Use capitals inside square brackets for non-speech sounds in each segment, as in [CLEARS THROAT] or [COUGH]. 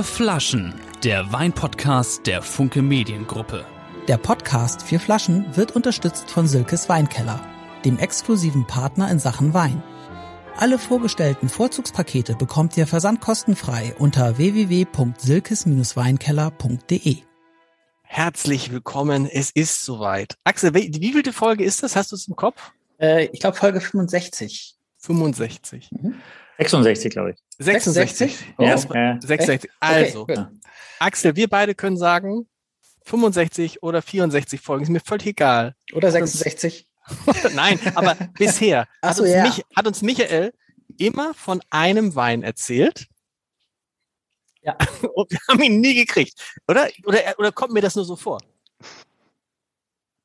Vier Flaschen, der Weinpodcast der Funke Mediengruppe. Der Podcast Vier Flaschen wird unterstützt von Silkes Weinkeller, dem exklusiven Partner in Sachen Wein. Alle vorgestellten Vorzugspakete bekommt ihr versandkostenfrei unter www.silkes-weinkeller.de. Herzlich willkommen, es ist soweit. Axel, wie, wievielte Folge ist das? Hast du es im Kopf? Äh, ich glaube Folge 65. 65. Mhm. 66, glaube ich. 66? 66? Oh. Ja, 66. Also, okay, Axel, wir beide können sagen, 65 oder 64 Folgen, ist mir völlig egal. Oder 66. [LAUGHS] Nein, aber [LAUGHS] bisher hat, so, uns ja. Mich, hat uns Michael immer von einem Wein erzählt. Ja. [LAUGHS] Und wir haben ihn nie gekriegt. Oder? Oder, oder kommt mir das nur so vor?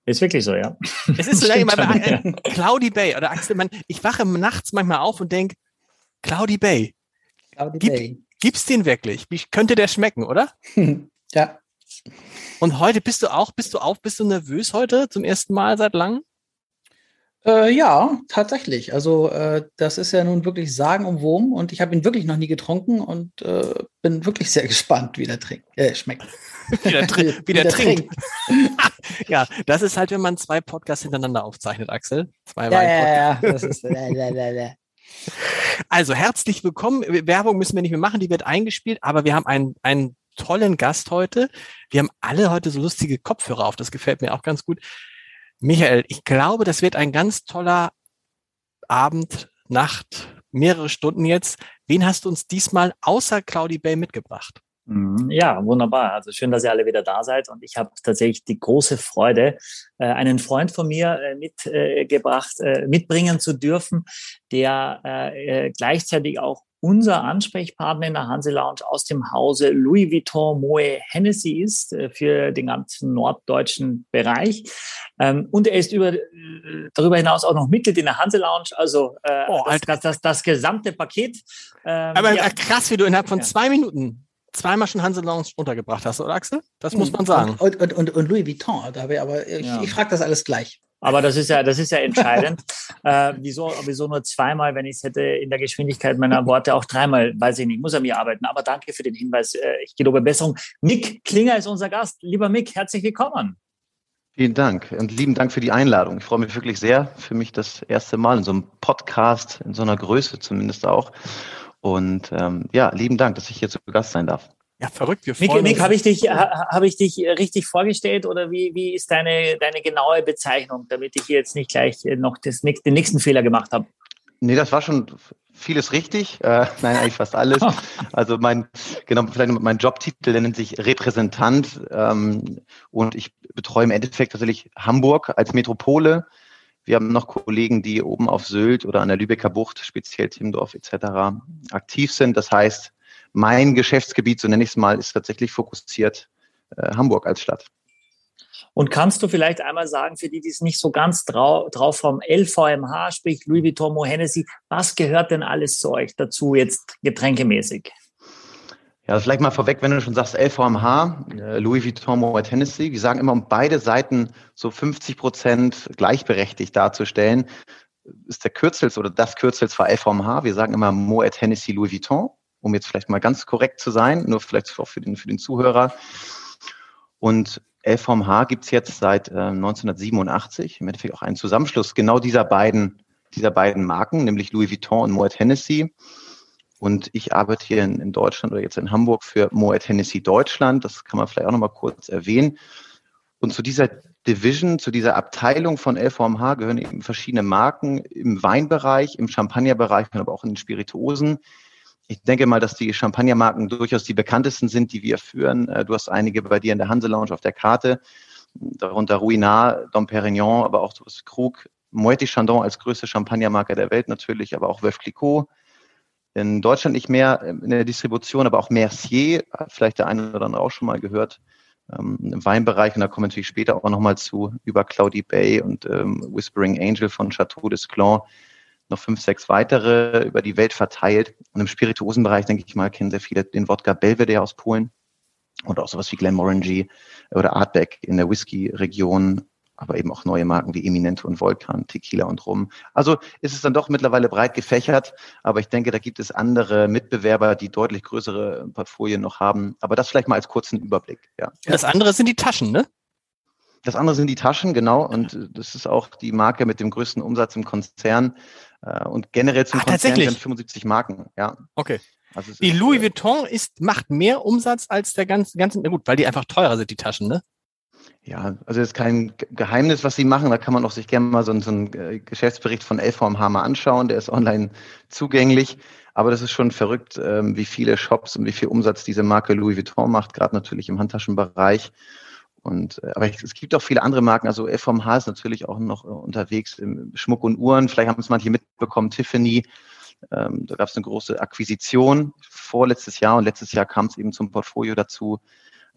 Ist wirklich so, ja. Es ist so, ja, immer bei, äh, Cloudy Bay oder Axel, man, ich wache nachts manchmal auf und denke, Cloudy Bay. Cloudy Gib, Bay. Gibt's den wirklich? Wie könnte der schmecken, oder? [LAUGHS] ja. Und heute bist du auch, bist du auch, bist du nervös heute zum ersten Mal seit langem? Äh, ja, tatsächlich. Also äh, das ist ja nun wirklich sagenumwoben und ich habe ihn wirklich noch nie getrunken und äh, bin wirklich sehr [LAUGHS] gespannt, wie der trinkt, äh, schmeckt. [LAUGHS] wie der, tr wie der trinkt. ja, das ist halt, wenn man zwei Podcasts hintereinander aufzeichnet, Axel. Zwei ja, ja, ja, das ist. Äh, also herzlich willkommen. Werbung müssen wir nicht mehr machen, die wird eingespielt, aber wir haben einen, einen tollen Gast heute. Wir haben alle heute so lustige Kopfhörer auf, das gefällt mir auch ganz gut. Michael, ich glaube, das wird ein ganz toller Abend, Nacht, mehrere Stunden jetzt. Wen hast du uns diesmal außer Cloudy Bay mitgebracht? Mhm. Ja, wunderbar. Also schön, dass ihr alle wieder da seid. Und ich habe tatsächlich die große Freude, äh, einen Freund von mir äh, mitgebracht, äh, mitbringen zu dürfen, der gleichzeitig auch unser Ansprechpartner in der Hanse Lounge aus dem Hause Louis Vuitton Moe Hennessy ist für den ganzen norddeutschen Bereich. Ähm, und er ist über, darüber hinaus auch noch Mitglied in der Hanse Lounge, also oh, das, das, das, das, gesamte Paket. Ähm, Aber ja. krass, wie du innerhalb von ja. zwei Minuten zweimal schon Hanse Lounge untergebracht hast, oder Axel? Das muss man sagen. Und, und, und, und Louis Vuitton, da habe ich aber ich, ja. ich frage das alles gleich. Aber das ist ja, das ist ja entscheidend. [LAUGHS] äh, wieso, wieso nur zweimal, wenn ich es hätte in der Geschwindigkeit meiner Worte auch dreimal, weiß ich nicht, muss er mir arbeiten. Aber danke für den Hinweis. Äh, ich gelobe Besserung. Mick Klinger ist unser Gast. Lieber Mick, herzlich willkommen. Vielen Dank und lieben Dank für die Einladung. Ich freue mich wirklich sehr. Für mich das erste Mal in so einem Podcast, in so einer Größe zumindest auch. Und ähm, ja, lieben Dank, dass ich hier zu Gast sein darf. Ja, verrückt. Wir Nick, Nick habe ich dich, ha, habe ich dich richtig vorgestellt oder wie, wie ist deine, deine genaue Bezeichnung, damit ich hier jetzt nicht gleich noch das, den nächsten Fehler gemacht habe? Nee, das war schon vieles richtig. Äh, [LAUGHS] nein, eigentlich fast alles. Also mein, genau, vielleicht mein Jobtitel der nennt sich Repräsentant ähm, und ich betreue im Endeffekt tatsächlich Hamburg als Metropole. Wir haben noch Kollegen, die oben auf Sylt oder an der Lübecker Bucht, speziell Timmendorf etc. aktiv sind. Das heißt, mein Geschäftsgebiet, so nenne ich es mal, ist tatsächlich fokussiert äh, Hamburg als Stadt. Und kannst du vielleicht einmal sagen, für die, die es nicht so ganz drau drauf haben, LVMH, sprich Louis Vuitton, Hennessy, was gehört denn alles zu euch dazu jetzt getränkemäßig? Ja, vielleicht mal vorweg, wenn du schon sagst LVMH, äh, Louis Vuitton, Moet Hennessy, wir sagen immer, um beide Seiten so 50 Prozent gleichberechtigt darzustellen, ist der Kürzel oder das Kürzel zwar LVMH, wir sagen immer Moet Hennessy, Louis Vuitton um jetzt vielleicht mal ganz korrekt zu sein, nur vielleicht auch für den, für den Zuhörer. Und LVMH gibt es jetzt seit äh, 1987, im Endeffekt auch einen Zusammenschluss genau dieser beiden, dieser beiden Marken, nämlich Louis Vuitton und Moet Hennessy. Und ich arbeite hier in, in, Deutschland oder jetzt in Hamburg für Moet Hennessy Deutschland. Das kann man vielleicht auch nochmal kurz erwähnen. Und zu dieser Division, zu dieser Abteilung von LVMH gehören eben verschiedene Marken im Weinbereich, im Champagnerbereich, aber auch in den Spirituosen ich denke mal, dass die Champagnermarken durchaus die bekanntesten sind, die wir führen. Äh, du hast einige bei dir in der Hanse Lounge auf der Karte, darunter Ruinart, Dom Perignon, aber auch das Krug, Moët Chandon als größte Champagnermarke der Welt natürlich, aber auch Veuve Clicquot. In Deutschland nicht mehr in der Distribution, aber auch Mercier, hat vielleicht der eine oder andere auch schon mal gehört, ähm, im Weinbereich. Und da kommen wir natürlich später auch nochmal zu über Cloudy Bay und ähm, Whispering Angel von Chateau d'Esclans noch fünf, sechs weitere über die Welt verteilt. Und im Spirituosenbereich, denke ich mal, kennen sehr viele den Wodka Belvedere aus Polen und auch sowas wie Glenmorangie oder Artback in der Whisky-Region. Aber eben auch neue Marken wie Eminente und Volcan, Tequila und Rum. Also ist es dann doch mittlerweile breit gefächert, aber ich denke, da gibt es andere Mitbewerber, die deutlich größere Portfolien noch haben. Aber das vielleicht mal als kurzen Überblick. Ja. Das andere sind die Taschen, ne? Das andere sind die Taschen, genau. Und das ist auch die Marke mit dem größten Umsatz im Konzern. Äh, und generell zum Ah, Konzern sind 75 Marken. Ja. Okay. Also Die ist, Louis äh, Vuitton ist, macht mehr Umsatz als der ganze, ganze, na gut, weil die einfach teurer sind, die Taschen, ne? Ja, also das ist kein Ge- Geheimnis, was sie machen. Da kann man auch sich gerne mal so, einen- so einen äh, Geschäftsbericht von LVMH mal anschauen. Der ist online zugänglich. Aber das ist schon verrückt, ähm, wie viele Shops und wie viel Umsatz diese Marke Louis Vuitton macht, gerade natürlich im Handtaschenbereich. Und äh, aber es gibt auch viele andere Marken. Also LVMH ist natürlich auch noch äh, unterwegs im Schmuck und Uhren. Vielleicht haben es manche mitbekommen. Tiffany. Ähm, da gab es eine große Akquisition vorletztes Jahr und letztes Jahr kam es eben zum Portfolio dazu.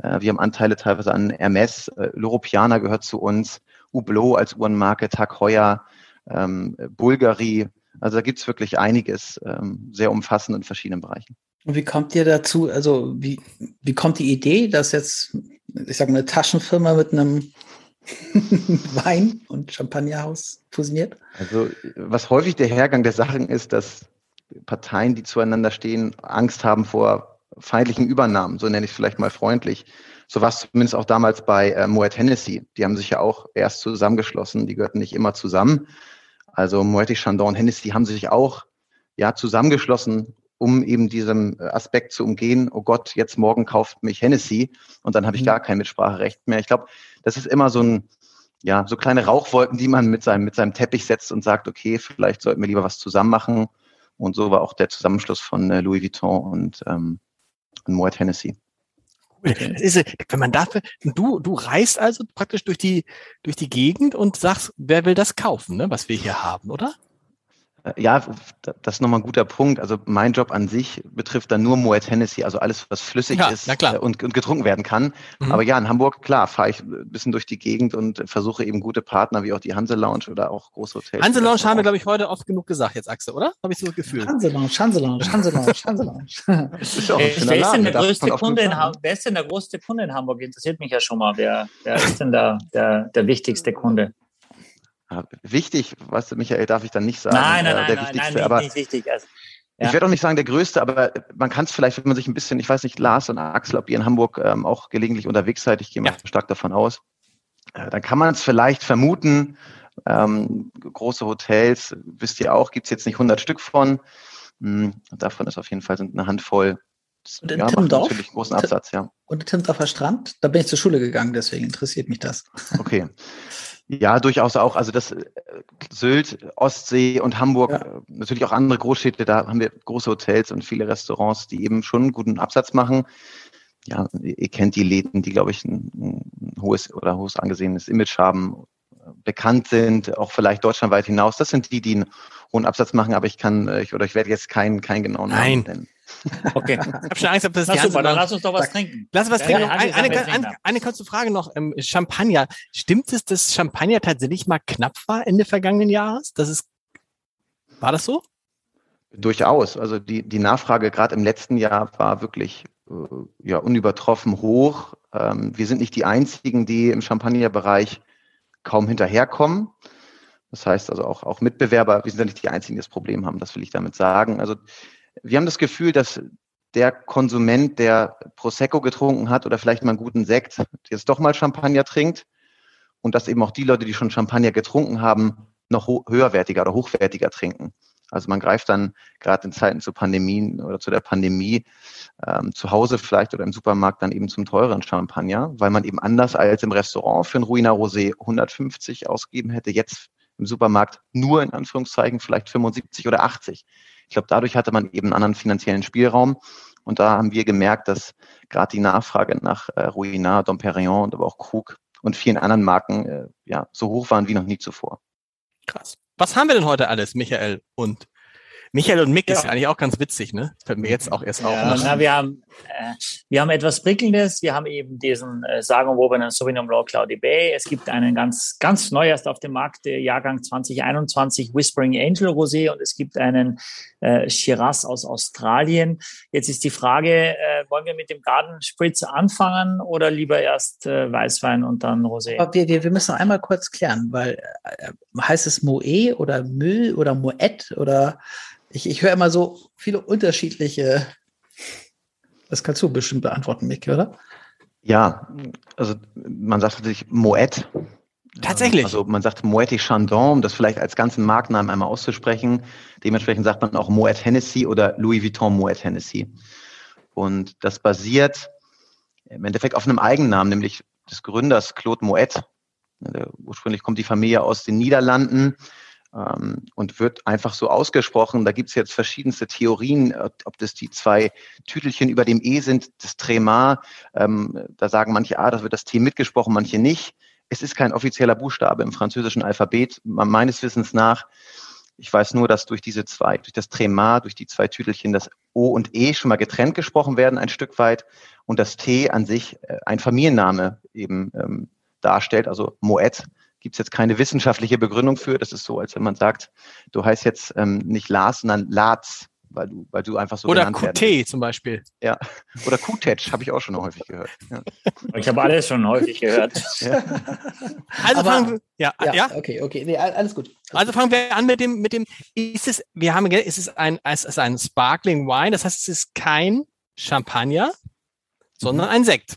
Äh, Wir haben Anteile teilweise an Hermes, äh, L'Europiana gehört zu uns, Hublot als Uhrenmarke, Tag Heuer, ähm, Bulgari. Also da gibt's wirklich einiges, ähm, sehr umfassend in verschiedenen Bereichen. Und wie kommt ihr dazu, also wie, wie kommt die Idee, dass jetzt, ich sag mal, eine Taschenfirma mit einem [LAUGHS] Wein- und Champagnerhaus fusioniert? Also was häufig der Hergang der Sachen ist, dass Parteien, die zueinander stehen, Angst haben vor feindlichen Übernahmen, so nenne ich es vielleicht mal freundlich. So war es zumindest auch damals bei äh, Moet Hennessy. Die haben sich ja auch erst zusammengeschlossen, die gehörten nicht immer zusammen. Also Moet Chandon und Hennessy haben sich auch ja zusammengeschlossen, um eben diesem äh, Aspekt zu umgehen. Oh Gott, jetzt morgen kauft mich Hennessy und dann habe ich Mhm. gar kein Mitspracherecht mehr. Ich glaube, das ist immer so ein ja, so kleine Rauchwolken, die man mit seinem, mit seinem Teppich setzt und sagt, okay, vielleicht sollten wir lieber was zusammen machen. Und so war auch der Zusammenschluss von äh, Louis Vuitton und, ähm, und Moet Hennessy. Cool. Das ist, wenn man dafür, du, du reist also praktisch durch die, durch die Gegend und sagst, wer will das kaufen, ne, was wir hier haben, oder? Äh, Ja, das ist nochmal ein guter Punkt. Also mein Job an sich betrifft dann nur Moet Hennessy, also alles, was flüssig Ja, ist äh, und, und getrunken werden kann. Mhm. Aber ja, in Hamburg, klar, fahre ich ein bisschen durch die Gegend und versuche eben gute Partner wie auch die Hanse Lounge oder auch große Hotels. Hanse Lounge haben wir, glaube ich, heute oft genug gesagt, jetzt Axel, oder? Habe ich so das Gefühl. Hanselounge, Hanselounge, Hanselounge, [LAUGHS] Hanselounge. Das ist ja auch ein Wer ist, denn der da größte Kunde in. Hamburg? Wer ist denn der größte Kunde in Hamburg? Interessiert mich ja schon mal. Wer, wer ist denn der, der, der wichtigste Kunde? Wichtig, weißt du, Michael, darf ich dann nicht sagen. Nein, nein, äh, der nein, wichtigste, nein, nicht, aber nicht wichtig. Also, Ich Ja. werde auch nicht sagen der größte, aber man kann es vielleicht, wenn man sich ein bisschen, ich weiß nicht, Lars und Axel, ob ihr in Hamburg ähm, auch gelegentlich unterwegs seid, ich gehe mal Ja. stark davon aus, äh, dann kann man es vielleicht vermuten. Ähm, große Hotels, wisst ihr auch, gibt's jetzt nicht 100 Stück von. Hm, davon ist auf jeden Fall sind eine Handvoll. Und in ja, Timmendorf? natürlich großen Tim- Absatz, ja. Und Timmendorfer Strand, da bin ich zur Schule gegangen, deswegen interessiert mich das. Okay. [LAUGHS] Ja, durchaus auch. Also das äh, Sylt, Ostsee und Hamburg, Ja. äh, natürlich auch andere Großstädte, da haben wir große Hotels und viele Restaurants, die eben schon einen guten Absatz machen. Ja, ihr kennt die Läden, die, glaube ich, ein, ein hohes oder hohes angesehenes Image haben, äh, bekannt sind, auch vielleicht deutschlandweit hinaus. Das sind die, die einen hohen Absatz machen, aber ich kann, ich, oder ich werde jetzt keinen, keinen genauen Nein. Namen nennen. Okay. [LAUGHS] Ich habe schon Angst, ob das Na super, dann Lounge lass uns doch was trinken. Lass uns was Ja, trinken. ja, Eine, eine, eine, eine kurze Frage noch. Ähm, Champagner. Stimmt es, dass Champagner tatsächlich mal knapp war Ende vergangenen Jahres? Das ist, war das so? Durchaus. Also die, die Nachfrage gerade im letzten Jahr war wirklich äh, ja, unübertroffen hoch. Ähm, wir sind nicht die einzigen, die im Champagnerbereich kaum hinterherkommen. Das heißt also auch, auch Mitbewerber, wir sind ja nicht die einzigen, die das Problem haben, das will ich damit sagen. Also wir haben das Gefühl, dass der Konsument, der Prosecco getrunken hat oder vielleicht mal einen guten Sekt, jetzt doch mal Champagner trinkt und dass eben auch die Leute, die schon Champagner getrunken haben, noch höherwertiger oder hochwertiger trinken. Also man greift dann gerade in Zeiten zu Pandemien oder zu der Pandemie ähm, zu Hause vielleicht oder im Supermarkt dann eben zum teuren Champagner, weil man eben anders als im Restaurant für ein Ruina Rosé 150 ausgeben hätte, jetzt im Supermarkt nur in Anführungszeichen vielleicht 75 oder 80. Ich glaube, dadurch hatte man eben einen anderen finanziellen Spielraum. Und da haben wir gemerkt, dass gerade die Nachfrage nach äh, Ruinart, Dom Perignon und aber auch Krug und vielen anderen Marken äh, ja so hoch waren wie noch nie zuvor. Krass. Was haben wir denn heute alles, Michael und Michael und Mick ja. ist eigentlich auch ganz witzig, ne? fällt mir jetzt auch erst auf. Ja, na, wir, haben, äh, wir haben etwas Prickelndes. Wir haben eben diesen äh, sagenumwobenen Sauvignon Blanc Cloudy Bay. Es gibt einen ganz, ganz neu erst auf dem Markt, der Jahrgang 2021 Whispering Angel Rosé und es gibt einen äh, Shiraz aus Australien. Jetzt ist die Frage, äh, wollen wir mit dem Garden Spritz anfangen oder lieber erst äh, Weißwein und dann Rosé? Aber wir, wir, wir müssen einmal kurz klären, weil äh, heißt es Moe oder Müll oder Moet oder ich, ich höre immer so viele unterschiedliche. Das kannst du bestimmt beantworten, Mick, oder? Ja, also man sagt natürlich Moet. Tatsächlich. Also man sagt Moet Chandon, um das vielleicht als ganzen Markennamen einmal auszusprechen. Dementsprechend sagt man auch Moet Hennessy oder Louis Vuitton Moet Hennessy. Und das basiert im Endeffekt auf einem Eigennamen, nämlich des Gründers Claude Moet. Ursprünglich kommt die Familie aus den Niederlanden ähm, und wird einfach so ausgesprochen. Da gibt es jetzt verschiedenste Theorien, ob das die zwei Tütelchen über dem E sind, das Tremar. Ähm, da sagen manche, ah, das wird das T mitgesprochen, manche nicht. Es ist kein offizieller Buchstabe im französischen Alphabet, meines Wissens nach. Ich weiß nur, dass durch diese zwei, durch das Tremar, durch die zwei Tütelchen, das O und E schon mal getrennt gesprochen werden, ein Stück weit, und das T an sich äh, ein Familienname eben ähm, darstellt, also Moet gibt es jetzt keine wissenschaftliche Begründung für. Das ist so, als wenn man sagt, du heißt jetzt ähm, nicht Lars, sondern Laz, weil du, weil du einfach so Oder QT zum Beispiel. Ja. Oder Qtech habe ich auch schon häufig gehört. Ja. Ich habe alles schon häufig [LAUGHS] gehört. Ja. Also Aber, fangen wir, ja, ja, ja, okay, okay, nee, alles gut. Also fangen wir an mit dem, mit dem, ist es, wir haben, ist es ein, es ist ein Sparkling Wine, das heißt, es ist kein Champagner, sondern mhm. ein Sekt.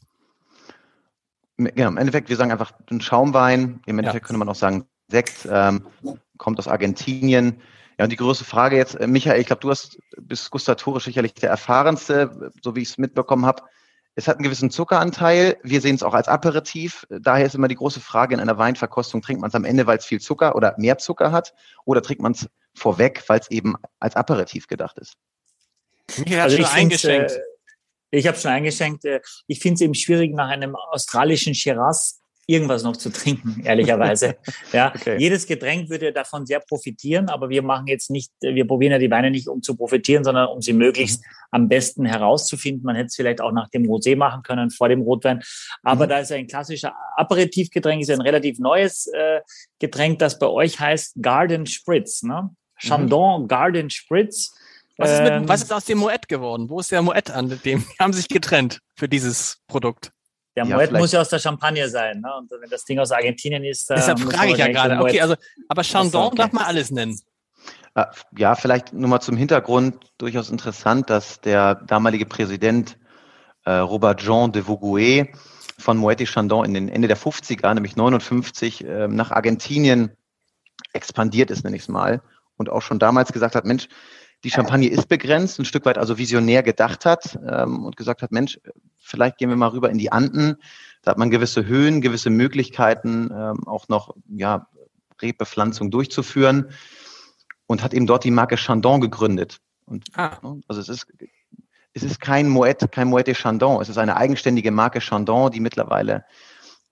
Genau, im Endeffekt, wir sagen einfach ein Schaumwein. Im Endeffekt ja. könnte man auch sagen Sekt, ähm, kommt aus Argentinien. Ja, und die größte Frage jetzt, äh, Michael, ich glaube, du hast, bist gustatorisch sicherlich der erfahrenste, so wie ich es mitbekommen habe. Es hat einen gewissen Zuckeranteil. Wir sehen es auch als Aperitif. Daher ist immer die große Frage in einer Weinverkostung, trinkt man es am Ende, weil es viel Zucker oder mehr Zucker hat, oder trinkt man es vorweg, weil es eben als Aperitif gedacht ist? Mir also schon eingeschenkt. Äh, ich habe schon eingeschenkt. Äh, ich finde es eben schwierig, nach einem australischen Shiraz irgendwas noch zu trinken, [LAUGHS] ehrlicherweise. [LAUGHS] ja, okay. jedes Getränk würde davon sehr profitieren, aber wir machen jetzt nicht, wir probieren ja die Weine nicht, um zu profitieren, sondern um sie möglichst mhm. am besten herauszufinden. Man hätte es vielleicht auch nach dem Rosé machen können, vor dem Rotwein. Aber mhm. da ist ein klassischer Aperitivgetränk, ist ein relativ neues äh, Getränk, das bei euch heißt Garden Spritz, ne? Mhm. Chandon mhm. Garden Spritz. Was ist, mit, ähm, was ist aus dem Moet geworden? Wo ist der Moet an? Dem die haben sich getrennt für dieses Produkt. Der ja, Moet muss ja aus der Champagne sein. Ne? Und wenn das Ding aus Argentinien ist. Deshalb frage ich ja gerade. Okay, also, aber Chandon okay. darf man alles nennen. Äh, ja, vielleicht nur mal zum Hintergrund durchaus interessant, dass der damalige Präsident äh, Robert Jean de Vaugoé von Moët Chandon in den Ende der 50er, nämlich 59, äh, nach Argentinien expandiert ist, nenne ich es mal, und auch schon damals gesagt hat, Mensch, die Champagne ist begrenzt, ein Stück weit also visionär gedacht hat ähm, und gesagt hat, Mensch, vielleicht gehen wir mal rüber in die Anden. Da hat man gewisse Höhen, gewisse Möglichkeiten, ähm, auch noch ja, Rebbepflanzung durchzuführen und hat eben dort die Marke Chandon gegründet. Und, ah. Ne, also es ist, es ist kein Moet, kein Moet de Chandon. Es ist eine eigenständige Marke Chandon, die mittlerweile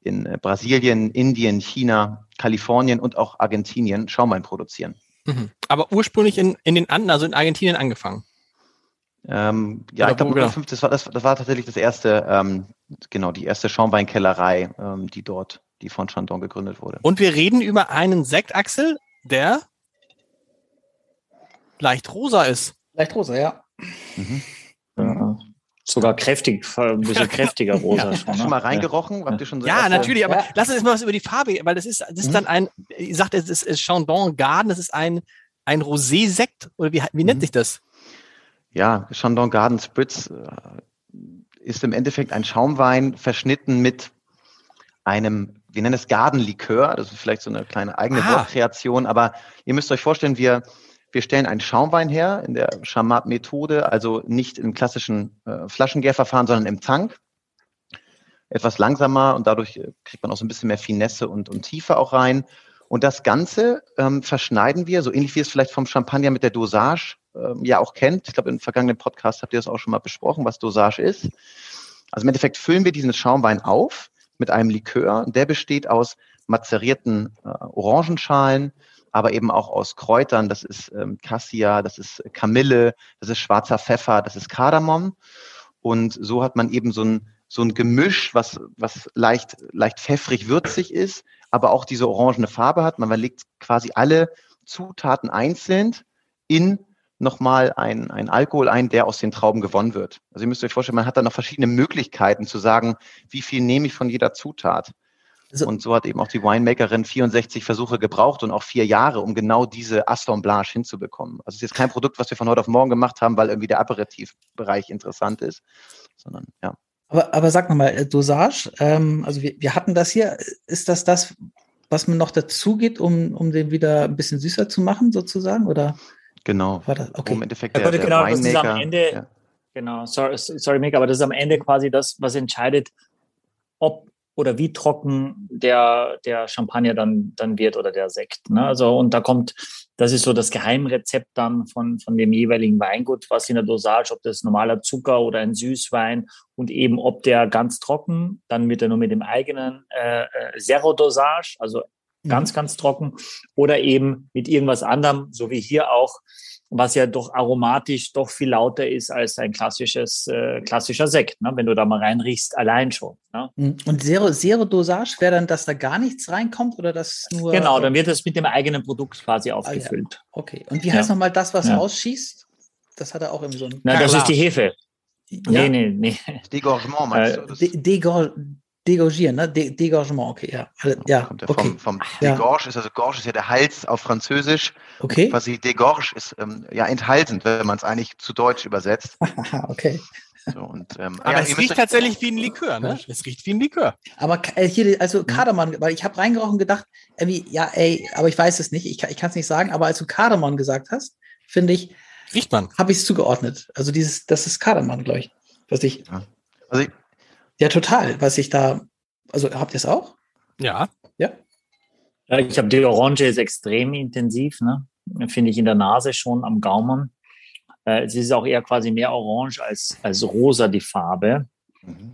in äh, Brasilien, Indien, China, Kalifornien und auch Argentinien Schaumwein produzieren. Mhm. Aber ursprünglich in, in den Anden, also in Argentinien angefangen. Ähm, ja, Oder ich glaube, genau. das, war, das, das war tatsächlich das erste, ähm, genau, die erste Schaumweinkellerei, ähm, die dort, die von Chandon gegründet wurde. Und wir reden über einen Sektaxel, der leicht rosa ist. Leicht rosa, ja. Mhm. ja. Sogar kräftig, ein bisschen [LAUGHS] kräftiger rosa. Ja. Schon, ne? schon mal reingerochen? Habt ihr schon so ja, natürlich, aber ja. lass uns mal was über die Farbe, weil das ist, das ist mhm. dann ein, ich sagte, es ist Chandon Garden, das ist ein, ein Rosé-Sekt, oder wie, wie nennt mhm. sich das? Ja, Chandon Garden Spritz äh, ist im Endeffekt ein Schaumwein verschnitten mit einem, wir nennen es Gardenlikör, das ist vielleicht so eine kleine eigene Aha. Wortkreation, aber ihr müsst euch vorstellen, wir, wir stellen einen Schaumwein her in der Chamat-Methode, also nicht im klassischen äh, Flaschengärverfahren, sondern im Tank. Etwas langsamer und dadurch äh, kriegt man auch so ein bisschen mehr Finesse und, und Tiefe auch rein. Und das Ganze ähm, verschneiden wir, so ähnlich wie es vielleicht vom Champagner mit der Dosage ähm, ja auch kennt. Ich glaube, im vergangenen Podcast habt ihr das auch schon mal besprochen, was Dosage ist. Also im Endeffekt füllen wir diesen Schaumwein auf mit einem Likör. Der besteht aus mazerierten äh, Orangenschalen, aber eben auch aus Kräutern. Das ist ähm, Cassia, das ist Kamille, das ist schwarzer Pfeffer, das ist Kardamom. Und so hat man eben so ein, so ein Gemisch, was, was leicht, leicht pfeffrig würzig ist, aber auch diese orangene Farbe hat. Man legt quasi alle Zutaten einzeln in nochmal ein, ein Alkohol ein, der aus den Trauben gewonnen wird. Also ihr müsst euch vorstellen, man hat da noch verschiedene Möglichkeiten zu sagen, wie viel nehme ich von jeder Zutat. Also, und so hat eben auch die Winemakerin 64 Versuche gebraucht und auch vier Jahre, um genau diese Aston Blanche hinzubekommen. Also es ist jetzt kein Produkt, was wir von heute auf morgen gemacht haben, weil irgendwie der Aperitivbereich interessant ist, sondern ja. Aber, aber sag nochmal, äh, Dosage, ähm, also wir, wir hatten das hier, ist das das, was man noch dazu geht, um, um den wieder ein bisschen süßer zu machen, sozusagen, oder? Genau. War das? Okay. Im Endeffekt der, der, genau, der das ist am Winemaker, Ende, ja. genau, sorry, sorry, Mika, aber das ist am Ende quasi das, was entscheidet, ob oder wie trocken der, der Champagner dann, dann wird oder der Sekt. Ne? Also, und da kommt, das ist so das Geheimrezept dann von, von dem jeweiligen Weingut, was in der Dosage, ob das normaler Zucker oder ein Süßwein und eben ob der ganz trocken, dann wird er nur mit dem eigenen äh, äh Zero-Dosage, also ganz, ganz trocken, oder eben mit irgendwas anderem, so wie hier auch, was ja doch aromatisch doch viel lauter ist als ein klassisches, äh, klassischer Sekt, ne? wenn du da mal reinriechst, allein schon. Ne? Mhm. Und Zero, Zero Dosage wäre dann, dass da gar nichts reinkommt oder das nur. Genau, dann wird das mit dem eigenen Produkt quasi aufgefüllt. Ah, ja. Okay. Und wie heißt Ja. nochmal das, was Ja. rausschießt? Das hat er auch im so. Na, das klar. ist die Hefe. Ja. Nee, nee, nee. Degorgement meinst Äh, du? Das De Degor Degorgieren, ne? De Degorgement, okay, ja. Alle- Ja, kommt ja okay. vom, vom Ja. Degorge ist, also Gorge ist ja der Hals auf Französisch. Okay. Quasi Degorge ist ähm, ja enthaltend, wenn man es eigentlich zu Deutsch übersetzt. [LAUGHS] Okay. So, und, ähm, Aber ja, es riecht tatsächlich wie ein Likör, ne? Es riecht wie ein Likör. Aber äh, hier, also Kardamom, weil ich habe reingerochen und gedacht, irgendwie, ja, ey, aber ich weiß es nicht, ich, kann- ich kann es nicht sagen, aber als du Kardamom gesagt hast, finde ich, Riecht man. habe ich es zugeordnet. Also dieses, das ist Kardamom, glaube ich. Was ich, Also ich, ja, total, was ich da, also habt ihr es auch? Ja. Ja, ich habe die Orange ist extrem intensiv, ne? Finde ich in der Nase schon am Gaumen. Äh, es ist auch eher quasi mehr orange als, als rosa die Farbe. Mhm.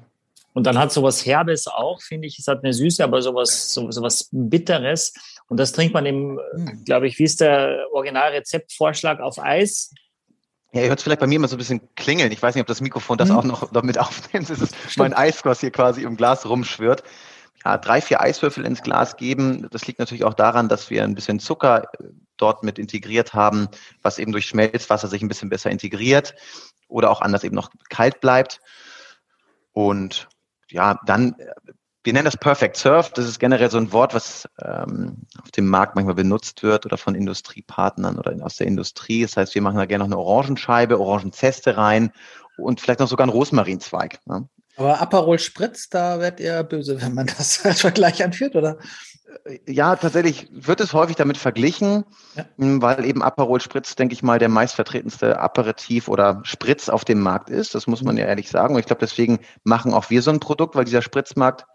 Und dann hat sowas Herbes auch, finde ich. Es hat eine Süße, aber sowas, so, sowas Bitteres. Und das trinkt man im, Hm. glaube ich, wie ist der Originalrezeptvorschlag auf Eis? Ja, ihr hört es vielleicht bei mir immer so ein bisschen klingeln. Ich weiß nicht, ob das Mikrofon das Mhm. auch noch [LAUGHS] damit aufnimmt. Es ist mein Eis, was hier quasi im Glas rumschwirrt. Ja, drei, vier Eiswürfel ins Glas geben. Das liegt natürlich auch daran, dass wir ein bisschen Zucker äh, dort mit integriert haben, was eben durch Schmelzwasser sich ein bisschen besser integriert oder auch anders eben noch kalt bleibt. Und ja, dann, äh, wir nennen das Perfect Surf. Das ist generell so ein Wort, was ähm, auf dem Markt manchmal benutzt wird oder von Industriepartnern oder aus der Industrie. Das heißt, wir machen da gerne noch eine Orangenscheibe, Orangenzeste rein und vielleicht noch sogar einen Rosmarinzweig. Ne? Aber Aperol Spritz, da werdet ihr böse, wenn man das [LAUGHS] als Vergleich anführt, oder? Ja, tatsächlich wird es häufig damit verglichen, Ja. m, weil eben Aperol Spritz, denke ich mal, der meistvertretenste Aperitif oder Spritz auf dem Markt ist. Das muss man ja ehrlich sagen. Und ich glaube, deswegen machen auch wir so ein Produkt, weil dieser Spritzmarkt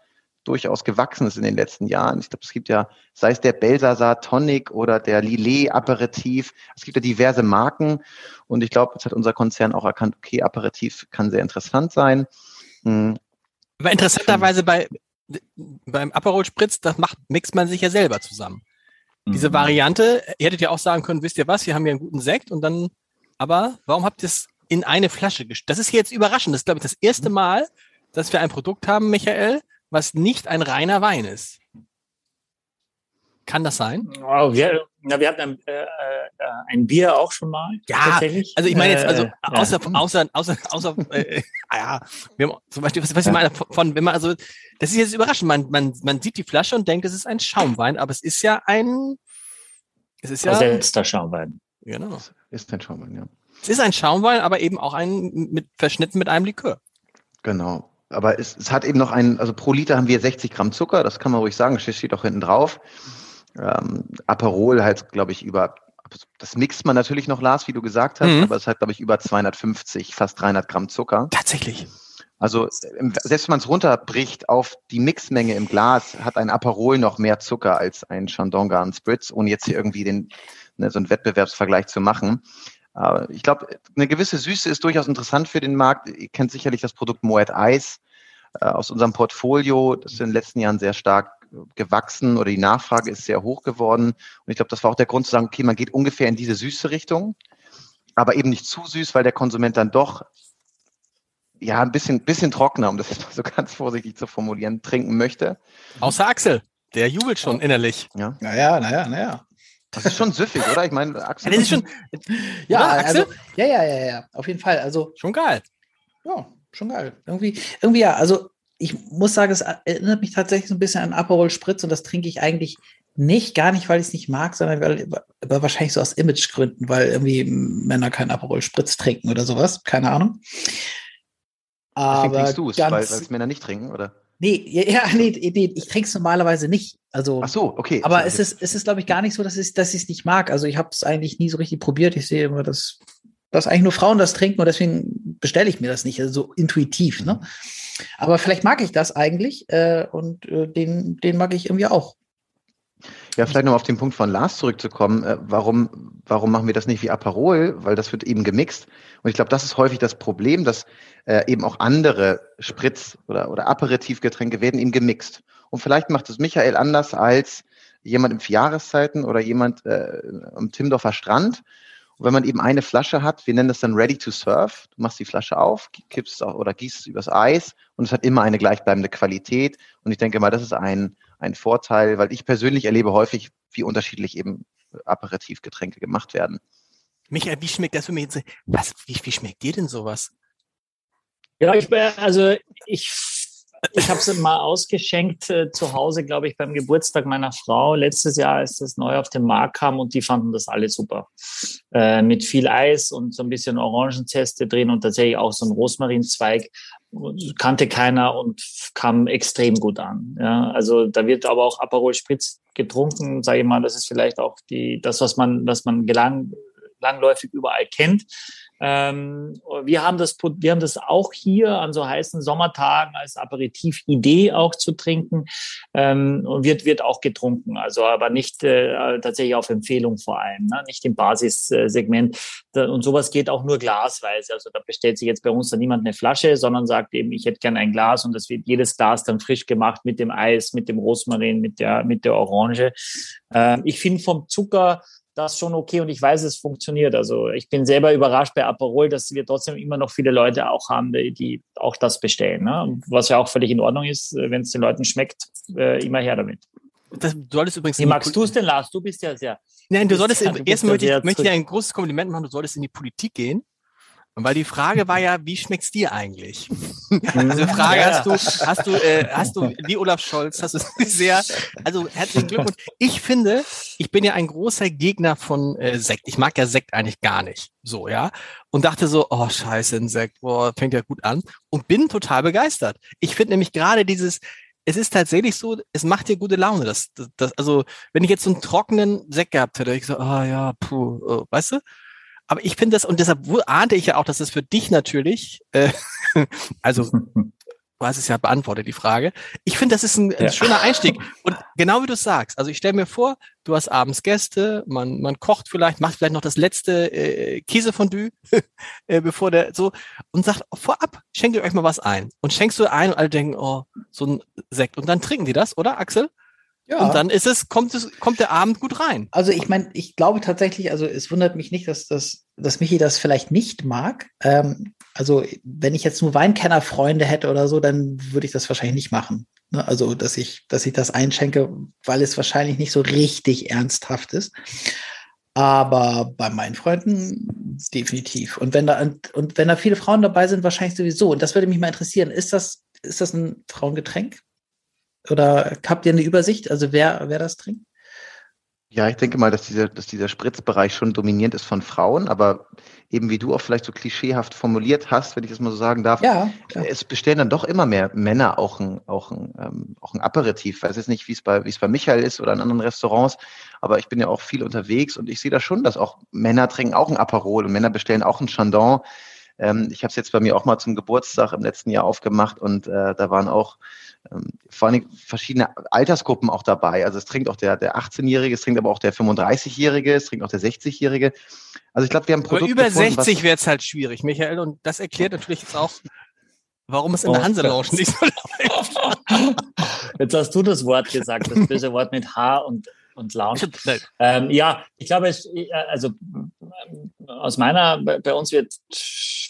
durchaus gewachsen ist in den letzten Jahren. Ich glaube, es gibt ja, sei es der Belsasar Tonic oder der Lillet Aperitif, es gibt ja diverse Marken. Und ich glaube, jetzt hat unser Konzern auch erkannt, okay, Aperitif kann sehr interessant sein. Hm, Aber interessanterweise bei, beim Aperol Spritz, das macht, mixt man sich ja selber zusammen. Diese Mhm. Variante, ihr hättet ja auch sagen können, wisst ihr was, wir haben hier einen guten Sekt und dann, aber warum habt ihr es in eine Flasche gestellt? Das ist hier jetzt überraschend. Das ist, glaube ich, das erste Mal, dass wir ein Produkt haben, Michael, was nicht ein reiner Wein ist. Kann das sein? Oh, wir, na, wir hatten ein, äh, äh, ein Bier auch schon mal. Ja, tatsächlich. Also ich meine jetzt, also Äh, außer, ja. außer, außer, außer, äh, ah ja, wir haben zum Beispiel, was, was ich meine, von, wenn man, also, das ist jetzt überraschend, man, man, man sieht die Flasche und denkt, es ist ein Schaumwein, aber es ist ja ein, es ist ja, Versetzter Schaumwein. genau. ist ein Schaumwein, ja. Es ist ein Schaumwein, aber eben auch ein, mit, verschnitten mit einem Likör. Genau. Aber es, es hat eben noch einen, also pro Liter haben wir 60 Gramm Zucker, das kann man ruhig sagen, das steht auch hinten drauf. Ähm, Aperol halt, glaube ich, über, das mixt man natürlich noch, Lars, wie du gesagt hast, Mhm. aber es hat, glaube ich, über 250, fast 300 Gramm Zucker. Tatsächlich. Also selbst wenn man es runterbricht auf die Mixmenge im Glas, hat ein Aperol noch mehr Zucker als ein Chandon Garden Spritz, ohne jetzt hier irgendwie den, ne, so einen Wettbewerbsvergleich zu machen. Aber ich glaube, eine gewisse Süße ist durchaus interessant für den Markt. Ihr kennt sicherlich das Produkt Moet Eis äh, aus unserem Portfolio, das in den letzten Jahren sehr stark gewachsen oder die Nachfrage ist sehr hoch geworden. Und ich glaube, das war auch der Grund zu sagen, okay, man geht ungefähr in diese süße Richtung, aber eben nicht zu süß, weil der Konsument dann doch ja ein bisschen, bisschen trockener, um das jetzt mal so [LAUGHS] ganz vorsichtig zu formulieren, trinken möchte. Außer Axel, der jubelt schon innerlich. Ja. Naja, naja, naja. Das ist schon süffig, oder? Ich meine, Axel. Das ist schon, ja, also, ja, ja, ja, ja, auf jeden Fall. Also schon geil. Ja, schon geil. Irgendwie, irgendwie ja. Also ich muss sagen, es erinnert mich tatsächlich so ein bisschen an Aperol Spritz und das trinke ich eigentlich nicht, gar nicht, weil ich es nicht mag, sondern weil, aber wahrscheinlich so aus Imagegründen, weil irgendwie Männer kein Aperol Spritz trinken oder sowas. Keine Ahnung. Aber Deswegen trinkst du es, weil, weil es Männer nicht trinken, oder? Nee, ja, nee, nee ich trinke es normalerweise nicht. Also, Ach so, okay. Aber es ist, es ist, glaube ich, gar nicht so, dass ich dass es nicht mag. Also ich habe es eigentlich nie so richtig probiert. Ich sehe immer, dass, dass eigentlich nur Frauen das trinken und deswegen bestelle ich mir das nicht, also so intuitiv. Ne? Aber vielleicht mag ich das eigentlich äh, und äh, den, den mag ich irgendwie auch. Ja, vielleicht noch auf den Punkt von Lars zurückzukommen. Äh, warum, warum machen wir das nicht wie Aperol? Weil das wird eben gemixt. Und ich glaube, das ist häufig das Problem, dass äh, eben auch andere Spritz- oder, oder Aperitivgetränke werden eben gemixt. Und vielleicht macht es Michael anders als jemand im Vierjahreszeiten oder jemand äh, am Timdorfer Strand. Und wenn man eben eine Flasche hat, wir nennen das dann Ready to Serve. Du machst die Flasche auf, kippst auch, oder gießt es übers Eis und es hat immer eine gleichbleibende Qualität. Und ich denke mal, das ist ein, ein Vorteil, weil ich persönlich erlebe häufig, wie unterschiedlich eben Aperitivgetränke gemacht werden. Michael, wie schmeckt das für mich? Was, wie, wie schmeckt dir denn sowas? Ja, ich, also ich ich habe es mal ausgeschenkt äh, zu Hause, glaube ich, beim Geburtstag meiner Frau letztes Jahr, als das neu auf den Markt kam und die fanden das alle super. Äh, mit viel Eis und so ein bisschen Orangenzeste drin und tatsächlich auch so ein Rosmarinzweig. Kannte keiner und kam extrem gut an. Ja, also da wird aber auch Aperol Spritz getrunken, sage ich mal, das ist vielleicht auch die, das, was man, was man gelang, langläufig überall kennt. Ähm, wir, haben das, wir haben das auch hier an so heißen Sommertagen als Aperitiv-Idee auch zu trinken ähm, und wird, wird auch getrunken, also aber nicht äh, tatsächlich auf Empfehlung vor allem, ne? nicht im Basissegment. Und sowas geht auch nur glasweise. Also da bestellt sich jetzt bei uns dann niemand eine Flasche, sondern sagt eben, ich hätte gern ein Glas und das wird jedes Glas dann frisch gemacht mit dem Eis, mit dem Rosmarin, mit der, mit der Orange. Ähm, ich finde vom Zucker das schon okay und ich weiß, es funktioniert. Also ich bin selber überrascht bei Aperol, dass wir trotzdem immer noch viele Leute auch haben, die, auch das bestellen. Ne? Was ja auch völlig in Ordnung ist, äh, wenn es den Leuten schmeckt, äh, immer her damit. Das, du solltest übrigens. Wie magst du es denn, Lars? Du bist ja sehr. Nein, du solltest, erstmal möchte ich, möchte dir ein großes Kompliment machen, du solltest in die Politik gehen weil die Frage war ja, wie schmeckt's dir eigentlich? [LAUGHS] also Frage ja. hast du, hast du, äh, hast du, wie Olaf Scholz, hast du [LAUGHS] sehr, also herzlichen Glückwunsch. Ich finde, ich bin ja ein großer Gegner von äh, Sekt. Ich mag ja Sekt eigentlich gar nicht. So, ja. Und dachte so, oh scheiße, ein Sekt, boah, fängt ja gut an. Und bin total begeistert. Ich finde nämlich gerade dieses, es ist tatsächlich so, es macht dir gute Laune. Das, das, das, also, wenn ich jetzt so einen trockenen Sekt gehabt hätte, ich so, ah oh, ja, puh, oh, weißt du? Aber ich finde das, und deshalb ahnte ich ja auch, dass es für dich natürlich, äh, [LAUGHS] also [LAUGHS] du hast es ja beantwortet, die Frage. Ich finde, das ist ein, ein ja. schöner Einstieg. Und genau wie du sagst, also ich stelle mir vor, du hast abends Gäste, man, man kocht vielleicht, macht vielleicht noch das letzte äh, Käsefondue, [LAUGHS] äh, bevor der so, und sagt, vorab, schenkt ihr euch mal was ein. Und schenkst du ein und alle denken, oh, so ein Sekt. Und dann trinken die das, oder Axel? Ja. Und dann ist es, kommt es, kommt der Abend gut rein. Also ich meine, ich glaube tatsächlich, also es wundert mich nicht, dass das, dass Michi das vielleicht nicht mag. Ähm, also wenn ich jetzt nur Weinkennerfreunde hätte oder so, dann würde ich das wahrscheinlich nicht machen. Ne? Also dass ich, dass ich das einschenke, weil es wahrscheinlich nicht so richtig ernsthaft ist. Aber bei meinen Freunden definitiv. Und wenn da und wenn da viele Frauen dabei sind, wahrscheinlich sowieso. Und das würde mich mal interessieren. Ist das ist das ein Frauengetränk? Oder habt ihr eine Übersicht, also wer, wer das trinkt? Ja, ich denke mal, dass dieser, dass dieser Spritzbereich schon dominierend ist von Frauen, aber eben wie du auch vielleicht so klischeehaft formuliert hast, wenn ich das mal so sagen darf, ja, es bestellen dann doch immer mehr Männer auch ein, auch ein, ähm, auch ein Aperitif. Ich weiß jetzt nicht, wie es bei, wie es bei Michael ist oder in anderen Restaurants, aber ich bin ja auch viel unterwegs und ich sehe da schon, dass auch Männer trinken auch ein Aperol und Männer bestellen auch ein Chandon. Ähm, ich habe es jetzt bei mir auch mal zum Geburtstag im letzten Jahr aufgemacht und äh, da waren auch vor allem verschiedene Altersgruppen auch dabei. Also es trinkt auch der, der 18-Jährige, es trinkt aber auch der 35-Jährige, es trinkt auch der 60-Jährige. Also ich glaube, wir haben Produkt Aber über gefunden, 60 wäre es halt schwierig, Michael. Und das erklärt natürlich jetzt auch, warum es in der Oh Hanselounge Gott. nicht so [LAUGHS] läuft. Jetzt hast du das Wort gesagt, das böse Wort mit H und, und Lounge. [LAUGHS] Ähm, ja, ich glaube, es, äh, also äh, aus meiner, bei uns wird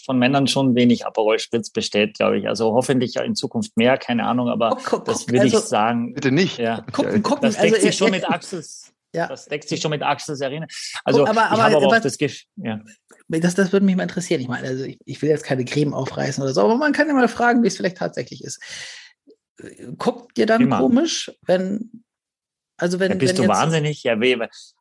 von Männern schon wenig Aperol Spritz bestellt, glaube ich. Also hoffentlich in Zukunft mehr, keine Ahnung, aber Guck, guck, das würde also, ich sagen. Bitte nicht. Ja. gucken, gucken, Das deckt also, sich schon äh, mit Axels. [LAUGHS] Ja. Das deckt sich schon mit Axels Erinnerung. Also Guck, aber- ich aber- habe aber aber- das ja. Das, das würde mich mal interessieren. Ich meine, also ich, ich will jetzt keine Creme aufreißen oder so, aber man kann ja mal fragen, wie es vielleicht tatsächlich ist. Guckt ihr dann Immer. komisch, wenn, also wenn, Ja, bist wenn du wahnsinnig? Ja, weh,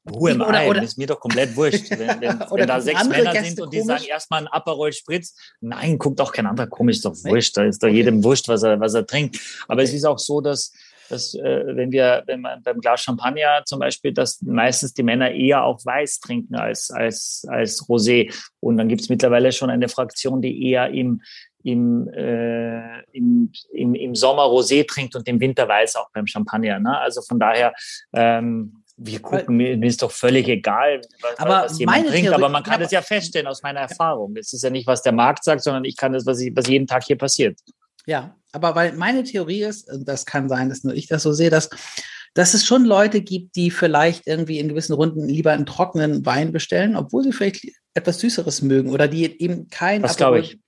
who am Oder- I? oder- ist mir doch komplett wurscht. Wenn, [LAUGHS] wenn, wenn da sechs Männer Gäste sind und die komisch? sagen erstmal ein Aperol Spritz, nein, guckt auch kein anderer komisch, ist doch wurscht. Da ist doch jedem wurscht, was er, was er trinkt. Aber es ist auch so, dass, dass äh, wenn wir, wenn man beim Glas Champagner zum Beispiel, dass meistens die Männer eher auch weiß trinken als, als, als Rosé. Und dann gibt es mittlerweile schon eine Fraktion, die eher im, im, äh, im, im, im Sommer Rosé trinkt und im Winter weiß auch beim Champagner. Ne? Also von daher, ähm, wir gucken, mir, mir ist doch völlig egal, was, Aber was jemand trinkt, Theorie- aber man kann das ja feststellen aus meiner Erfahrung. Es ist ja nicht, was der Markt sagt, sondern ich kann das, was, ich, was jeden Tag hier passiert. Ja, aber weil meine Theorie ist, und das kann sein, dass nur ich das so sehe, dass, dass es schon Leute gibt, die vielleicht irgendwie in gewissen Runden lieber einen trockenen Wein bestellen, obwohl sie vielleicht etwas Süßeres mögen oder die eben kein Das glaube ich.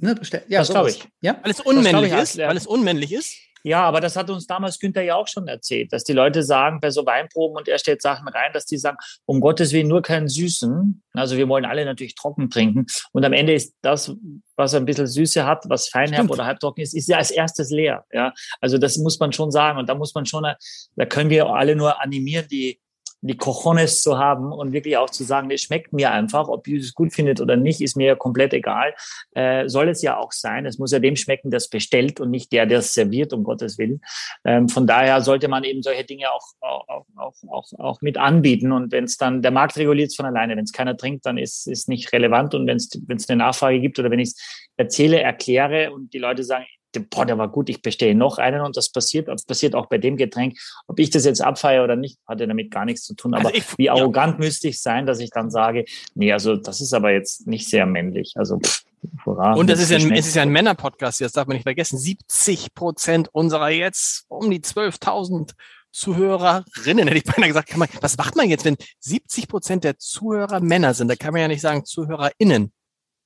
Ne, bestellen. Ja, Das glaube ich. Ja, Weil es unmännlich ich, ist, ja. weil es unmännlich ist. Ja, aber das hat uns damals Günther ja auch schon erzählt, dass die Leute sagen, bei so Weinproben und er stellt Sachen rein, dass die sagen, um Gottes Willen nur keinen Süßen. Also wir wollen alle natürlich trocken trinken. Und am Ende ist das, was ein bisschen Süße hat, was feinherb Stimmt. oder halbtrocken ist, ist ja als erstes leer. Ja, also das muss man schon sagen. Und da muss man schon, da können wir alle nur animieren, die die Cojones zu haben und wirklich auch zu sagen, es schmeckt mir einfach, ob ihr es gut findet oder nicht, ist mir komplett egal. Äh, soll es ja auch sein. Es muss ja dem schmecken, der es bestellt und nicht der, der es serviert, um Gottes Willen. Ähm, von daher sollte man eben solche Dinge auch, auch, auch, auch, auch mit anbieten. Und wenn es dann, der Markt reguliert es von alleine. Wenn es keiner trinkt, dann ist es nicht relevant. Und wenn es eine Nachfrage gibt oder wenn ich es erzähle, erkläre und die Leute sagen, boah, der war gut, ich bestelle noch einen und das passiert, das passiert auch bei dem Getränk. Ob ich das jetzt abfeiere oder nicht, hatte damit gar nichts zu tun. Aber Also ich- wie ja. arrogant müsste ich sein, dass ich dann sage, nee, also das ist aber jetzt nicht sehr männlich. Also pff, hurra. Und das ist ja, ein- es ist ja ein Männer-Podcast, das darf man nicht vergessen. 70 Prozent unserer jetzt um die 12.000 Zuhörerinnen, hätte ich beinahe gesagt, kann man, was macht man jetzt, wenn 70 Prozent der Zuhörer Männer sind? Da kann man ja nicht sagen ZuhörerInnen.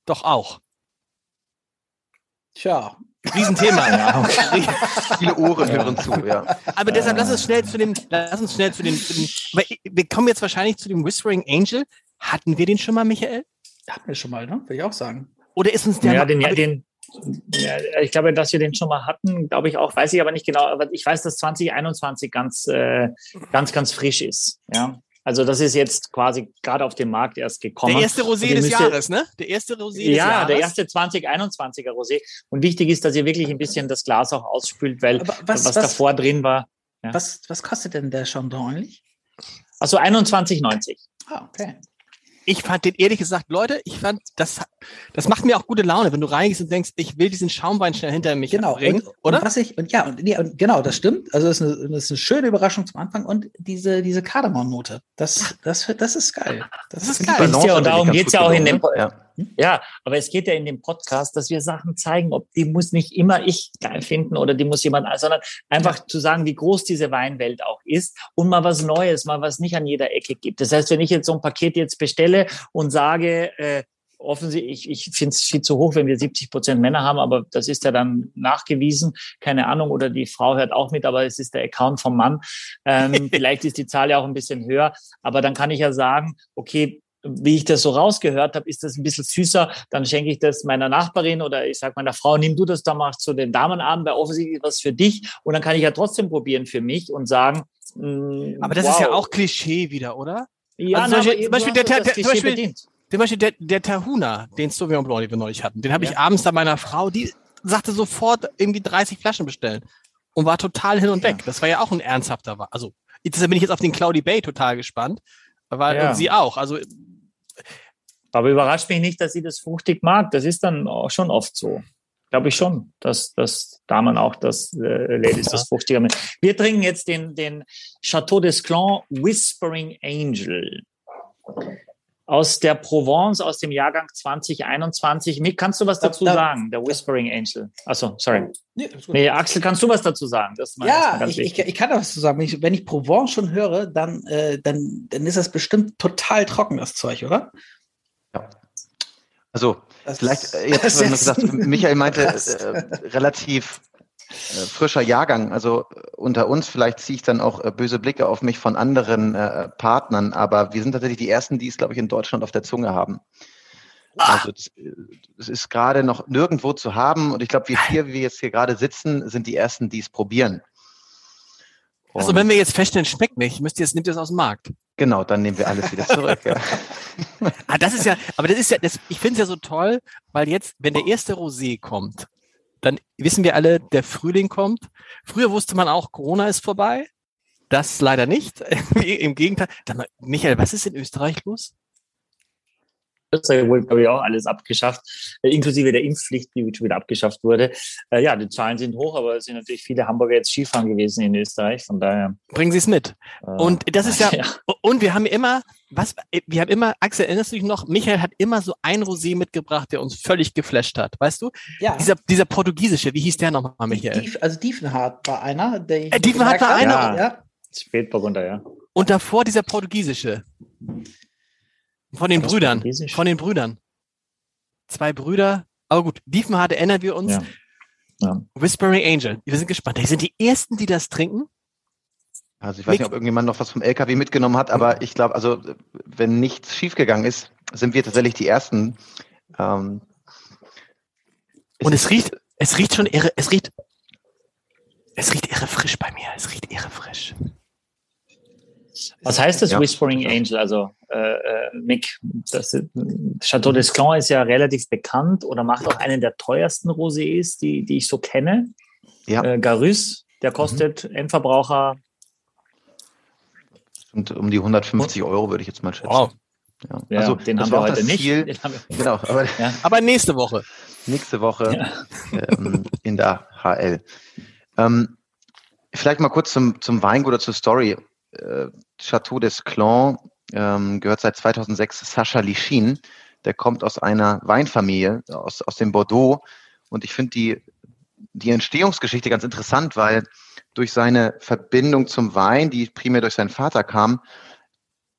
Doch auch. tja. Riesenthema. [LAUGHS] Ja, Viele Ohren hören zu, ja. Aber deshalb lass uns schnell zu dem, lass uns schnell zu den, zu weil ich- wir kommen jetzt wahrscheinlich zu dem Whispering Angel. Hatten wir den schon mal, Michael? Hatten wir schon mal, ne? Würde ich auch sagen. Oder ist uns der ja, den, ja, aber- den, ja, ich glaube, dass wir den schon mal hatten, glaube ich auch, weiß ich aber nicht genau. Aber ich weiß, dass 2021 ganz, äh, ganz, ganz frisch ist. Ja, also das ist jetzt quasi gerade auf den Markt erst gekommen. der erste Rosé des müsst ihr- Jahres, ne? Der erste Rosé des Ja, Jahres. der erste 2021er Rosé. Und wichtig ist, dass ihr wirklich ein bisschen das Glas auch ausspült, weil was, was, was, davor drin war. Ja. was, was kostet denn der Chandon eigentlich? Also 21,90. Ah, okay. Ich fand den ehrlich gesagt, Leute, ich fand, das, das macht mir auch gute Laune, wenn du reingehst und denkst, ich will diesen Schaumwein schnell hinter mich Genau. bringen, und, oder? Und was ich, und ja, und, nee, und genau, das stimmt. Also, das ist, eine, das ist eine schöne Überraschung zum Anfang und diese, diese Kardamomnote. Das, das, das ist geil. Das ist finde geil. Balance ihr, und darum geht's ja auch in dem, ne? Ja. Ja, aber es geht ja in dem Podcast, dass wir Sachen zeigen, ob die muss nicht immer ich geil finden oder die muss jemand, sondern einfach zu sagen, wie groß diese Weinwelt auch ist und mal was Neues, mal was nicht an jeder Ecke gibt. Das heißt, wenn ich jetzt so ein Paket jetzt bestelle und sage, äh, offensichtlich, ich, ich finde es viel zu hoch, wenn wir 70 Prozent Männer haben, aber das ist ja dann nachgewiesen, keine Ahnung, oder die Frau hört auch mit, aber es ist der Account vom Mann. Ähm, [LAUGHS] vielleicht ist die Zahl ja auch ein bisschen höher, aber dann kann ich ja sagen, okay, wie ich das so rausgehört habe, ist das ein bisschen süßer, dann schenke ich das meiner Nachbarin oder ich sage meiner Frau, nimm du das da mal zu den Damenabend, weil offensichtlich ist was für dich und dann kann ich ja trotzdem probieren für mich und sagen, mh, Aber das wow. ist ja auch Klischee wieder, oder? ja, also zum Beispiel- zum Beispiel der- der- zum Klischee Beispiel- bedient. Zum Beispiel der, der Tahuna, den Sauvignon Blanc, den wir neulich hatten, den habe ich Ja. abends da meiner Frau, die sagte sofort irgendwie 30 Flaschen bestellen und war total hin und Ja. weg. Das war ja auch ein ernsthafter, also deshalb bin ich jetzt auf den Cloudy Bay total gespannt, weil Ja. und sie auch. Also Aber überrascht mich nicht, dass sie das fruchtig mag. Das ist dann auch schon oft so. Glaube ich schon, dass, dass Damen auch das äh, Ladies das fruchtiger mit. Wir trinken jetzt den, den Chateau d'Esclan Whispering Angel. aus der Provence, aus dem Jahrgang 2021. Mick, kannst du was dazu da, sagen? Der Whispering Angel. Achso, sorry. Nee, nee, Axel, kannst du was dazu sagen? ja, ich, ich, ich, kann da was dazu sagen. Wenn ich, wenn ich Provence schon höre, dann, äh, dann, dann ist das bestimmt total trocken, das Zeug, oder? Ja. Also, das vielleicht, äh, jetzt, wenn gesagt, Michael [LAUGHS] meinte, äh, relativ äh, frischer Jahrgang. Also äh, unter uns, vielleicht ziehe ich dann auch äh, böse Blicke auf mich von anderen äh, Partnern, aber wir sind tatsächlich die ersten, die es, glaube ich, in Deutschland auf der Zunge haben. Ah. Also das ist gerade noch nirgendwo zu haben und ich glaube, wir vier, wie wir jetzt hier gerade sitzen, sind die ersten, die es probieren. Und also wenn wir jetzt feststellen, schmeckt nicht, müsst ihr es, nimmt ihr es aus dem Markt. Genau, dann nehmen wir alles wieder zurück. ja. [LAUGHS] ah, das ist ja, aber das ist ja, das, ich finde es ja so toll, weil jetzt, wenn der erste Rosé kommt, dann wissen wir alle, der Frühling kommt. Früher wusste man auch, Corona ist vorbei. Das leider nicht. [LAUGHS] Im Gegenteil. Michael, was ist in Österreich los? Österreich wurde, glaube ich, auch alles abgeschafft, äh, inklusive der Impfpflicht, die schon wieder abgeschafft wurde. Äh, ja, die Zahlen sind hoch, aber es sind natürlich viele Hamburger jetzt Skifahren gewesen in Österreich, von daher. Bringen Sie es mit. Äh, und das ist ja, [LAUGHS] ja, und wir haben immer, was, wir haben immer, Axel, erinnerst du dich noch, Michael hat immer so ein Rosé mitgebracht, der uns völlig geflasht hat, weißt du? Ja. Dieser, dieser portugiesische, wie hieß der nochmal, Michael? Dief, also Diefenhardt war einer, der ich äh, Diefenhardt war einer? Ja. ja. Spätburgunder, ja. Und davor dieser portugiesische. Von den Brüdern. Von den Brüdern. Zwei Brüder. Aber gut, Diefenhardt erinnern wir uns. Ja. Ja. Whispering Angel. Wir sind gespannt. Die sind die ersten, die das trinken. Also ich weiß nicht, ob irgendjemand noch was vom LKW mitgenommen hat, aber ich glaube, also wenn nichts schiefgegangen ist, sind wir tatsächlich die Ersten. Ähm, Und es riecht, es riecht schon irre, es riecht, es riecht irre frisch bei mir. Es riecht irre frisch. Was heißt das ja. Whispering Angel? Also äh, äh Mick, das Chateau d'Esclan ist ja relativ bekannt oder macht auch einen der teuersten Rosés, die, die ich so kenne. Ja. Äh, Garus, der kostet mhm. Endverbraucher und um die 150 Euro würde ich jetzt mal schätzen. Wow. Ja. ja also den haben wir heute nicht. Ziel, genau, aber, ja. aber, nächste Woche. Nächste Woche ja. ähm, in der HL. Ähm, vielleicht mal kurz zum, zum Weingut oder zur Story. Äh, Chateau des Clans ähm, gehört seit 2006 Sascha Lichin. Der kommt aus einer Weinfamilie aus, aus dem Bordeaux. Und ich finde die, die Entstehungsgeschichte ganz interessant, weil durch seine Verbindung zum Wein, die primär durch seinen Vater kam,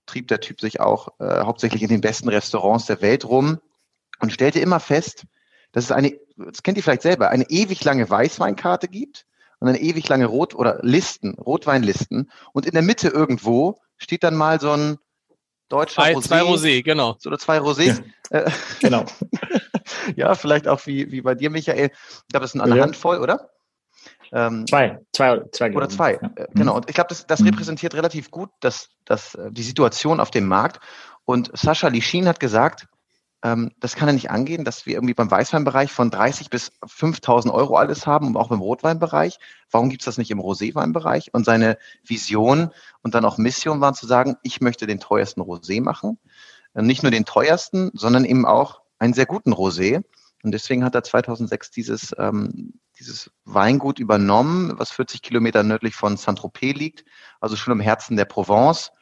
trieb der Typ sich auch äh, hauptsächlich in den besten Restaurants der Welt rum und stellte immer fest, dass es eine, das kennt ihr vielleicht selber, eine ewig lange Weißweinkarte gibt und eine ewig lange Rot- oder Listen, Rotweinlisten und in der Mitte irgendwo steht dann mal so ein deutscher zwei, Rosé. Zwei Rosé, genau. So, oder zwei Rosés. Ja, äh, genau. [LAUGHS] ja, vielleicht auch wie, wie bei dir, Michael. Ich glaube, das sind eine ja. Handvoll, oder? Ähm, zwei, zwei, zwei. Oder zwei, ja. Äh, genau. Und ich glaube, das, das mhm. repräsentiert relativ gut das, das, äh, die Situation auf dem Markt. Und Sascha Lischin hat gesagt, das kann ja nicht angehen, dass wir irgendwie beim Weißweinbereich von 30 bis 5000 Euro alles haben und auch beim Rotweinbereich. Warum gibt's das nicht im Roséweinbereich? Und seine Vision und dann auch Mission waren zu sagen, ich möchte den teuersten Rosé machen. Äh, nicht nur den teuersten, sondern eben auch einen sehr guten Rosé. Und deswegen hat er 2006 dieses, ähm, dieses Weingut übernommen, was 40 Kilometer nördlich von Saint-Tropez liegt, also schon im Herzen der Provence.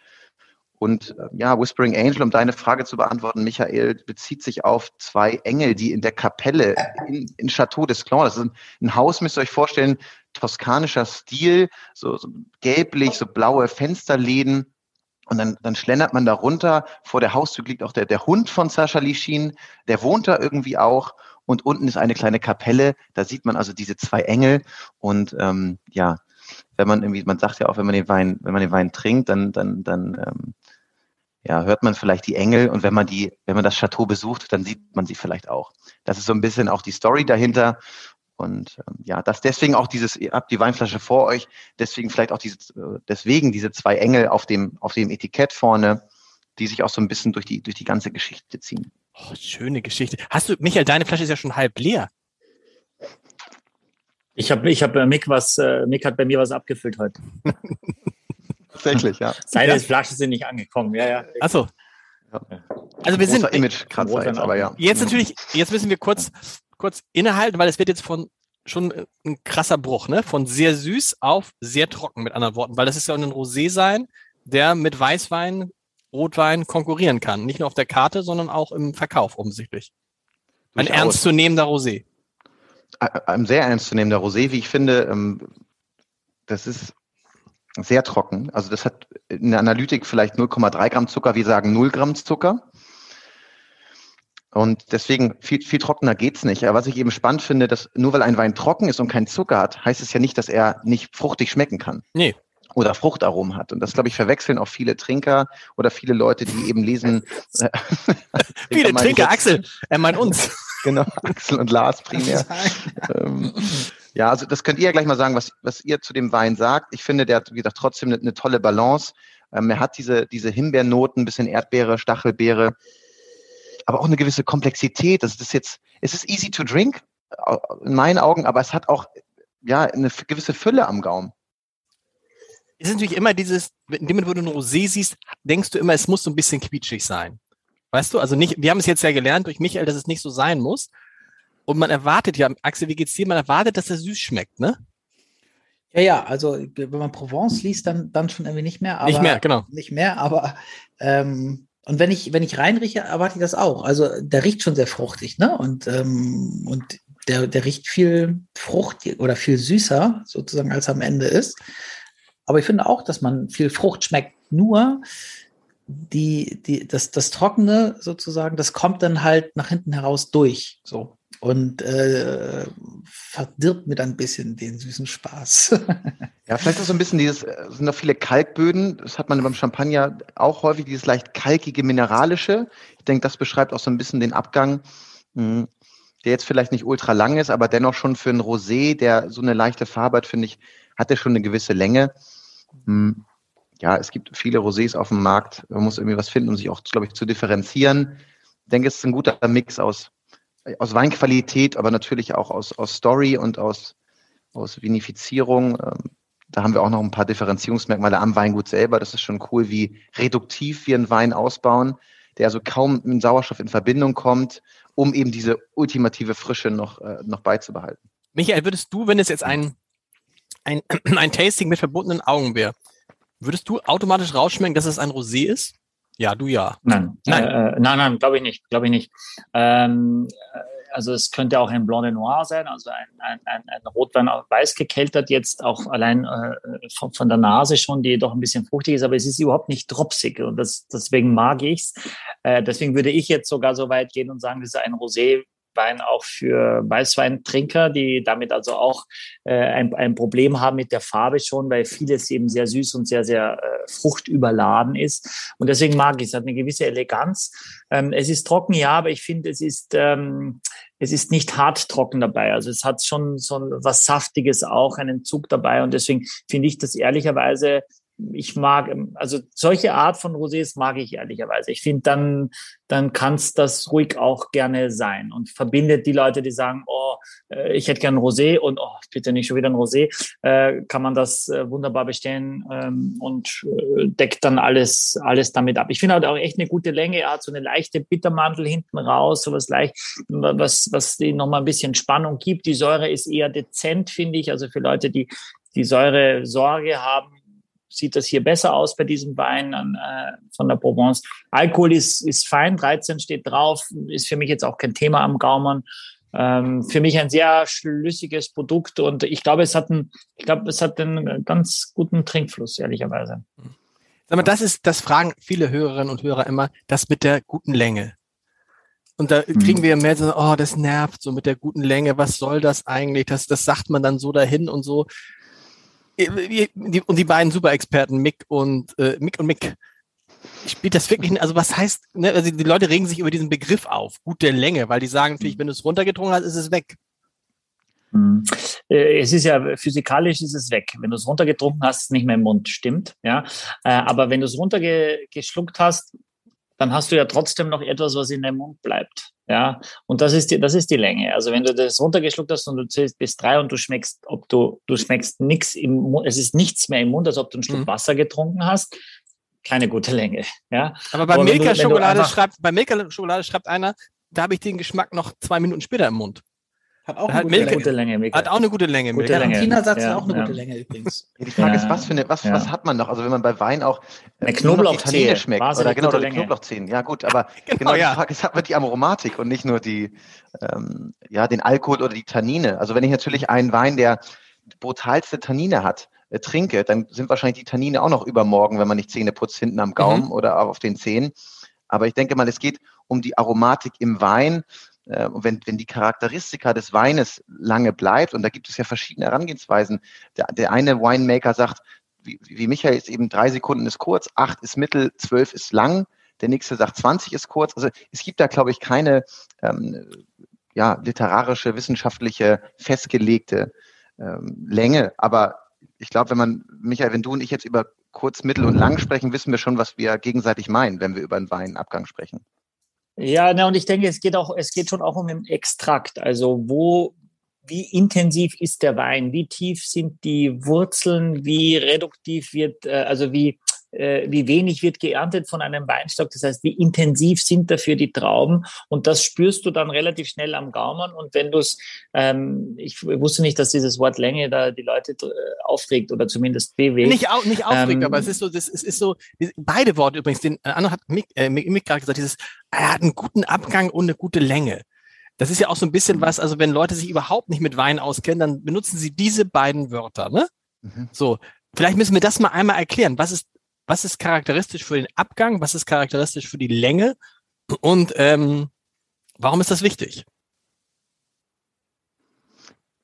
Und äh, ja, Whispering Angel, um deine Frage zu beantworten, Michael, bezieht sich auf zwei Engel, die in der Kapelle in, in Chateau des Clans, das ist ein, ein, Haus, müsst ihr euch vorstellen, toskanischer Stil, so, so gelblich, so blaue Fensterläden. Und dann, dann schlendert man da runter. Vor der Haustür liegt auch der, der Hund von Sascha Lischin. Der wohnt da irgendwie auch und unten ist eine kleine Kapelle. Da sieht man also diese zwei Engel und ähm, ja, wenn man irgendwie, man sagt ja auch, wenn man den Wein, wenn man den Wein trinkt, dann, dann, dann ähm, ja, hört man vielleicht die Engel und wenn man die, wenn man das Chateau besucht, dann sieht man sie vielleicht auch. Das ist so ein bisschen auch die Story dahinter. Und ähm, ja, dass deswegen auch dieses, ihr habt die Weinflasche vor euch, deswegen vielleicht auch diese, deswegen diese zwei Engel auf dem, auf dem Etikett vorne, die sich auch so ein bisschen durch die, durch die ganze Geschichte ziehen. Oh, schöne Geschichte. Hast du, Michael, deine Flasche ist ja schon halb leer. Ich habe, ich habe, äh, Mick was, äh, Mick hat bei mir was abgefüllt heute. [LAUGHS] Tatsächlich, ja. Seine ja. Flaschen sind nicht angekommen, ja, ja. Achso. Ja. Also wir sind Image jetzt, aber ja. Jetzt natürlich, jetzt müssen wir kurz, kurz innehalten, weil es wird jetzt von schon ein krasser Bruch, ne? Von sehr süß auf sehr trocken, mit anderen Worten, weil das ist ja ein Rosé sein, der mit Weißwein Rotwein konkurrieren kann. Nicht nur auf der Karte, sondern auch im Verkauf offensichtlich. Ein ernstzunehmender Rosé. Ein sehr ernstzunehmender Rosé, wie ich finde. ähm, Das ist sehr trocken. Also das hat in der Analytik vielleicht 0,3 Gramm Zucker. Wir sagen 0 Gramm Zucker. Und deswegen viel, viel trockener geht's nicht. Aber was ich eben spannend finde, dass nur weil ein Wein trocken ist und keinen Zucker hat, heißt es ja nicht, dass er nicht fruchtig schmecken kann. Nee. Oder Fruchtaromen hat. Und das, glaube ich, verwechseln auch viele Trinker oder viele Leute, die eben lesen. äh, [LAUGHS] Viele Trinker, jetzt- Axel, er meint uns. [LAUGHS] Genau, Axel und Lars primär. ähm, ja, also das könnt ihr ja gleich mal sagen, was, was ihr zu dem Wein sagt. Ich finde, der hat, wie gesagt, trotzdem eine, eine tolle Balance. Ähm, er hat diese, diese Himbeernoten, ein bisschen Erdbeere, Stachelbeere, aber auch eine gewisse Komplexität. Das ist jetzt, es ist easy to drink, äh, in meinen Augen, aber es hat auch ja eine gewisse Fülle am Gaumen. Es ist natürlich immer dieses, in dem Moment, wo du ein Rosé siehst, denkst du immer, es muss so ein bisschen quietschig sein. Weißt du? Also nicht, wir haben es jetzt ja gelernt durch Michael, dass es nicht so sein muss. Und man erwartet ja, Axel, wie geht's dir? Man erwartet, dass er süß schmeckt, ne? Ja, ja, also wenn man Provence liest, dann, dann schon irgendwie nicht mehr. Aber, nicht mehr, genau. Nicht mehr, aber ähm, und wenn ich, wenn ich reinrieche, erwarte ich das auch. Also der riecht schon sehr fruchtig, ne? Und, ähm, und der, der riecht viel Frucht oder viel süßer, sozusagen, als er am Ende ist. Aber ich finde auch, dass man viel Frucht schmeckt. Nur die, die, das, das Trockene sozusagen, das kommt dann halt nach hinten heraus durch. So. Und äh, verdirbt mir dann ein bisschen den süßen Spaß. [LAUGHS] Ja, vielleicht auch so ein bisschen dieses, äh, sind noch viele Kalkböden. Das hat man beim Champagner auch häufig, dieses leicht kalkige, mineralische. Ich denke, das beschreibt auch so ein bisschen den Abgang, mh, der jetzt vielleicht nicht ultra lang ist, aber dennoch schon für einen Rosé, der so eine leichte Farbe hat, finde ich, hat er schon eine gewisse Länge. Mh, Ja, es gibt viele Rosés auf dem Markt. Man muss irgendwie was finden, um sich auch, glaube ich, zu differenzieren. Ich denke, es ist ein guter Mix aus, aus Weinqualität, aber natürlich auch aus, aus Story und aus, aus Vinifizierung. Ähm, Da haben wir auch noch ein paar Differenzierungsmerkmale am Weingut selber. Das ist schon cool, wie reduktiv wir einen Wein ausbauen, der also kaum mit Sauerstoff in Verbindung kommt, um eben diese ultimative Frische noch, äh, noch beizubehalten. Michael, würdest du, wenn es jetzt ein, ein, [CLEARS THROAT] ein Tasting mit verbundenen Augen wäre, würdest du automatisch rausschmecken, dass es ein Rosé ist? Ja, du ja. Nein, Nein. äh, nein, nein, glaube ich nicht, glaube ich nicht. Ähm, äh, also es könnte auch ein Blanc de Noir sein, also ein, ein, ein, ein Rotwein auf weiß gekeltert, jetzt auch allein äh, von, von der Nase schon, die doch ein bisschen fruchtig ist, aber es ist überhaupt nicht dropsig und das, deswegen mag ich's. Äh, deswegen würde ich jetzt sogar so weit gehen und sagen, das ist ein Rosé. Wein auch für Weißweintrinker, die damit also auch äh, ein, ein Problem haben mit der Farbe schon, weil vieles eben sehr süß und sehr, sehr äh, fruchtüberladen ist. Und deswegen mag ich es. Hat eine gewisse Eleganz. Ähm, es ist trocken, ja, aber ich finde, es ist, ähm, es ist nicht hart trocken dabei. Also es hat schon so was Saftiges auch, einen Zug dabei. Und deswegen finde ich das ehrlicherweise ich mag, also solche Art von Rosés mag ich ehrlicherweise. Ich finde, dann, dann kann es das ruhig auch gerne sein und verbindet die Leute, die sagen, oh, äh, ich hätte gerne ein Rosé und oh, bitte nicht schon wieder ein Rosé, äh, kann man das äh, wunderbar bestellen ähm, und äh, deckt dann alles, alles damit ab. Ich finde halt auch echt eine gute Länge. Er hat so eine leichte Bittermantel hinten raus, sowas leicht, was, was denen nochmal ein bisschen Spannung gibt. Die Säure ist eher dezent, finde ich. Also für Leute, die die Säure Sorge haben, sieht das hier besser aus bei diesem Wein äh, von der Provence. Alkohol ist, ist fein, 13 steht drauf, ist für mich jetzt auch kein Thema am Gaumen. Ähm, für mich ein sehr schlüssiges Produkt und ich glaube, es hat einen, ich glaube, es hat einen ganz guten Trinkfluss, ehrlicherweise. Sag mal, das ist, das fragen viele Hörerinnen und Hörer immer, das mit der guten Länge. Und da kriegen wir mehr so, oh, das nervt so mit der guten Länge, was soll das eigentlich? Das, das sagt man dann so dahin und so und die beiden Superexperten Mick und äh, Mick und Mick spielt das wirklich, also was heißt, ne, also die Leute regen sich über diesen Begriff auf, gute Länge, weil die sagen natürlich, wenn du es runtergetrunken hast, ist es weg. Hm. Es ist ja physikalisch ist es weg. Wenn du es runtergetrunken hast, ist es nicht mehr im Mund, stimmt. Ja, aber wenn du es runtergeschluckt hast, dann hast du ja trotzdem noch etwas, was in deinem Mund bleibt. Ja, und das ist die, das ist die Länge. Also wenn du das runtergeschluckt hast und du zählst bis drei und du schmeckst, ob du, du schmeckst nichts im Mund, es ist nichts mehr im Mund, als ob du einen Schluck mhm. Wasser getrunken hast. Keine gute Länge. Ja. Aber bei Milka Schokolade schreibt, bei Milka Schokolade schreibt einer, da habe ich den Geschmack noch zwei Minuten später im Mund. Hat auch eine, gute, gute, Länge. Milke. Hat auch eine gute Länge. Gute Länge. Tina sagt ja, auch eine ja. gute Länge übrigens. Die Frage ist, was für eine, was, was hat man noch? Also wenn man bei Wein auch eine Knoblauchzehe schmeckt oder genau oder Knoblauchzehen. Ja gut, aber [LAUGHS] genau, genau die Frage ist, hat man die Aromatik und nicht nur die, ähm, ja den Alkohol oder die Tannine. Also wenn ich natürlich einen Wein, der brutalste Tannine hat, äh, trinke, dann sind wahrscheinlich die Tannine auch noch übermorgen, wenn man nicht Zähne putzt, hinten am Gaumen mhm. oder auf den Zähnen. Aber ich denke mal, es geht um die Aromatik im Wein äh, wenn, wenn die Charakteristika des Weines lange bleibt, und da gibt es ja verschiedene Herangehensweisen. Der, der eine Winemaker sagt, wie, wie Michael ist eben drei Sekunden ist kurz, acht ist mittel, zwölf ist lang. Der nächste sagt 20 ist kurz. Also es gibt da, glaube ich, keine ähm, ja, literarische, wissenschaftliche, festgelegte ähm, Länge. Aber ich glaube, wenn man, Michael, wenn du und ich jetzt über kurz, mittel und lang sprechen, wissen wir schon, was wir gegenseitig meinen, wenn wir über einen Weinabgang sprechen. Ja, na, und ich denke, es geht auch, es geht schon auch um den Extrakt. Also wo, wie intensiv ist der Wein? Wie tief sind die Wurzeln? Wie reduktiv wird, äh, also wie, wie wenig wird geerntet von einem Weinstock. Das heißt, wie intensiv sind dafür die Trauben? Und das spürst du dann relativ schnell am Gaumen. Und wenn du es, ähm, ich wusste nicht, dass dieses Wort Länge da die Leute äh, aufregt oder zumindest bewegt. Nicht, au nicht aufregt, ähm, aber es ist so, das ist, ist so, beide Worte übrigens, den äh, andere hat Mick, äh, Mick gerade gesagt, dieses, er hat einen guten Abgang und eine gute Länge. Das ist ja auch so ein bisschen was, also wenn Leute sich überhaupt nicht mit Wein auskennen, dann benutzen sie diese beiden Wörter, ne? Mhm. So, vielleicht müssen wir das mal einmal erklären. Was ist was ist charakteristisch für den Abgang, was ist charakteristisch für die Länge und ähm, warum ist das wichtig?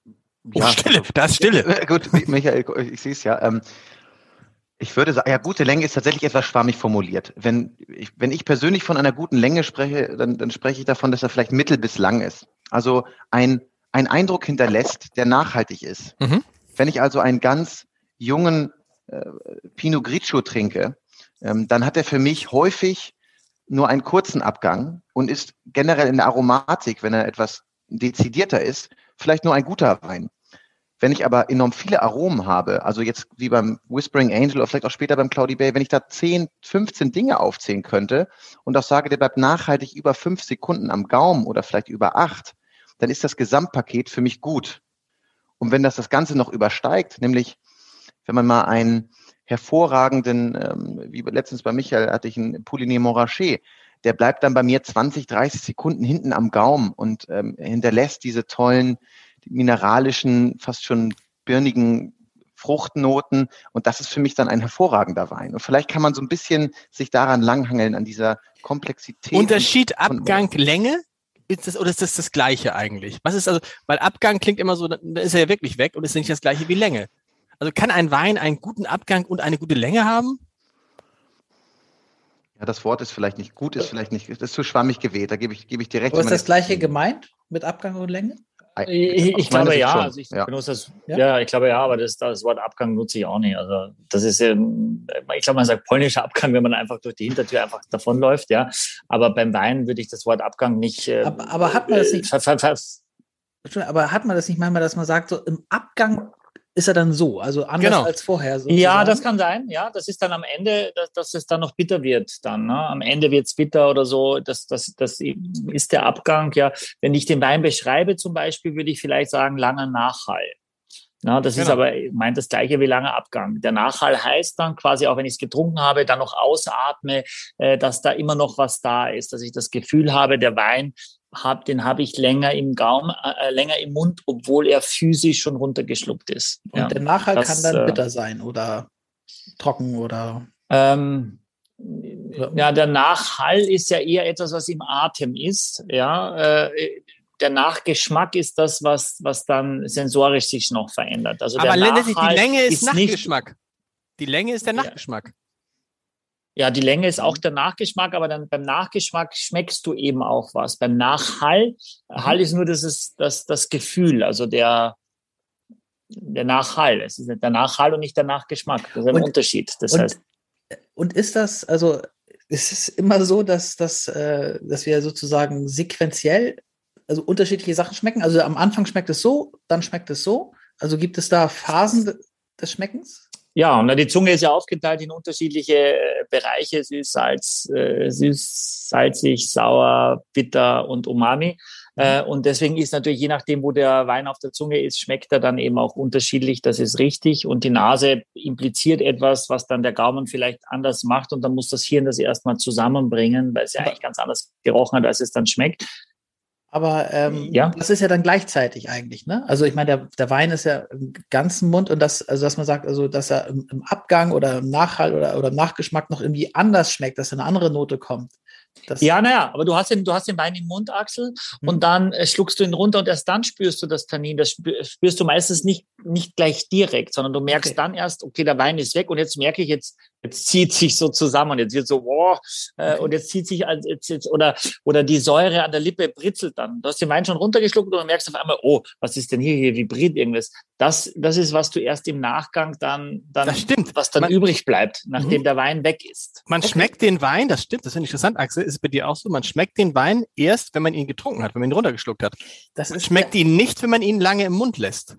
Oh, ja, Stille, da ist Stille. Gut, Michael, ich sehe es ja. Ähm, ich würde sagen, ja, gute Länge ist tatsächlich etwas schwammig formuliert. Wenn ich, wenn ich persönlich von einer guten Länge spreche, dann, dann spreche ich davon, dass er vielleicht mittel bis lang ist. Also ein, ein Eindruck hinterlässt, der nachhaltig ist. Mhm. Wenn ich also einen ganz jungen äh, Pinot Grigio trinke, ähm, dann hat er für mich häufig nur einen kurzen Abgang und ist generell in der Aromatik, wenn er etwas dezidierter ist, vielleicht nur ein guter Wein. Wenn ich aber enorm viele Aromen habe, also jetzt wie beim Whispering Angel oder vielleicht auch später beim Cloudy Bay, wenn ich da 10, 15 Dinge aufzählen könnte und auch sage, der bleibt nachhaltig über fünf Sekunden am Gaumen oder vielleicht über acht, dann ist das Gesamtpaket für mich gut. Und wenn das das Ganze noch übersteigt, nämlich wenn man mal einen hervorragenden, ähm, wie letztens bei Michael hatte ich einen Pouliné Montrachet, der bleibt dann bei mir 20, 30 Sekunden hinten am Gaumen und ähm, hinterlässt diese tollen mineralischen, fast schon birnigen Fruchtnoten. Und das ist für mich dann ein hervorragender Wein. Und vielleicht kann man so ein bisschen sich daran langhangeln, an dieser Komplexität. Unterschied Abgang, Länge? Ist das, oder ist das das Gleiche eigentlich? Was ist also, weil Abgang klingt immer so, dann ist er ja wirklich weg und ist nicht das Gleiche wie Länge. Also kann ein Wein einen guten Abgang und eine gute Länge haben? Ja, das Wort ist vielleicht nicht gut, ist vielleicht nicht, ist zu schwammig gewählt, da gebe ich, gebe ich dir recht. Aber ist das gleiche gemeint mit Abgang und Länge? Ich, ich glaube ja, also ich ja. benutze das, ja. ja. ich glaube ja, aber das, das Wort Abgang nutze ich auch nicht. Also das ist, ich glaube, man sagt polnischer Abgang, wenn man einfach durch die Hintertür einfach davonläuft, ja. Aber beim Wein würde ich das Wort Abgang nicht. Äh, aber, aber, hat man das nicht? aber hat man das nicht manchmal, dass man sagt, so im Abgang ist er dann so, also anders genau. als vorher. Sozusagen. Ja, das kann sein. Ja, das ist dann am Ende, dass, dass es dann noch bitter wird. Dann ne? am Ende wird es bitter oder so. Das, das, das ist der Abgang. Ja, wenn ich den Wein beschreibe zum Beispiel, würde ich vielleicht sagen langer Nachhall. Na, das genau. ist aber meint das gleiche wie langer Abgang. Der Nachhall heißt dann quasi, auch wenn ich es getrunken habe, dann noch ausatme, äh, dass da immer noch was da ist, dass ich das Gefühl habe, der Wein hab, den habe ich länger im Gaumen, äh, äh, länger im Mund, obwohl er physisch schon runtergeschluckt ist. Und ja, der Nachhall das, kann dann äh, bitter sein oder trocken oder. Ähm, ja, der Nachhall ist ja eher etwas, was im Atem ist. Ja, äh, der Nachgeschmack ist das, was, was dann sensorisch sich noch verändert. Also Aber die Länge ist, ist Nachgeschmack. Die Länge ist der Nachgeschmack. Ja, die Länge ist auch der Nachgeschmack, aber dann beim Nachgeschmack schmeckst du eben auch was. Beim Nachhall, mhm. Hall ist nur das, ist das, das Gefühl, also der, der Nachhall. Es ist der Nachhall und nicht der Nachgeschmack. Das ist ein und, Unterschied. Das und, heißt. Und ist das, also ist es immer so, dass, dass, äh, dass wir sozusagen sequenziell also unterschiedliche Sachen schmecken? Also am Anfang schmeckt es so, dann schmeckt es so. Also gibt es da Phasen des Schmeckens? Ja, und die Zunge ist ja aufgeteilt in unterschiedliche äh, Bereiche, süß, Salz, äh, süß, salzig, sauer, bitter und Umami. Äh, und deswegen ist natürlich, je nachdem, wo der Wein auf der Zunge ist, schmeckt er dann eben auch unterschiedlich. Das ist richtig. Und die Nase impliziert etwas, was dann der Gaumen vielleicht anders macht. Und dann muss das Hirn das erstmal zusammenbringen, weil es ja eigentlich ganz anders gerochen hat, als es dann schmeckt. Aber ähm, ja. das ist ja dann gleichzeitig eigentlich, ne? Also ich meine, der, der Wein ist ja im ganzen Mund und das, also dass man sagt, also dass er im, im Abgang oder im Nachhalt oder, oder im Nachgeschmack noch irgendwie anders schmeckt, dass eine andere Note kommt. Das ja, naja, aber du hast den, du hast den Wein im Mund, Axel, mhm. und dann äh, schluckst du ihn runter und erst dann spürst du das Tannin. Das spürst du meistens nicht, nicht gleich direkt, sondern du merkst okay. dann erst, okay, der Wein ist weg und jetzt merke ich, jetzt, jetzt zieht sich so zusammen und jetzt wird so, wow, äh, okay. und jetzt zieht sich, jetzt, jetzt, oder, oder die Säure an der Lippe britzelt dann. Du hast den Wein schon runtergeschluckt und du merkst auf einmal, oh, was ist denn hier, hier vibriert irgendwas. Das, das ist, was du erst im Nachgang dann, dann das stimmt. was dann Man, übrig bleibt, nachdem mhm. der Wein weg ist. Man okay. schmeckt den Wein, das stimmt, das finde ich interessant, Axel, ist bei dir auch so, man schmeckt den Wein erst, wenn man ihn getrunken hat, wenn man ihn runtergeschluckt hat. Das man schmeckt ihn nicht, wenn man ihn lange im Mund lässt.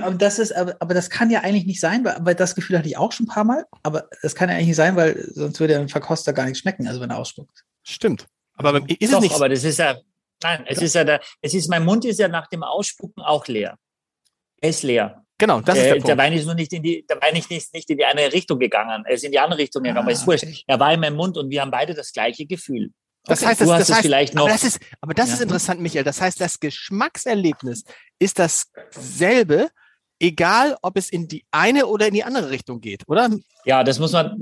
Aber das ist, aber, aber das kann ja eigentlich nicht sein, weil, weil das Gefühl hatte ich auch schon ein paar Mal, aber das kann ja eigentlich nicht sein, weil sonst würde der Verkoster gar nicht schmecken, also wenn er ausspuckt. Stimmt. Aber ist Doch, es nicht. Aber das ist ja, nein, es ja. ist ja der, es ist, mein Mund ist ja nach dem Ausspucken auch leer. Er ist leer. Genau, das der, ist der, Punkt. der Wein ist nur nicht in die, der Wein ist nicht, nicht in die eine Richtung gegangen. Er ist in die andere Richtung gegangen, ah, aber ist wurscht. Er war in meinem Mund und wir haben beide das gleiche Gefühl. Das okay, heißt, das, das heißt, vielleicht noch. Aber das ist, aber das ja. ist interessant, Michael. Das heißt, das Geschmackserlebnis ist dasselbe, egal ob es in die eine oder in die andere Richtung geht, oder? Ja, das muss man,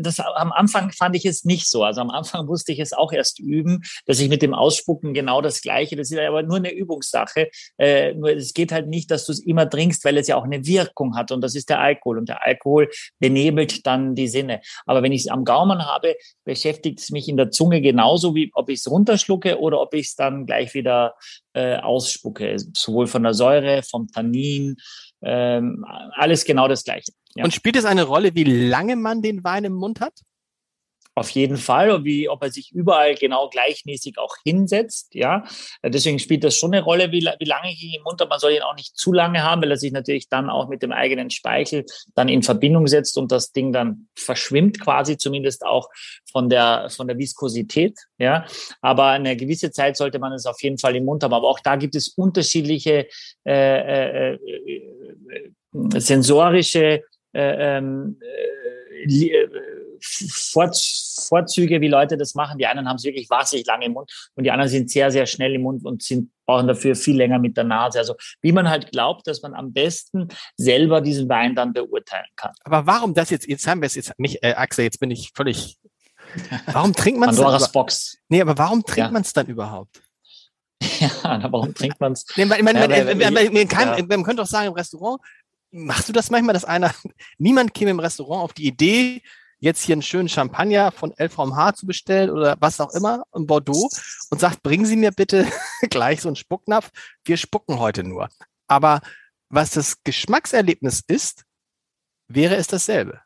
das am Anfang fand ich es nicht so. Also am Anfang musste ich es auch erst üben, dass ich mit dem Ausspucken genau das Gleiche, das ist aber nur eine Übungssache. Äh, nur es geht halt nicht, dass du es immer trinkst, weil es ja auch eine Wirkung hat und das ist der Alkohol und der Alkohol benebelt dann die Sinne. Aber wenn ich es am Gaumen habe, beschäftigt es mich in der Zunge genauso wie ob ich es runterschlucke oder ob ich es dann gleich wieder äh, ausspucke, sowohl von der Säure, vom Tannin, ähm, alles genau das Gleiche. Ja. Und spielt es eine Rolle, wie lange man den Wein im Mund hat? Auf jeden Fall, wie, ob er sich überall genau gleichmäßig auch hinsetzt. Ja, deswegen spielt das schon eine Rolle, wie, wie lange ich ihn im Mund habe. Man soll ihn auch nicht zu lange haben, weil er sich natürlich dann auch mit dem eigenen Speichel dann in Verbindung setzt und das Ding dann verschwimmt quasi zumindest auch von der, von der Viskosität. Ja, aber eine gewisse Zeit sollte man es auf jeden Fall im Mund haben. Aber auch da gibt es unterschiedliche äh, äh, äh, sensorische äh, ähm, Vorzüge, wie Leute das machen. Die einen haben es wirklich wahnsinnig lange im Mund und die anderen sind sehr, sehr schnell im Mund und sind, brauchen dafür viel länger mit der Nase. Also wie man halt glaubt, dass man am besten selber diesen Wein dann beurteilen kann. Aber warum das jetzt, jetzt haben wir es jetzt nicht, äh, Axel, jetzt bin ich völlig, [LAUGHS] warum trinkt man es? Pandoras Box. Nee, aber warum trinkt ja. man es dann überhaupt? [LAUGHS] Ja, warum trinkt man es? Nee, man, man, ja, man, man, kann, man könnte auch sagen, im Restaurant, machst du das manchmal, dass einer, [LAUGHS] niemand käme im Restaurant auf die Idee, jetzt hier einen schönen Champagner von LVMH zu bestellen oder was auch immer in Bordeaux und sagt, bringen Sie mir bitte [LAUGHS] gleich so einen Spucknapf. Wir spucken heute nur. Aber was das Geschmackserlebnis ist, wäre es dasselbe.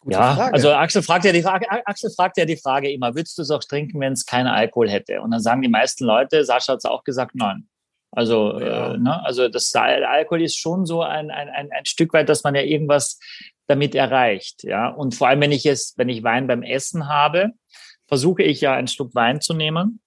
Gute ja, Frage. also Axel fragt ja die Frage, Axel fragt ja die Frage immer, würdest du es auch trinken, wenn es keinen Alkohol hätte? Und dann sagen die meisten Leute, Sascha hat es auch gesagt, nein. Also, ja. äh, ne? also das Alkohol ist schon so ein, ein, ein, ein Stück weit, dass man ja irgendwas damit erreicht. Ja, und vor allem, wenn ich es, wenn ich Wein beim Essen habe, versuche ich ja ein Stück Wein zu nehmen.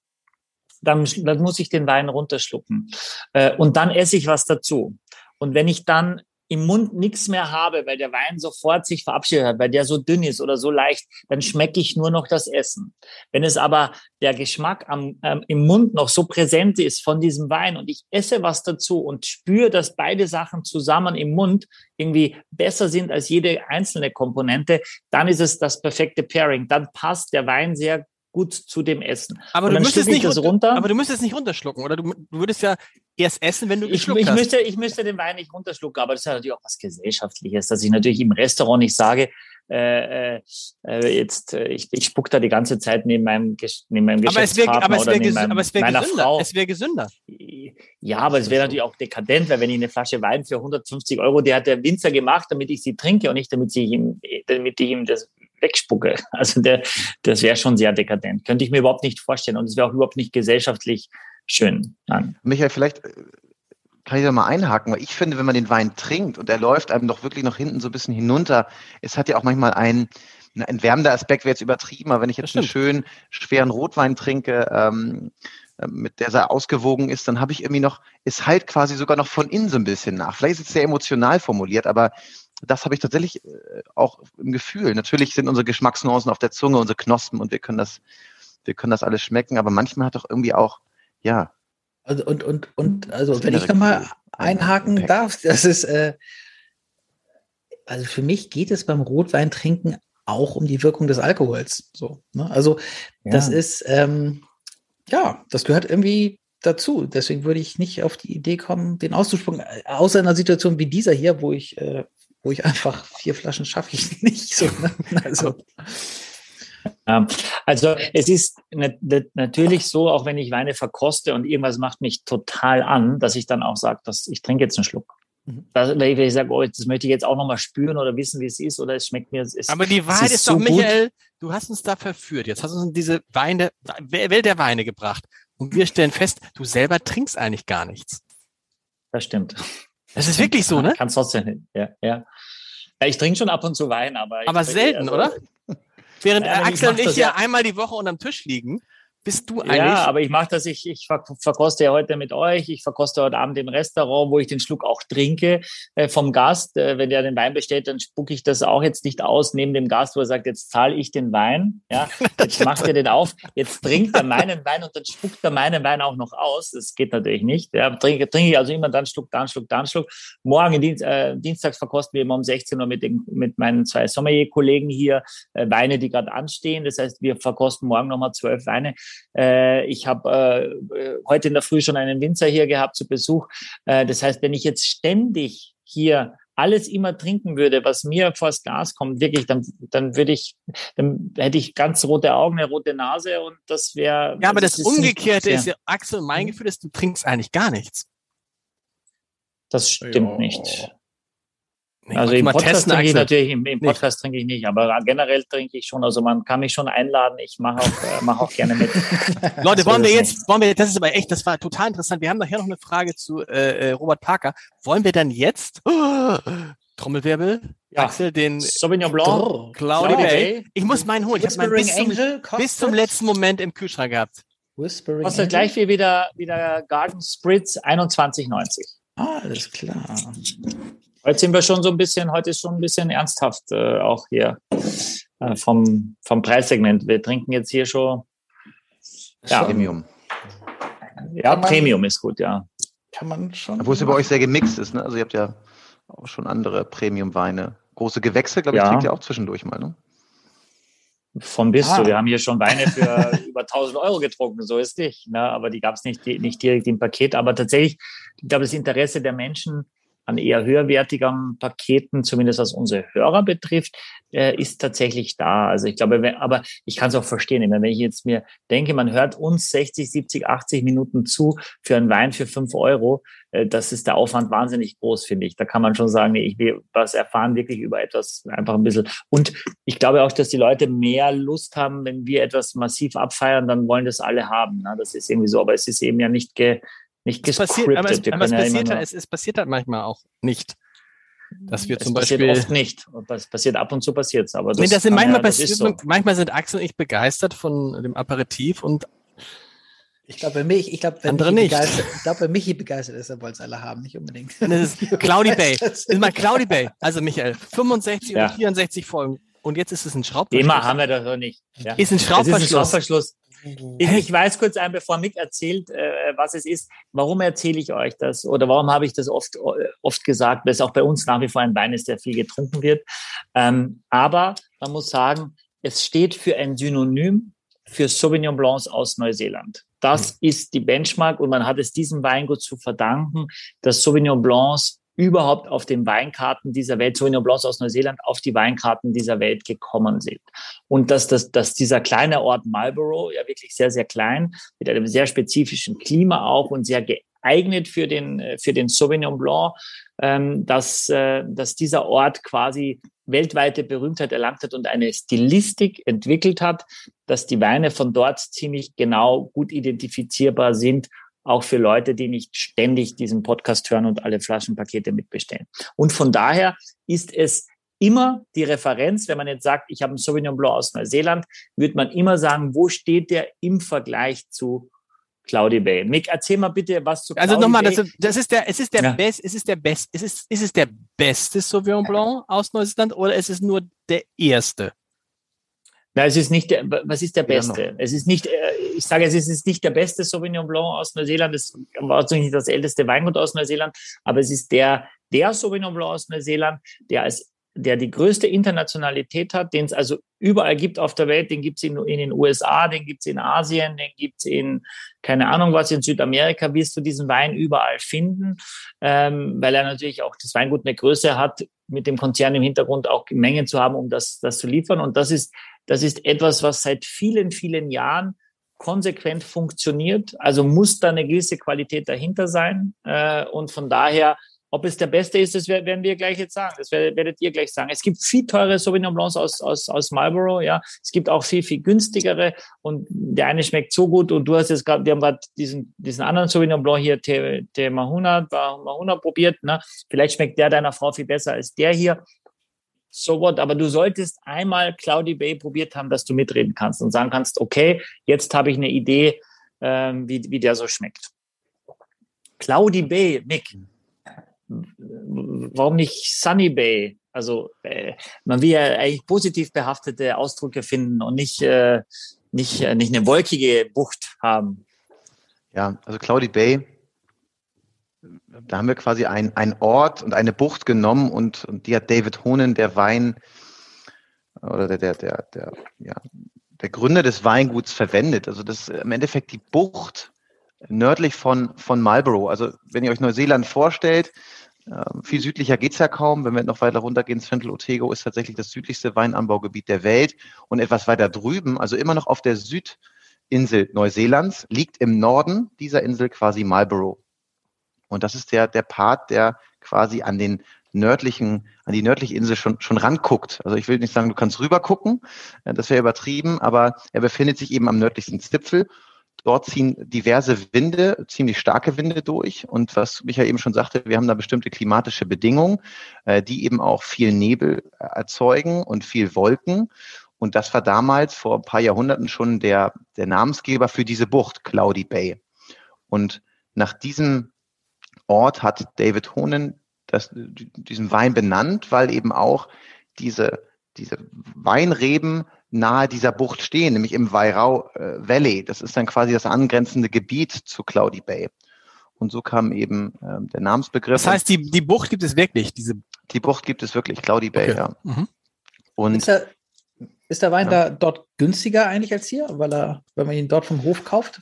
Dann, dann muss ich den Wein runterschlucken. Äh, und dann esse ich was dazu. Und wenn ich dann im Mund nichts mehr habe, weil der Wein sofort sich verabschiedet hat, weil der so dünn ist oder so leicht, dann schmecke ich nur noch das Essen. Wenn es aber der Geschmack am, ähm, im Mund noch so präsent ist von diesem Wein und ich esse was dazu und spüre, dass beide Sachen zusammen im Mund irgendwie besser sind als jede einzelne Komponente, dann ist es das perfekte Pairing. Dann passt der Wein sehr gut zu dem Essen. Aber du müsstest nicht runter, aber du müsstest nicht runterschlucken, oder du, du würdest ja erst essen, wenn du geschluckt ich, ich hast. Müsste, ich müsste den Wein nicht runterschlucken, aber das ist ja natürlich auch was Gesellschaftliches, dass ich natürlich im Restaurant nicht sage, äh, äh, äh jetzt äh, ich, ich spuck da die ganze Zeit neben meinem neben meinem Geschäftspartner aber es wär, meinem, aber es meiner gesünder. Frau. Es wäre gesünder. Ja, aber es wäre natürlich auch dekadent, weil wenn ich eine Flasche Wein für 150 Euro, die hat der Winzer gemacht, damit ich sie trinke und nicht damit ich ihm, damit ich ihm das wegspucke. [LAUGHS] Also der, das wäre schon sehr dekadent. Könnte ich mir überhaupt nicht vorstellen. Und es wäre auch überhaupt nicht gesellschaftlich schön. Nein. Michael, vielleicht äh, kann ich da mal einhaken, weil ich finde, wenn man den Wein trinkt und er läuft einem doch wirklich noch hinten so ein bisschen hinunter, es hat ja auch manchmal einen, ein entwärmender Aspekt wäre jetzt übertrieben, aber wenn ich jetzt einen schönen, schweren Rotwein trinke, ähm, äh, mit der sehr ausgewogen ist, dann habe ich irgendwie noch, es halt quasi sogar noch von innen so ein bisschen nach. Vielleicht ist es sehr emotional formuliert, aber das habe ich tatsächlich äh, auch im Gefühl. Natürlich sind unsere Geschmacksnuancen auf der Zunge, unsere Knospen und wir können das, wir können das alles schmecken, aber manchmal hat doch irgendwie auch, ja. Also und, und, und, also wenn ich nochmal einhaken Impact. darf, das ist, äh, also für mich geht es beim Rotweintrinken auch um die Wirkung des Alkohols. So, ne? Also ja. das ist, ähm, ja, das gehört irgendwie dazu. Deswegen würde ich nicht auf die Idee kommen, den auszuspucken, äh, außer in einer Situation wie dieser hier, wo ich, äh, wo ich einfach vier Flaschen schaffe ich [LAUGHS] nicht. So, ne? Also. Also es ist natürlich so, auch wenn ich Weine verkoste und irgendwas macht mich total an, dass ich dann auch sage, dass ich trinke jetzt einen Schluck. Mhm. wenn ich sage, oh, das möchte ich jetzt auch nochmal spüren oder wissen, wie es ist, oder es schmeckt mir. Es, Aber die Wahrheit ist, ist, doch, so Michael, du hast uns da verführt. Jetzt hast du uns in diese Weine, Welt der Weine gebracht. Und wir stellen fest, du selber trinkst eigentlich gar nichts. Das stimmt. Das ist wirklich so, ne? Kannst trotzdem hin. Ja, ja. ja ich trinke schon ab und zu Wein, aber. Aber selten, also, oder? [LAUGHS] Während ja, Axel und ich hier ja einmal die Woche unterm Tisch liegen, bist du eigentlich? Ja, aber ich mache das, ich, ich verkoste ja heute mit euch, ich verkoste heute Abend im Restaurant, wo ich den Schluck auch trinke äh, vom Gast. Äh, wenn der den Wein bestellt, dann spucke ich das auch jetzt nicht aus neben dem Gast, wo er sagt, jetzt zahle ich den Wein. Ja, [LAUGHS] jetzt macht er den auf, jetzt trinkt er meinen Wein und dann spuckt er meinen Wein auch noch aus. Das geht natürlich nicht. Ja, trinke, trinke ich also immer dann Schluck, dann Schluck, dann Schluck. Morgen Dienst, äh, Dienstags verkosten wir immer um 16 Uhr mit, den, mit meinen zwei Sommelier-Kollegen hier äh, Weine, die gerade anstehen. Das heißt, wir verkosten morgen nochmal zwölf Weine. Äh, ich habe äh, heute in der Früh schon einen Winzer hier gehabt zu Besuch. Äh, das heißt, wenn ich jetzt ständig hier alles immer trinken würde, was mir vors Glas kommt, wirklich, dann, dann würde ich, dann hätte ich ganz rote Augen, eine rote Nase und das wäre. Ja, aber das, das Umgekehrte ist ja, Axel, mein mhm. Gefühl ist, du trinkst eigentlich gar nichts. Das stimmt ja. nicht. Also im Podcast trinke ich natürlich, im, im Podcast trinke ich nicht, aber generell trinke ich schon. Also man kann mich schon einladen. Ich mache auch, äh, mache auch gerne mit. [LAUGHS] Leute, wollen wir jetzt, wollen wir, das ist aber echt, das war total interessant. Wir haben nachher noch eine Frage zu äh, äh Robert Parker. Wollen wir dann jetzt, oh, [GASPS] Trommelwirbel, ja. Axel, den Sauvignon Blanc, Cloudy Bay. Ich muss meinen holen. Ich habe meinen bis, zum, bis zum letzten Moment im Kühlschrank gehabt. Whispering Kostet gleich wie wieder, wieder Garden Spritz 21,90. Ah, alles klar. Heute sind wir schon so ein bisschen, heute ist schon ein bisschen ernsthaft äh, auch hier äh, vom, vom Preissegment. Wir trinken jetzt hier schon ja, Premium. Ja, man, Premium ist gut, ja. Kann man schon. Obwohl es bei euch sehr gemixt ist, ne? Also ihr habt ja auch schon andere Premium-Weine. Große Gewächse, glaube ich, ja. trinkt ihr auch zwischendurch mal, ne? Von bis ah. zu. Wir haben hier schon Weine für [LAUGHS] über 1000 Euro getrunken, so ist nicht. Ne? Aber die gab es nicht, nicht direkt im Paket. Aber tatsächlich, ich glaube, das Interesse der Menschen an eher höherwertigen Paketen, zumindest was unsere Hörer betrifft, äh, ist tatsächlich da. Also ich glaube, wenn, aber ich kann es auch verstehen, wenn ich jetzt mir denke, man hört uns 60, 70, 80 Minuten zu für einen Wein für fünf Euro, äh, das ist der Aufwand wahnsinnig groß, finde ich. Da kann man schon sagen, nee, ich will was erfahren wirklich über etwas einfach ein bisschen. Und ich glaube auch, dass die Leute mehr Lust haben, wenn wir etwas massiv abfeiern, dann wollen das alle haben. Ne? Das ist irgendwie so, aber es ist eben ja nicht ge, nicht es passiert, aber, es, aber es, passiert halt, es, es, passiert halt manchmal auch nicht. Dass wir es zum Beispiel. oft nicht. Es passiert ab und zu passiert es. Aber das, nee, das sind manchmal, ja, das so. manchmal sind Axel und ich begeistert von dem Aperitif und ich glaube, bei mich, ich glaube, wenn Andere Michi nicht. begeistert, ich glaube, wenn Michi begeistert ist, dann wollen es alle haben, nicht unbedingt. Das ist [LAUGHS] Cloudy Bay. Das ist mal Cloudy Bay. Also Michael, 65 ja. oder 64 Folgen. Und jetzt ist es ein Schraubverschluss. Immer haben wir das noch nicht. Ja. Ist ein Schraubverschluss. Ist ein Schraubverschluss. Ich, weiß kurz ein, bevor Mick erzählt, äh, was es ist. Warum erzähle ich euch das? Oder warum habe ich das oft, oft gesagt? Weil es auch bei uns nach wie vor ein Wein ist, der viel getrunken wird. Ähm, aber man muss sagen, es steht für ein Synonym für Sauvignon Blancs aus Neuseeland. Das mhm. ist die Benchmark und man hat es diesem Weingut zu verdanken, dass Sauvignon Blancs überhaupt auf den Weinkarten dieser Welt, Sauvignon Blancs aus Neuseeland, auf die Weinkarten dieser Welt gekommen sind. Und dass, dass, dass dieser kleine Ort Marlborough, ja wirklich sehr, sehr klein, mit einem sehr spezifischen Klima auch und sehr geeignet für den, für den Sauvignon Blanc, ähm, dass, äh, dass dieser Ort quasi weltweite Berühmtheit erlangt hat und eine Stilistik entwickelt hat, dass die Weine von dort ziemlich genau gut identifizierbar sind auch für Leute, die nicht ständig diesen Podcast hören und alle Flaschenpakete mitbestellen. Und von daher ist es immer die Referenz, wenn man jetzt sagt, ich habe einen Sauvignon Blanc aus Neuseeland, wird man immer sagen, wo steht der im Vergleich zu Cloudy Bay. Mick, erzähl mal bitte was zu also Cloudy Also nochmal, das, das, ist der, es ist der ja. best, es ist der best, es ist, ist es der beste Sauvignon Blanc aus Neuseeland oder ist es nur der erste? Na, es ist nicht der, was ist der beste? Es ist nicht, äh, ich sage, es ist nicht der beste Sauvignon Blanc aus Neuseeland. Es war nicht das älteste Weingut aus Neuseeland, aber es ist der, der Sauvignon Blanc aus Neuseeland, der als der die größte Internationalität hat, den es also überall gibt auf der Welt. Den gibt es in, in, den USA, den gibt es in Asien, den gibt es in, keine Ahnung was, in Südamerika wirst du diesen Wein überall finden, ähm, weil er natürlich auch das Weingut eine Größe hat, mit dem Konzern im Hintergrund auch Mengen zu haben, um das, das zu liefern. Und das ist, das ist etwas, was seit vielen, vielen Jahren konsequent funktioniert. Also muss da eine gewisse Qualität dahinter sein. Äh, und von daher ob es der beste ist, das werden wir gleich jetzt sagen. Das werdet ihr gleich sagen. Es gibt viel teure Sauvignon Blancs aus, aus, aus Marlborough, ja. Es gibt auch viel, viel günstigere und der eine schmeckt so gut und du hast jetzt gerade, wir haben gerade diesen, diesen anderen Sauvignon Blanc hier, Te, Te Mahuna, Mahuna probiert, ne. Vielleicht schmeckt der deiner Frau viel besser als der hier. So what? Aber du solltest einmal Cloudy Bay probiert haben, dass du mitreden kannst und sagen kannst, okay, jetzt habe ich eine Idee, ähm, wie, wie der so schmeckt. Cloudy Bay, Mick, warum nicht Sunny Bay? Also äh, man will ja eigentlich positiv behaftete Ausdrücke finden und nicht, äh, nicht, äh, nicht eine wolkige Bucht haben. Ja, also Cloudy Bay, da haben wir quasi ein, ein Ort und eine Bucht genommen und, und die hat David Honen, der Wein oder der, der, der, der, ja, der Gründer des Weinguts verwendet. Also das im Endeffekt die Bucht nördlich von, von Marlborough. Also wenn ihr euch Neuseeland vorstellt, ähm, viel südlicher geht's ja kaum. Wenn wir noch weiter runtergehen, Central Otago ist tatsächlich das südlichste Weinanbaugebiet der Welt. Und etwas weiter drüben, also immer noch auf der Südinsel Neuseelands, liegt im Norden dieser Insel quasi Marlborough. Und das ist der, der Part, der quasi an den nördlichen, an die nördliche Insel schon, schon ranguckt. Also ich will nicht sagen, du kannst rüber gucken, äh, das wäre übertrieben, aber er befindet sich eben am nördlichsten Zipfel Dort ziehen diverse Winde, ziemlich starke Winde durch. Und was Michael eben schon sagte, wir haben da bestimmte klimatische Bedingungen, äh, die eben auch viel Nebel erzeugen und viel Wolken. Und das war damals vor ein paar Jahrhunderten schon der, der Namensgeber für diese Bucht, Cloudy Bay. Und nach diesem Ort hat David Honen das, diesen Wein benannt, weil eben auch diese, diese Weinreben nahe dieser Bucht stehen, nämlich im Wairau äh, Valley. Das ist dann quasi das angrenzende Gebiet zu Cloudy Bay. Und so kam eben ähm, der Namensbegriff. Das heißt, die, die Bucht gibt es wirklich, diese. Die Bucht gibt es wirklich, Cloudy Bay, okay. ja. Mhm. Und ist ist der Wein ja. da dort günstiger eigentlich als hier, weil er, wenn man ihn dort vom Hof kauft?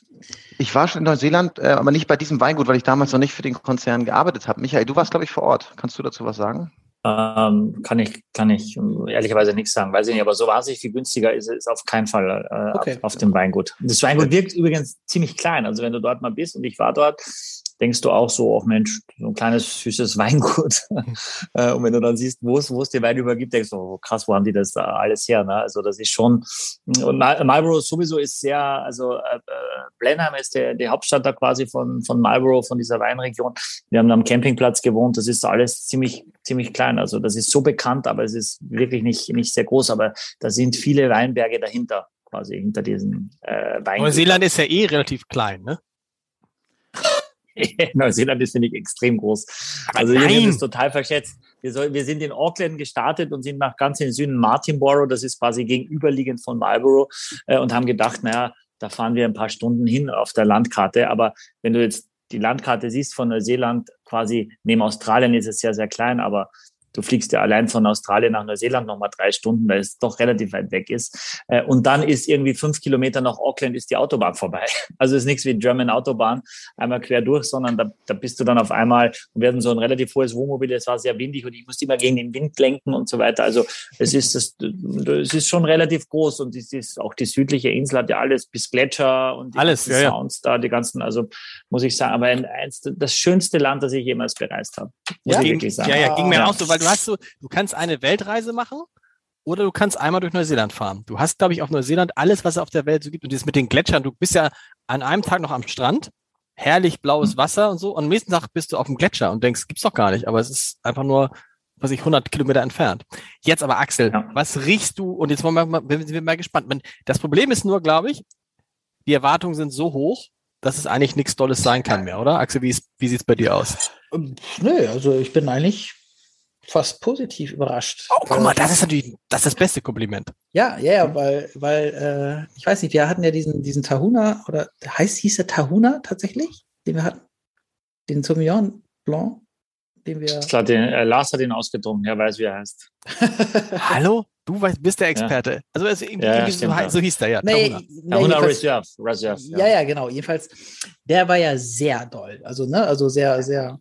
Ich war schon in Neuseeland, äh, aber nicht bei diesem Weingut, weil ich damals noch nicht für den Konzern gearbeitet habe. Michael, du warst, glaube ich, vor Ort. Kannst du dazu was sagen? Ähm, kann ich, kann ich ehrlicherweise nichts sagen. Weiß ich nicht, aber so wahnsinnig viel günstiger ist es auf keinen Fall äh, okay. auf, auf, dem Weingut. Das Weingut wirkt übrigens ziemlich klein. Also wenn du dort mal bist und ich war dort, denkst du auch so, auch Mensch, so ein kleines, süßes [LAUGHS] Weingut. Äh, und wenn du dann siehst, wo es, wo es die Wein übergibt, denkst du, oh, krass, wo haben die das da alles her? Ne? Also das ist schon, und Marlborough sowieso ist sehr, also äh, äh, Blenheim ist der, die Hauptstadt da quasi von, von Marlborough, von dieser Weinregion. Wir haben am Campingplatz gewohnt, das ist alles ziemlich, ziemlich klein. Also das ist so bekannt, aber es ist wirklich nicht, nicht sehr groß, aber da sind viele Weinberge dahinter quasi hinter diesen äh, Wein. Neuseeland ist ja eh relativ klein, ne? [LAUGHS] Neuseeland ist, finde ich, extrem groß. Also hier ist total verschätzt. Wir, soll, wir sind in Auckland gestartet und sind nach ganz in den Süden Martinborough, das ist quasi gegenüberliegend von Marlborough, äh, und haben gedacht, naja, da fahren wir ein paar Stunden hin auf der Landkarte. Aber wenn du jetzt die Landkarte siehst von Neuseeland, quasi neben Australien ist es sehr, sehr klein, aber Du fliegst ja allein von Australien nach Neuseeland nochmal drei Stunden, weil es doch relativ weit weg ist. Äh, und dann ist irgendwie fünf Kilometer nach Auckland ist die Autobahn vorbei. [LAUGHS] Also ist nichts wie German Autobahn, einmal quer durch, sondern da, da bist du dann auf einmal, wir hatten so ein relativ hohes Wohnmobil, es war sehr windig und ich musste immer gegen den Wind lenken und so weiter. Also es ist, das, es ist schon relativ groß und es ist auch die südliche Insel hat ja alles bis Gletscher und die alles, ja, Sounds ja. da, die ganzen, also muss ich sagen, aber ein, eins, das schönste Land, das ich jemals bereist habe. Muss ja, ich wirklich sagen. Ja, ja, ging mir ja. auch so, weil du du hast so, du kannst eine Weltreise machen oder du kannst einmal durch Neuseeland fahren. Du hast, glaube ich, auf Neuseeland alles, was es auf der Welt so gibt. Und das mit den Gletschern, du bist ja an einem Tag noch am Strand, herrlich blaues mhm. Wasser und so. Und am nächsten Tag bist du auf dem Gletscher und denkst, gibt's doch gar nicht. Aber es ist einfach nur was ich 100 Kilometer entfernt. Jetzt aber Axel, Ja. was riechst du? Und jetzt wollen wir mal, sind wir mal gespannt. Das Problem ist nur, glaube ich, die Erwartungen sind so hoch, dass es eigentlich nichts Dolles sein kann mehr, oder? Axel, wie, wie sieht's bei dir aus? Nö, also ich bin eigentlich fast positiv überrascht. Oh, guck mal, Äh, das ist natürlich das, ist das beste Kompliment. Ja, ja, ja, weil, weil äh, ich weiß nicht, wir hatten ja diesen, diesen Tahuna, oder heißt, hieß der Tahuna tatsächlich, den wir hatten? Den Sauvignon Blanc, den wir. Glaube, den, äh, Lars hat ihn ausgetrunken, er weiß, wie er heißt. [LAUGHS] Hallo? Du weißt, bist der Experte. Also, es, irgendwie, Ja, ja, so, ja. so hieß der ja. nee, Tahuna. nee, Reserve. Reserve Ja, ja, genau. Jedenfalls, der war ja sehr doll. Also, ne, also sehr, sehr.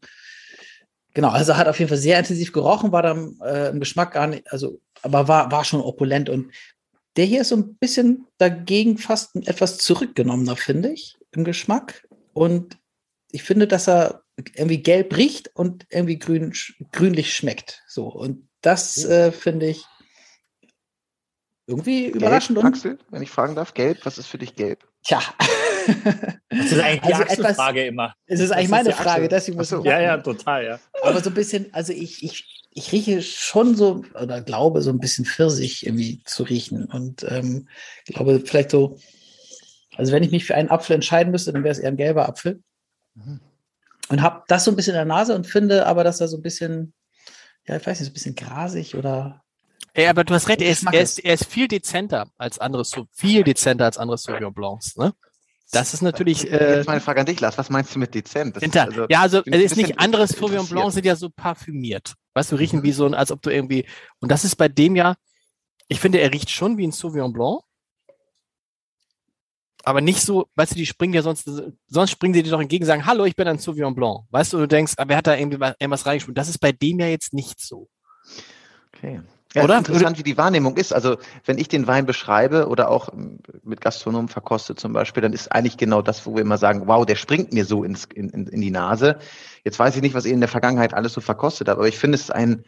Genau, also hat auf jeden Fall sehr intensiv gerochen, war dann äh, im Geschmack gar nicht, also, aber war, war schon opulent. Und der hier ist so ein bisschen dagegen fast etwas zurückgenommener, finde ich, im Geschmack. Und ich finde, dass er irgendwie gelb riecht und irgendwie grün, grünlich schmeckt. So. Und das äh, finde ich irgendwie überraschend Gelb, und Axel, wenn ich fragen darf, gelb, was ist für dich gelb? tja. [LAUGHS] Das ist eigentlich die Also etwas- Axel-Frage immer. Es ist eigentlich ist meine Achse. Frage, deswegen muss ich Ja, ja, total, ja. Aber so ein bisschen, also ich, ich, ich rieche schon so, oder glaube, so ein bisschen Pfirsich irgendwie zu riechen. Und ähm, glaube, vielleicht so, also wenn ich mich für einen Apfel entscheiden müsste, dann wäre es eher ein gelber Apfel. Mhm. Und habe das so ein bisschen in der Nase und finde aber, dass er so ein bisschen, ja, ich weiß nicht, so ein bisschen grasig oder. Ja, aber du hast recht, er ist, er ist- ist, er ist viel dezenter als andere, so viel dezenter als andere Sauvignon Blancs, ne? Das ist natürlich, äh, Jetzt meine Frage an dich, Lars, was meinst du mit dezent? Also- ja, also, es ist nicht anderes. Sauvignon Blancs sind ja so parfümiert. Weißt du, riechen Mhm. wie so ein, als ob du irgendwie, und das ist bei dem ja, ich finde, er riecht schon wie ein Sauvignon Blanc. Aber nicht so, weißt du, die springen ja sonst, sonst springen sie dir doch entgegen und sagen, hallo, ich bin ein Sauvignon Blanc. Weißt du, du denkst, aber wer hat da irgendwie was, irgendwas reingeschmissen? Das ist bei dem ja jetzt nicht so. Okay. Ja, Oder? Interessant, wie die Wahrnehmung ist. Also, wenn ich den Wein beschreibe oder auch mit Gastronomen verkoste zum Beispiel, dann ist eigentlich genau das, wo wir immer sagen, wow, der springt mir so ins, in, in, die Nase. Jetzt weiß ich nicht, was ihr in der Vergangenheit alles so verkostet habt, aber ich finde es ein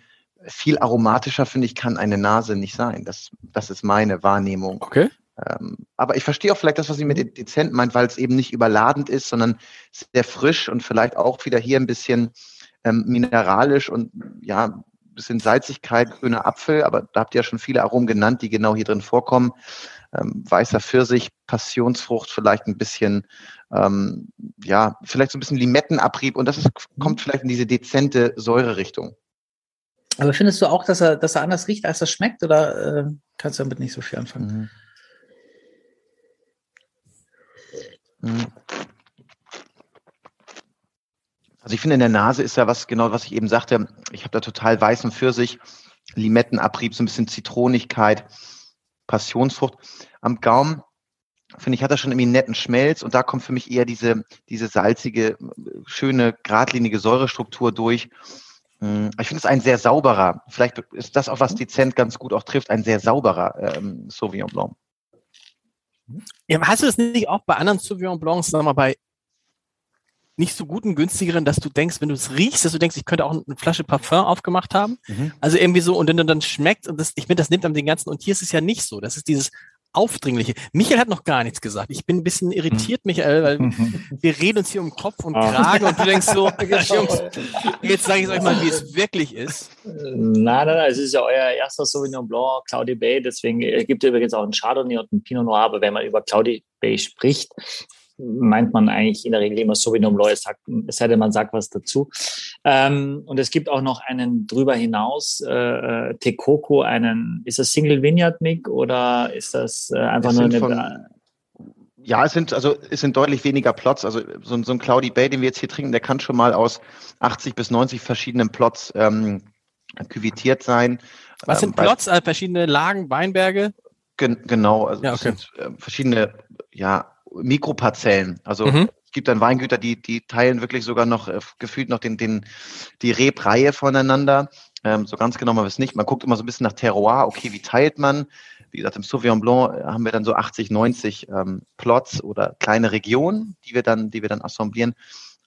viel aromatischer, finde ich, kann eine Nase nicht sein. Das, das ist meine Wahrnehmung. Okay. Ähm, aber ich verstehe auch vielleicht das, was sie mit de- dezent meint, weil es eben nicht überladend ist, sondern sehr frisch und vielleicht auch wieder hier ein bisschen ähm, mineralisch und ja, bisschen Salzigkeit, grüner Apfel, aber da habt ihr ja schon viele Aromen genannt, die genau hier drin vorkommen. Ähm, weißer Pfirsich, Passionsfrucht, vielleicht ein bisschen, ähm, ja, vielleicht so ein bisschen Limettenabrieb und das ist, kommt vielleicht in diese dezente Säurerichtung. Aber findest du auch, dass er, dass er anders riecht, als er schmeckt, oder äh, kannst du damit nicht so viel anfangen? Mhm. Mhm. Also ich finde, in der Nase ist ja was, genau was ich eben sagte, ich habe da total weißen Pfirsich, Limettenabrieb, so ein bisschen Zitronigkeit, Passionsfrucht. Am Gaumen, finde ich, hat er schon irgendwie einen netten Schmelz und da kommt für mich eher diese, diese salzige, schöne, geradlinige Säurestruktur durch. Mm, Ich finde es ein sehr sauberer, vielleicht ist das auch, was dezent ganz gut auch trifft, ein sehr sauberer ähm, Sauvignon Blanc. Ja, hast du das nicht auch bei anderen Sauvignon Blancs, sagen wir mal, bei nicht so guten, günstigeren, dass du denkst, wenn du es riechst, dass du denkst, ich könnte auch eine Flasche Parfum aufgemacht haben? Also irgendwie so, und dann, dann schmeckt, und das, ich finde, das nimmt am den ganzen, und hier ist es ja nicht so. Das ist dieses Aufdringliche. Michael hat noch gar nichts gesagt. Ich bin ein bisschen irritiert, Michael, weil [LAUGHS] wir reden uns hier um Kopf und Ah. Kragen und du denkst so, [LAUGHS] Jungs, jetzt sage ich euch mal, wie es wirklich ist. Nein, nein, nein, es ist ja euer erster Sauvignon Blanc, Cloudy Bay. Deswegen äh, gibt es übrigens auch einen Chardonnay und einen Pinot Noir. Aber wenn man über Cloudy Bay spricht, meint man eigentlich in der Regel immer Blanc, es, sagt, es sei denn, man sagt was dazu. Ähm, und es gibt auch noch einen drüber hinaus, äh, äh, Tecoco, einen, ist das Single Vineyard Mick oder ist das äh, einfach nur eine, Ja, es sind, also, es sind deutlich weniger Plots. Also, so, ein- so ein Cloudy Bay, den wir jetzt hier trinken, der kann schon mal aus 80 bis 90 verschiedenen Plots ähm, küvitiert sein. Was Ähm, sind bei- Plots, also verschiedene Lagen, Weinberge? Gen genau, also Ja, es okay. sind äh, verschiedene ja, Mikroparzellen. Also Mhm. es gibt dann Weingüter, die, die teilen wirklich sogar noch äh, gefühlt noch den, den, die Rebreihe voneinander. Ähm, so ganz genau man es nicht. Man guckt immer so ein bisschen nach Terroir, okay, wie teilt man? Wie gesagt, im Sauvignon Blanc äh, haben wir dann so 80, 90 ähm, Plots oder kleine Regionen, die wir dann, die wir dann assemblieren.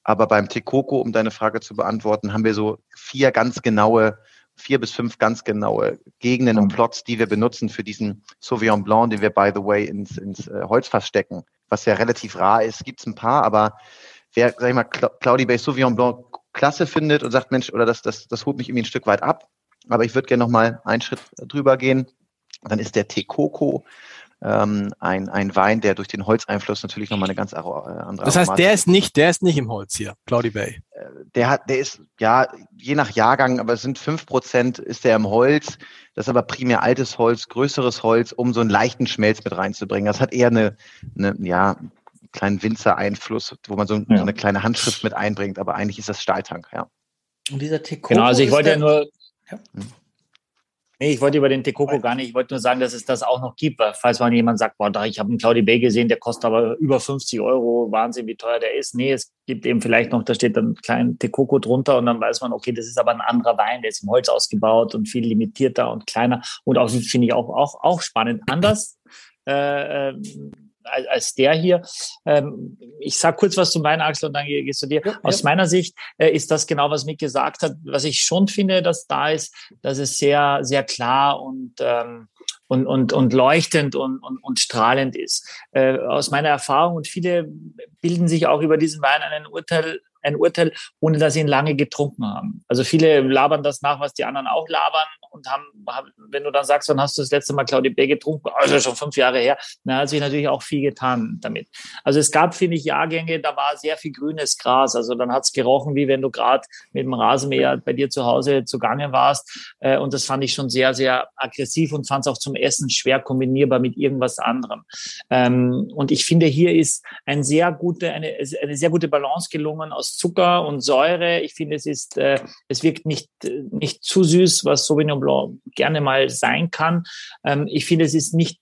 Aber beim Tecoco, um deine Frage zu beantworten, haben wir so vier ganz genaue, vier bis fünf ganz genaue Gegenden und Plots, die wir benutzen für diesen Sauvignon Blanc, den wir, by the way, ins, ins äh, Holzfass stecken, was ja relativ rar ist. Gibt es ein paar, aber wer, sag ich mal, Cla- Claudi Bay Sauvignon Blanc klasse findet und sagt, Mensch, oder das, das, das holt mich irgendwie ein Stück weit ab, Aber ich würde gerne noch mal einen Schritt drüber gehen. Dann ist der Tecoco ähm, ein, ein Wein, der durch den Holzeinfluss natürlich nochmal eine ganz andere Das heißt, der ist nicht, der ist nicht im Holz hier, Cloudy Bay. Äh, der hat, der ist, ja, je nach Jahrgang, aber es sind fünf Prozent ist der im Holz. Das ist aber primär altes Holz, größeres Holz, um so einen leichten Schmelz mit reinzubringen. Das hat eher eine, eine ja, kleinen Winzer-Einfluss, wo man so, ja. so, eine kleine Handschrift mit einbringt, aber eigentlich ist das Stahltank, ja. Und dieser Tekoto Genau, also ich wollte ja nur, ja. Nee, ich wollte über den Tekoko gar nicht. Ich wollte nur sagen, dass es das auch noch gibt, weil falls mal jemand sagt, boah, da, ich habe einen Claudi Bay gesehen, der kostet aber über 50 Euro, Wahnsinn, wie teuer der ist. Nee, es gibt eben vielleicht noch, da steht dann ein kleiner Tekoko drunter und dann weiß man, okay, das ist aber ein anderer Wein, der ist im Holz ausgebaut und viel limitierter und kleiner und auch, finde ich auch, auch, auch spannend. Anders, äh, ähm, als der hier. Ähm, ich sage kurz was zum Wein, Axel, und dann gehst du dir. Ja, Aus ja. meiner Sicht äh, ist das genau, was Mick gesagt hat. Was ich schon finde, dass da ist, dass es sehr, sehr klar und ähm, und, und, und leuchtend und, und, und strahlend ist. Äh, aus meiner Erfahrung und viele bilden sich auch über diesen Wein ein Urteil, ein Urteil, ohne dass sie ihn lange getrunken haben. Also viele labern das nach, was die anderen auch labern und haben, wenn du dann sagst, wann hast du das letzte Mal Claudia B getrunken? Also schon fünf Jahre her. Da hat sich natürlich auch viel getan damit. Also es gab, finde ich, Jahrgänge, da war sehr viel grünes Gras. Also dann hat's gerochen, wie wenn du gerade mit dem Rasenmäher bei dir zu Hause zugange warst. Äh, und das fand ich schon sehr, sehr aggressiv und fand es auch zum Essen schwer kombinierbar mit irgendwas anderem. Ähm, und ich finde, hier ist ein sehr gute, eine, eine sehr gute Balance gelungen aus Zucker und Säure. Ich finde, es ist, äh, es wirkt nicht, nicht zu süß, was Sauvignon Blanc gerne mal sein kann. Ähm, ich finde, es ist nicht,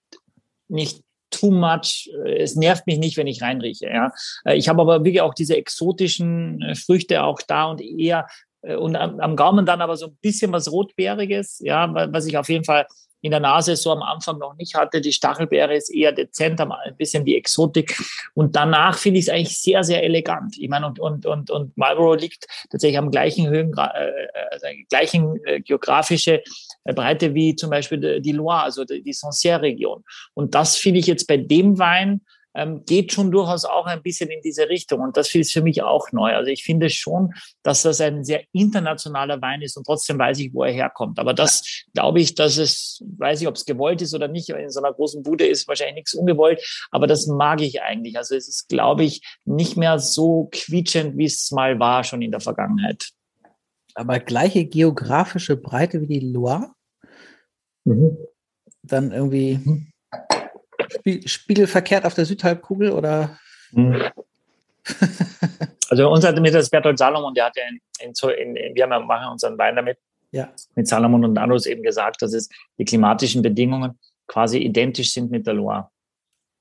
nicht too much. Es nervt mich nicht, wenn ich reinrieche. Ja. Äh, ich habe aber wirklich auch diese exotischen äh, Früchte auch da und eher äh, und am, am Gaumen dann aber so ein bisschen was Rotbeeriges, ja, was ich auf jeden Fall in der Nase so am Anfang noch nicht hatte. Die Stachelbeere ist eher dezent, ein bisschen wie Exotik. Und danach finde ich es eigentlich sehr, sehr elegant. Ich meine, und, und, und, und Marlboro liegt tatsächlich am gleichen Höhen, äh, also gleichen äh, geografische Breite wie zum Beispiel die Loire, also die, die Sancerre-Region. Und das finde ich jetzt bei dem Wein ähm, geht schon durchaus auch ein bisschen in diese Richtung. Und das ist für mich auch neu. Also ich finde schon, dass das ein sehr internationaler Wein ist und trotzdem weiß ich, wo er herkommt. Aber das glaube ich, dass es, weiß ich, ob es gewollt ist oder nicht, in so einer großen Bude ist wahrscheinlich nichts ungewollt, aber das mag ich eigentlich. Also es ist, glaube ich, nicht mehr so quietschend, wie es mal war schon in der Vergangenheit. Aber gleiche geografische Breite wie die Loire? Mhm. Dann irgendwie spiegelverkehrt auf der Südhalbkugel oder? Hm. [LAUGHS] also uns hat mit das Bertolt Salomon, der hat ja in, in, in, wir machen unseren Wein damit, ja. mit Salomon und Andros eben gesagt, dass es die klimatischen Bedingungen quasi identisch sind mit der Loire.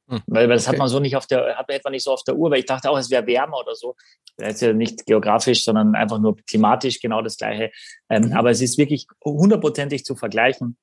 Hm. Weil, weil das okay. hat man so nicht auf der, hat man etwa nicht so auf der Uhr, weil ich dachte auch, es wäre wärmer oder so. Das ist ja nicht geografisch, sondern einfach nur klimatisch genau das Gleiche. Ähm, mhm. Aber es ist wirklich hundertprozentig zu vergleichen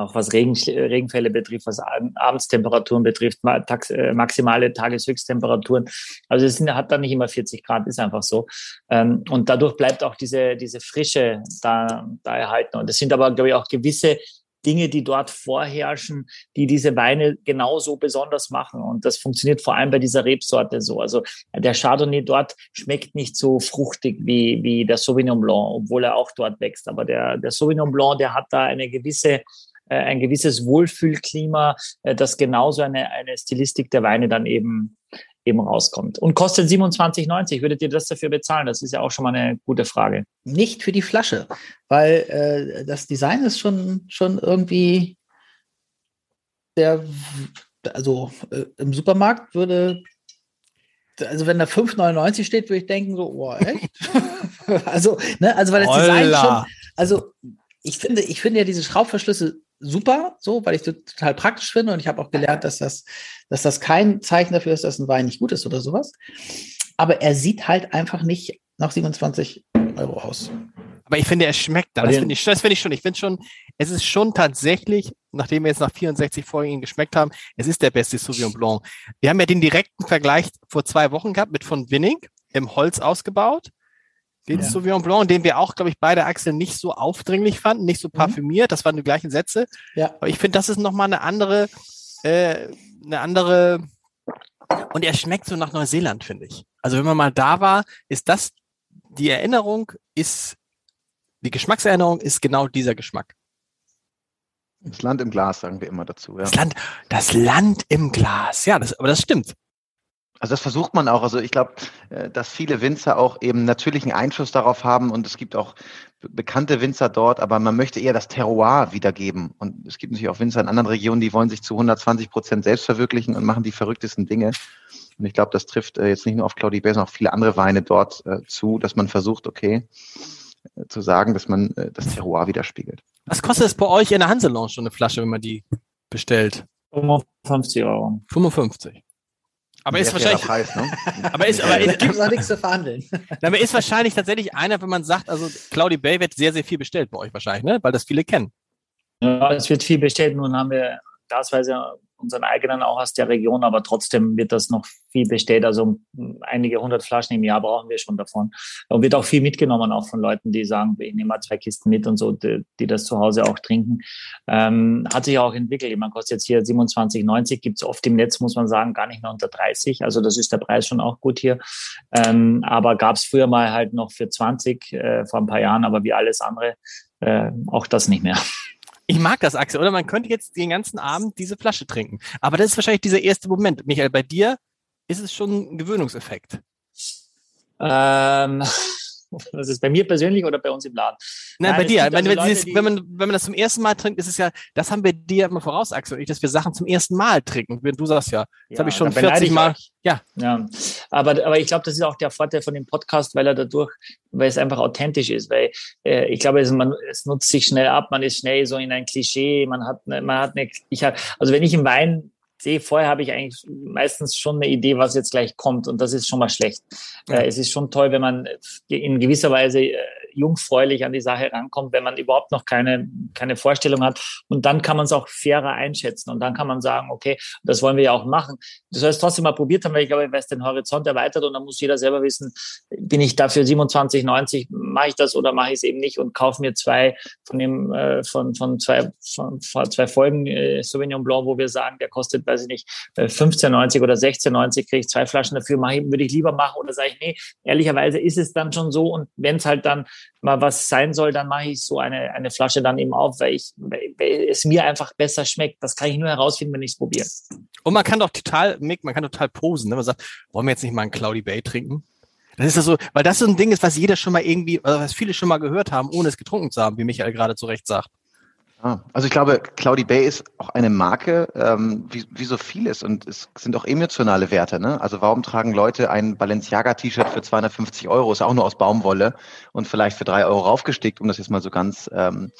auch was Regen, Regenfälle betrifft, was Abendstemperaturen betrifft, äh, maximale Tageshöchsttemperaturen. Also es hat dann nicht immer 40 Grad, ist einfach so. Ähm, und dadurch bleibt auch diese, diese Frische da, da erhalten. Und es sind aber, glaube ich, auch gewisse Dinge, die dort vorherrschen, die diese Weine genauso besonders machen. Und das funktioniert vor allem bei dieser Rebsorte so. Also der Chardonnay dort schmeckt nicht so fruchtig wie, wie der Sauvignon Blanc, obwohl er auch dort wächst. Aber der, der Sauvignon Blanc, der hat da eine gewisse ein gewisses Wohlfühlklima, äh, das genauso eine, eine Stilistik der Weine dann eben eben rauskommt. Und kostet 27,90. Würdet ihr das dafür bezahlen? Das ist ja auch schon mal eine gute Frage. Nicht für die Flasche, weil äh, das Design ist schon, schon irgendwie der, also äh, im Supermarkt würde, also wenn da 5,99 steht, würde ich denken so, oh, echt? [LAUGHS] also, ne, also weil das Holla. Design schon, also ich finde, ich finde ja diese Schraubverschlüsse super, so, weil ich das total praktisch finde und ich habe auch gelernt, dass das, dass das kein Zeichen dafür ist, dass ein Wein nicht gut ist oder sowas. Aber er sieht halt einfach nicht nach 27 Euro aus. Aber ich finde, er schmeckt da. Das finde ich, das ich schon. Ich finde schon, es ist schon tatsächlich, nachdem wir jetzt nach 64 Folgen geschmeckt haben, es ist der beste Sauvignon Blanc. Wir haben ja den direkten Vergleich vor zwei Wochen gehabt mit von Winning im Holz ausgebaut den ja. Sauvignon Blanc, den wir auch, glaube ich, beide Axel nicht so aufdringlich fanden, nicht so mhm. parfümiert. Das waren die gleichen Sätze. Ja. Aber ich finde, das ist nochmal eine andere, äh, eine andere, und er schmeckt so nach Neuseeland, finde ich. Also wenn man mal da war, ist das, die Erinnerung ist Die Geschmackserinnerung ist genau dieser Geschmack. Das Land im Glas, sagen wir immer dazu. Ja. Das Land, das Land im Glas. Ja, das, aber das stimmt. Also das versucht man auch. Also ich glaube, äh, dass viele Winzer auch eben natürlichen Einfluss darauf haben und es gibt auch bekannte Winzer dort, aber man möchte eher das Terroir wiedergeben. Und es gibt natürlich auch Winzer in anderen Regionen, die wollen sich zu 120 Prozent selbst verwirklichen und machen die verrücktesten Dinge. Und ich glaube, das trifft äh, jetzt nicht nur auf Claudie Bay, sondern auch viele andere Weine dort äh, zu, dass man versucht, okay, zu sagen, dass man das Terroir widerspiegelt. Was kostet es bei euch in der Hanselounge so eine Flasche, wenn man die bestellt? 55 Euro. 55. Aber ist wahrscheinlich. Preis, ne? [LAUGHS] aber ist, aber da gibt es auch nichts zu verhandeln. aber ist wahrscheinlich tatsächlich einer, wenn man sagt, also Claudi Bay wird sehr, sehr viel bestellt bei euch wahrscheinlich, ne? Weil das viele kennen. Ja, es wird viel bestellt. Nun haben wir gasweise unseren eigenen auch aus der Region, aber trotzdem wird das noch viel bestellt. Also einige hundert Flaschen im Jahr brauchen wir schon davon. Und wird auch viel mitgenommen, auch von Leuten, die sagen, ich nehme mal zwei Kisten mit und so, die, die das zu Hause auch trinken. Ähm, hat sich auch entwickelt. Man kostet jetzt hier 27,90, gibt es oft im Netz, muss man sagen, gar nicht mehr unter 30. Also das ist der Preis schon auch gut hier. Ähm, aber gab es früher mal halt noch für 20 äh, vor ein paar Jahren, aber wie alles andere äh, auch das nicht mehr. Ich mag das, Axel, oder? Man könnte jetzt den ganzen Abend diese Flasche trinken. Aber das ist wahrscheinlich dieser erste Moment. Michael, bei dir ist es schon ein Gewöhnungseffekt. Ähm, [LAUGHS] das ist bei mir persönlich oder bei uns im Laden? Nein, Nein bei dir. Also wenn, Leute, dieses, wenn, man, wenn man das zum ersten Mal trinkt, ist es ja, das haben wir dir immer voraus, Axel, und ich, dass wir Sachen zum ersten Mal trinken. Du sagst ja, das ja, habe ich schon 40 Mal. Ja. ja. Aber, aber ich glaube, das ist auch der Vorteil von dem Podcast, weil er dadurch, weil es einfach authentisch ist. Weil äh, ich glaube, es, man, es nutzt sich schnell ab, man ist schnell so in ein Klischee, man hat, man hat eine, ich hab, also wenn ich im Wein sehe, vorher habe ich eigentlich meistens schon eine Idee, was jetzt gleich kommt und das ist schon mal schlecht. Äh, es ist schon toll, wenn man in gewisser Weise äh, jungfräulich an die Sache rankommt, wenn man überhaupt noch keine, keine Vorstellung hat. Und dann kann man es auch fairer einschätzen. Und dann kann man sagen, okay, das wollen wir ja auch machen. Du sollst trotzdem mal probiert haben, weil ich glaube, weil es den Horizont erweitert und dann muss jeder selber wissen, bin ich dafür 27,90, mache ich das oder mache ich es eben nicht und kaufe mir zwei von dem, äh, von, von zwei, von, von zwei Folgen äh, Sauvignon Blanc, wo wir sagen, der kostet, weiß ich nicht, 15,90 äh, oder 16,90, kriege ich zwei Flaschen dafür, mache ich, würde ich lieber machen oder sage ich, nee, ehrlicherweise ist es dann schon so und wenn es halt dann mal was sein soll, dann mache ich so eine, eine Flasche dann eben auf, weil, ich, weil es mir einfach besser schmeckt. Das kann ich nur herausfinden, wenn ich es probiere. Und man kann doch total, Mick, man kann total posen. Ne? Man sagt, wollen wir jetzt nicht mal einen Cloudy Bay trinken? Das ist ja so, weil das so ein Ding ist, was jeder schon mal irgendwie, was viele schon mal gehört haben, ohne es getrunken zu haben, wie Michael gerade zu Recht sagt. Ah, also ich glaube, Cloudy Bay ist auch eine Marke, ähm, wie, wie so vieles und es sind auch emotionale Werte. Ne? Also warum tragen Leute ein Balenciaga-T-Shirt für 250 Euro, ist auch nur aus Baumwolle und vielleicht für drei Euro raufgestickt, um das jetzt mal so ganz ähm,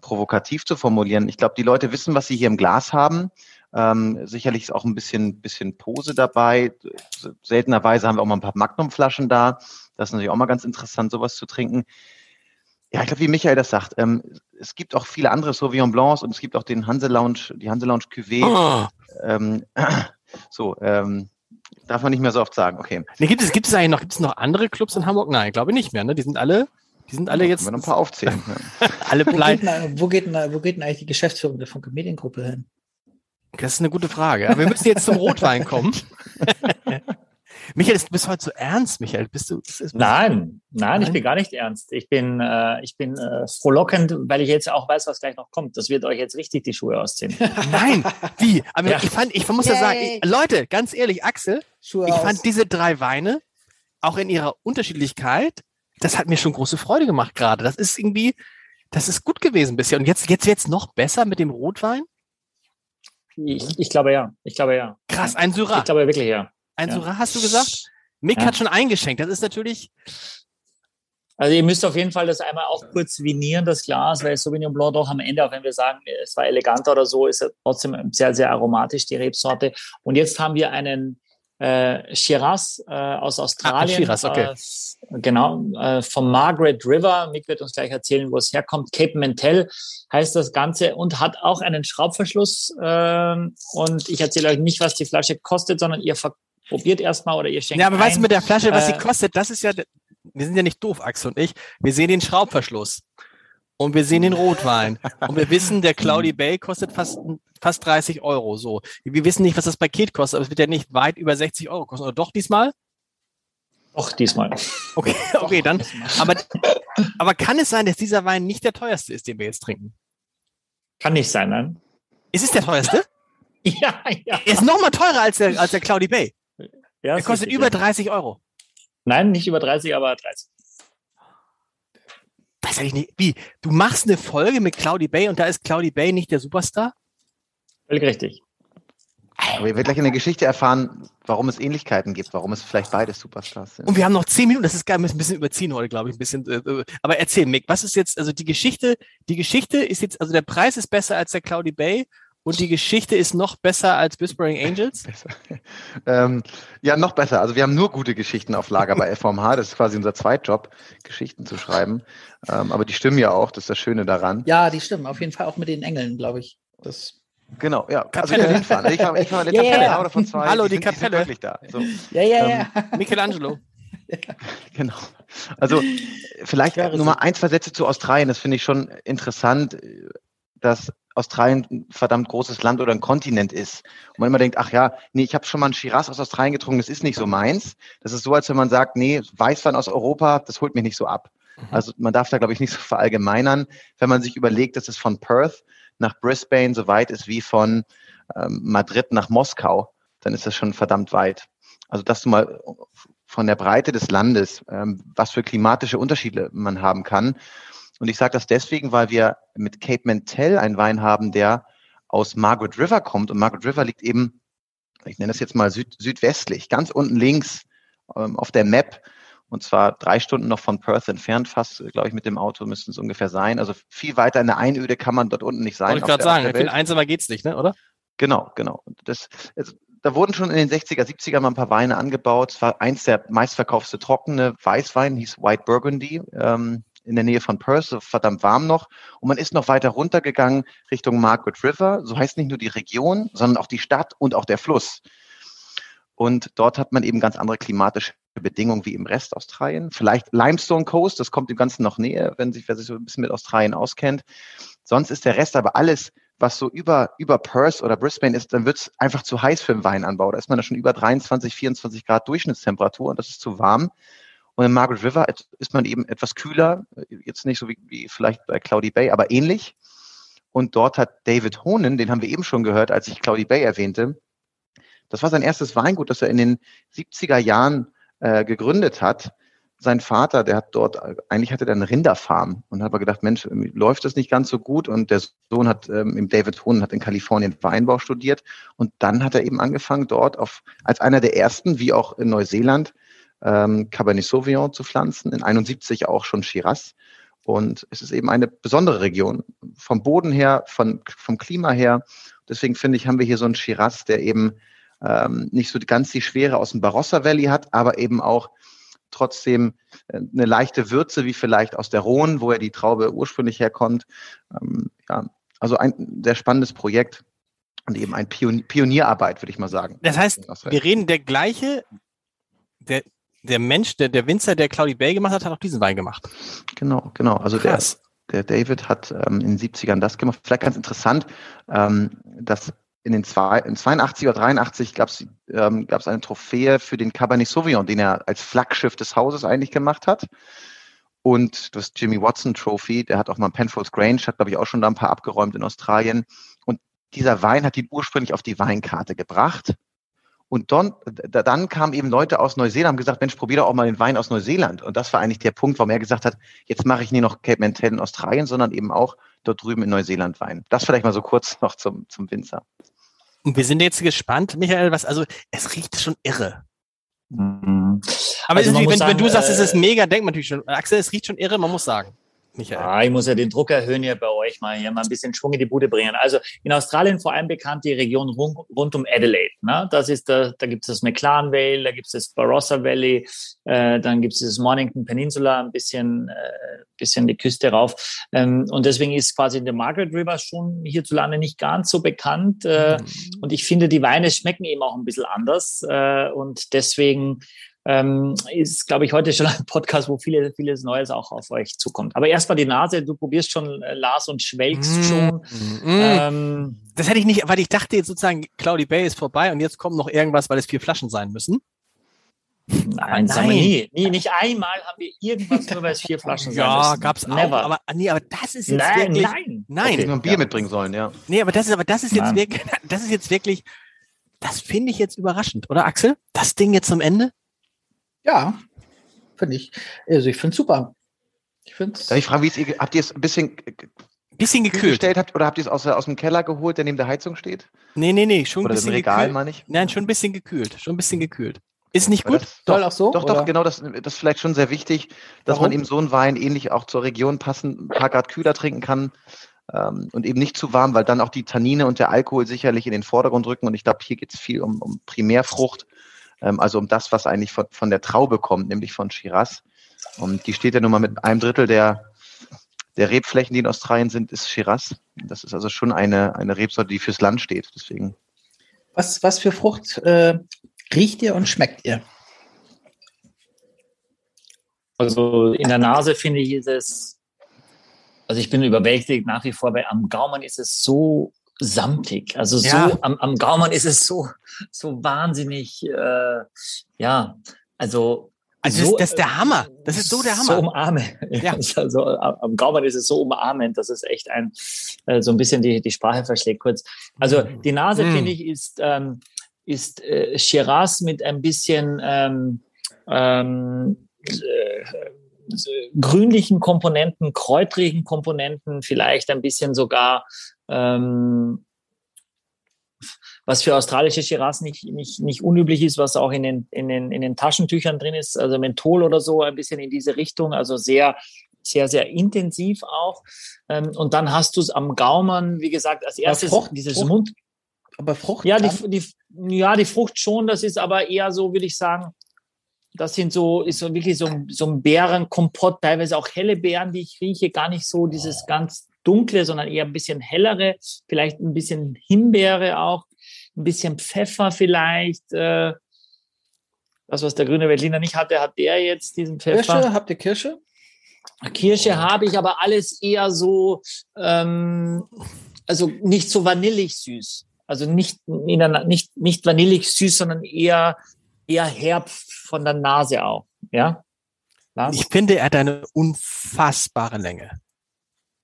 provokativ zu formulieren. Ich glaube, die Leute wissen, was sie hier im Glas haben. Ähm, sicherlich ist auch ein bisschen, bisschen Pose dabei. Seltenerweise haben wir auch mal ein paar Magnumflaschen da. Das ist natürlich auch mal ganz interessant, sowas zu trinken. Ja, ich glaube, wie Michael das sagt, ähm, es gibt auch viele andere Sauvignon Blancs und es gibt auch den Hanse Lounge, die Hanse Lounge Cuvée. Oh. Ähm, [CLEARS THROAT] so, ähm, darf man nicht mehr so oft sagen. Okay. Nee, gibt es, gibt es eigentlich noch, gibt es noch andere Clubs in Hamburg? Nein, glaube ich nicht mehr. Ne? Die sind alle, die sind alle jetzt. Wenn wir noch ein paar aufzählen. [LAUGHS] ja. alle wo, geht denn, wo, geht denn, wo geht denn eigentlich die Geschäftsführung der Funke Mediengruppe hin? Das ist eine gute Frage. Aber wir müssen jetzt zum Rotwein kommen. [LAUGHS] Michael, du bist heute so ernst, Michael. Bist du? Bist, bist nein, nein, ich bin gar nicht ernst. Ich bin, äh, ich bin äh, frohlockend, weil ich jetzt auch weiß, was gleich noch kommt. Das wird euch jetzt richtig die Schuhe ausziehen. [LAUGHS] nein, wie? Aber ja. ich fand, ich muss ja sagen, ich, Leute, ganz ehrlich, Axel, Schuhe ich aus. fand diese drei Weine auch in ihrer Unterschiedlichkeit, das hat mir schon große Freude gemacht gerade. Das ist irgendwie, das ist gut gewesen bisher. Und jetzt, jetzt jetzt noch besser mit dem Rotwein? Ich, ich glaube ja. Ich glaube ja. Krass, ein Syrah. Ich glaube wirklich ja. Ein ja. Syrah hast du gesagt? Mick ja. hat schon eingeschenkt. Das ist natürlich. Also ihr müsst auf jeden Fall das einmal auch kurz vinieren, das Glas, weil Sauvignon Blanc doch am Ende, auch wenn wir sagen, es war eleganter oder so, ist trotzdem sehr, sehr aromatisch, die Rebsorte. Und jetzt haben wir einen äh, Shiraz äh, aus Australien. Ah, Shiraz, okay. Äh, genau, äh, vom Margaret River. Mick wird uns gleich erzählen, wo es herkommt. Cape Mentel heißt das Ganze und hat auch einen Schraubverschluss. Äh, und ich erzähle euch nicht, was die Flasche kostet, sondern ihr probiert erstmal oder ihr schenkt. Ja, aber ein. weißt du mit der Flasche, was sie äh, kostet, das ist ja, wir sind ja nicht doof, Axel und ich. Wir sehen den Schraubverschluss. Und wir sehen den Rotwein. Und wir wissen, der Cloudy Bay kostet fast, fast 30 Euro. So. Wir wissen nicht, was das Paket kostet, aber es wird ja nicht weit über 60 Euro kosten. Oder doch diesmal? Auch diesmal. Okay, okay, dann. Aber, aber kann es sein, dass dieser Wein nicht der teuerste ist, den wir jetzt trinken? Kann nicht sein, nein. Ist es der teuerste? [LAUGHS] Ja, ja. Er ist noch mal teurer als der, als der Cloudy Bay. ja Er kostet richtig, über ja. 30 Euro. Nein, nicht über 30, aber 30. Das hätte ich nicht. Wie? Du machst eine Folge mit Cloudy Bay und da ist Cloudy Bay nicht der Superstar? Völlig richtig. Aber ihr werdet gleich in der Geschichte erfahren, warum es Ähnlichkeiten gibt, warum es vielleicht beide Superstars sind. Und wir haben noch zehn Minuten, das ist geil, wir müssen ein bisschen überziehen heute, glaube ich, ein bisschen. äh, äh, Aber erzähl, Mick, was ist jetzt, also die Geschichte, die Geschichte ist jetzt, also der Preis ist besser als der Cloudy Bay und die Geschichte ist noch besser als Whispering [LAUGHS] Angels? Besser. ähm, ja, noch besser. Also wir haben nur gute Geschichten auf Lager bei [LAUGHS] FVMH. Das ist quasi unser Zweitjob, Geschichten zu schreiben. Ähm, aber die stimmen ja auch, das ist das Schöne daran. Ja, die stimmen. Auf jeden Fall auch mit den Engeln, glaube ich. Das, Genau, ja. Also Kapelle. ich kann hinfahren. Ich war, ich war der ja, Kapelle, einer von zwei. Hallo, die sind, sind Kapelle. wirklich da. So, ja, ja, Ähm, [LAUGHS] ja. Michelangelo. genau. Also vielleicht nur mal ein, zwei Sätze zu Australien. Das finde ich schon interessant, dass Australien ein verdammt großes Land oder ein Kontinent ist. Und man immer denkt, ach ja, nee, ich habe schon mal einen Shiraz aus Australien getrunken, das ist nicht so meins. Das ist so, als wenn man sagt, nee, Weißwein aus Europa, das holt mich nicht so ab. Also man darf da, glaube ich, nicht so verallgemeinern. Wenn man sich überlegt, dass es von Perth nach Brisbane so weit ist wie von ähm, Madrid nach Moskau, dann ist das schon verdammt weit. Also das mal von der Breite des Landes, ähm, was für klimatische Unterschiede man haben kann. Und ich sage das deswegen, weil wir mit Cape Mentel einen Wein haben, der aus Margaret River kommt. Und Margaret River liegt eben, ich nenne das jetzt mal süd südwestlich, ganz unten links ähm, auf der Map. Und zwar drei Stunden noch von Perth entfernt, fast, glaube ich, mit dem Auto müssten es ungefähr sein. Also viel weiter in der Einöde kann man dort unten nicht sein. Wollte ich gerade sagen, viel einsamer geht's nicht, ne, oder? Genau, genau. Das, es, da wurden schon in den 60er, 70er mal ein paar Weine angebaut. Es war eins der meistverkaufte trockene Weißwein, hieß White Burgundy, ähm, in der Nähe von Perth, so verdammt warm noch. Und man ist noch weiter runtergegangen Richtung Margaret River. So heißt nicht nur die Region, sondern auch die Stadt und auch der Fluss. Und dort hat man eben ganz andere klimatische Bedingungen wie im Rest Australien. Vielleicht Limestone Coast, das kommt dem Ganzen noch näher, wenn sich, wer sich so ein bisschen mit Australien auskennt. Sonst ist der Rest aber alles, was so über, über Perth oder Brisbane ist, dann wird es einfach zu heiß für den Weinanbau. Da ist man da schon über 23, 24 Grad Durchschnittstemperatur und das ist zu warm. Und in Margaret River ist man eben etwas kühler, jetzt nicht so wie, wie vielleicht bei Cloudy Bay, aber ähnlich. Und dort hat David Honen, den haben wir eben schon gehört, als ich Cloudy Bay erwähnte, das war sein erstes Weingut, das er in den 70er Jahren äh, gegründet hat. Sein Vater, der hat dort, eigentlich hatte er eine Rinderfarm und hat aber gedacht, Mensch, läuft das nicht ganz so gut. Und der Sohn hat, ähm, David Hohn, hat in Kalifornien Weinbau studiert. Und dann hat er eben angefangen, dort auf, als einer der ersten, wie auch in Neuseeland, ähm, Cabernet Sauvignon zu pflanzen. In 71 auch schon Shiraz. Und es ist eben eine besondere Region. Vom Boden her, von, vom Klima her. Deswegen finde ich, haben wir hier so einen Shiraz, der eben ähm, nicht so ganz die Schwere aus dem Barossa Valley hat, aber eben auch trotzdem äh, eine leichte Würze, wie vielleicht aus der Rhone, wo ja die Traube ursprünglich herkommt. Ähm, ja, also ein sehr spannendes Projekt und eben ein Pion Pionierarbeit, würde ich mal sagen. Das heißt, wir reden der gleiche, der, der Mensch, der, der Winzer, der Cloudy Bay gemacht hat, hat auch diesen Wein gemacht. Genau, genau. Also Krass. der, der David hat ähm, in den 70ern das gemacht. Vielleicht ganz interessant, ähm, dass in den zwei, in 82 oder 83 gab es ähm, gab's eine Trophäe für den Cabernet Sauvignon, den er als Flaggschiff des Hauses eigentlich gemacht hat. Und das Jimmy Watson Trophy, der hat auch mal Penfolds Grange, hat glaube ich auch schon da ein paar abgeräumt in Australien. Und dieser Wein hat ihn ursprünglich auf die Weinkarte gebracht. Und dann, dann kamen eben Leute aus Neuseeland, haben gesagt, Mensch, probier doch auch mal den Wein aus Neuseeland. Und das war eigentlich der Punkt, warum er gesagt hat, jetzt mache ich nicht noch Cape Mentel in Australien, sondern eben auch dort drüben in Neuseeland Wein. Das vielleicht mal so kurz noch zum, zum Winzer. Und wir sind jetzt gespannt, Michael, was, also es riecht schon irre. Mhm. Aber Also wenn, muss wenn sagen, du sagst, es äh, ist mega, denkt man natürlich schon, Axel, es riecht schon irre, man muss sagen. Michael. Ja, ich muss ja den Druck erhöhen hier bei euch mal hier mal ein bisschen Schwung in die Bude bringen. Also in Australien vor allem bekannt die Region rund, rund um Adelaide. Ne? Das ist da, da gibt es das McLaren Vale, da gibt es das Barossa Valley, äh, dann gibt es das Mornington Peninsula, ein bisschen, äh, bisschen die Küste rauf. Ähm, und deswegen ist quasi der Margaret River schon hierzulande nicht ganz so bekannt. Äh, und ich finde, die Weine schmecken eben auch ein bisschen anders. Äh, und deswegen ähm, ist, glaube ich, heute schon ein Podcast, wo viele, vieles Neues auch auf euch zukommt. Aber erstmal die Nase, du probierst schon äh, Lars und schwelgst Mm. schon. Mm. Ähm, Das hätte ich nicht, weil ich dachte jetzt sozusagen, Cloudy Bay ist vorbei und jetzt kommt noch irgendwas, weil es vier Flaschen sein müssen. Nein, das haben wir nie. nie. Nicht einmal haben wir irgendwas nur, weil es vier Flaschen sind. Ja, gab's auch. Never. Aber, nee, aber das ist jetzt Nein, wirklich. nein. Nein. Hätten wir ein Bier Ja. mitbringen sollen, ja. Nee, aber das ist, aber das ist jetzt Nein. wirklich, [LAUGHS] das ist jetzt wirklich, das finde ich jetzt überraschend, oder Axel? Das Ding jetzt zum Ende? Ja, finde ich. Also ich finde es super. Ich finde Darf ich fragen, wie es ihr, habt ihr es ein bisschen Bisschen kühl gekühlt. gestellt habt oder habt ihr es aus, aus dem Keller geholt, der neben der Heizung steht? Nee, nee, nee, schon ein Oder im bisschen Regal, gekühlt. meine ich? Nein, schon ein bisschen gekühlt. Schon ein bisschen gekühlt. Ist nicht gut? Das, Soll doch, auch so, Doch, oder? doch, genau, das, das ist vielleicht schon sehr wichtig, dass Warum? man eben so einen Wein ähnlich auch zur Region passend ein paar Grad kühler trinken kann ähm, und eben nicht zu warm, weil dann auch die Tannine und der Alkohol sicherlich in den Vordergrund rücken. Und ich glaube, hier geht es viel um, um Primärfrucht, also um das, was eigentlich von, von der Traube kommt, nämlich von Shiraz. Und die steht ja nun mal mit einem Drittel der, der Rebflächen, die in Australien sind, ist Shiraz. Das ist also schon eine, eine Rebsorte, die fürs Land steht. Deswegen. Was, was für Frucht äh, riecht ihr und schmeckt ihr? Also in der Nase finde ich, ist es, also ich bin überwältigt nach wie vor, weil am Gaumen ist es so samtig. Also so Ja. am, am Gaumen ist es so, so wahnsinnig, äh, ja, also. Also das- so, das ist der Hammer. Das ist so der Hammer. So umarmend. Ja. [LAUGHS] Also am am Gaumen ist es so umarmend, dass es echt ein, äh, so ein bisschen die, die Sprache verschlägt kurz. Also die Nase, Mm. finde ich, ist, ähm, ist äh, Shiraz mit ein bisschen ähm, ähm, äh, äh, grünlichen Komponenten, kräutrigen Komponenten, vielleicht ein bisschen sogar, ähm, was für australische Shiraz nicht, nicht, nicht unüblich ist, was auch in den, in, den, in den Taschentüchern drin ist, also Menthol oder so, ein bisschen in diese Richtung, also sehr, sehr, sehr intensiv auch. Ähm, und dann hast du es am Gaumen, wie gesagt, als erstes Frucht- dieses Frucht- Mund, Aber Frucht? ja, die, die, ja, die Frucht schon, das ist aber eher so, würde ich sagen, das sind so, ist so wirklich so, ein- so ein Beerenkompott, teilweise auch helle Beeren, die ich rieche, gar nicht so dieses ganz dunkle, sondern eher ein bisschen hellere, vielleicht ein bisschen Himbeere auch, ein bisschen Pfeffer vielleicht. Äh, das, was der grüne Veltliner nicht hatte, hat der jetzt diesen Pfeffer. Kirsche? Habt ihr Kirsche? Kirsche habe ich, aber alles eher so, ähm, also nicht so vanillig süß. Also nicht, nicht, nicht vanillig süß, sondern eher, eher herb von der Nase auch. Ja? Lars? Ich finde, er hat eine unfassbare Länge.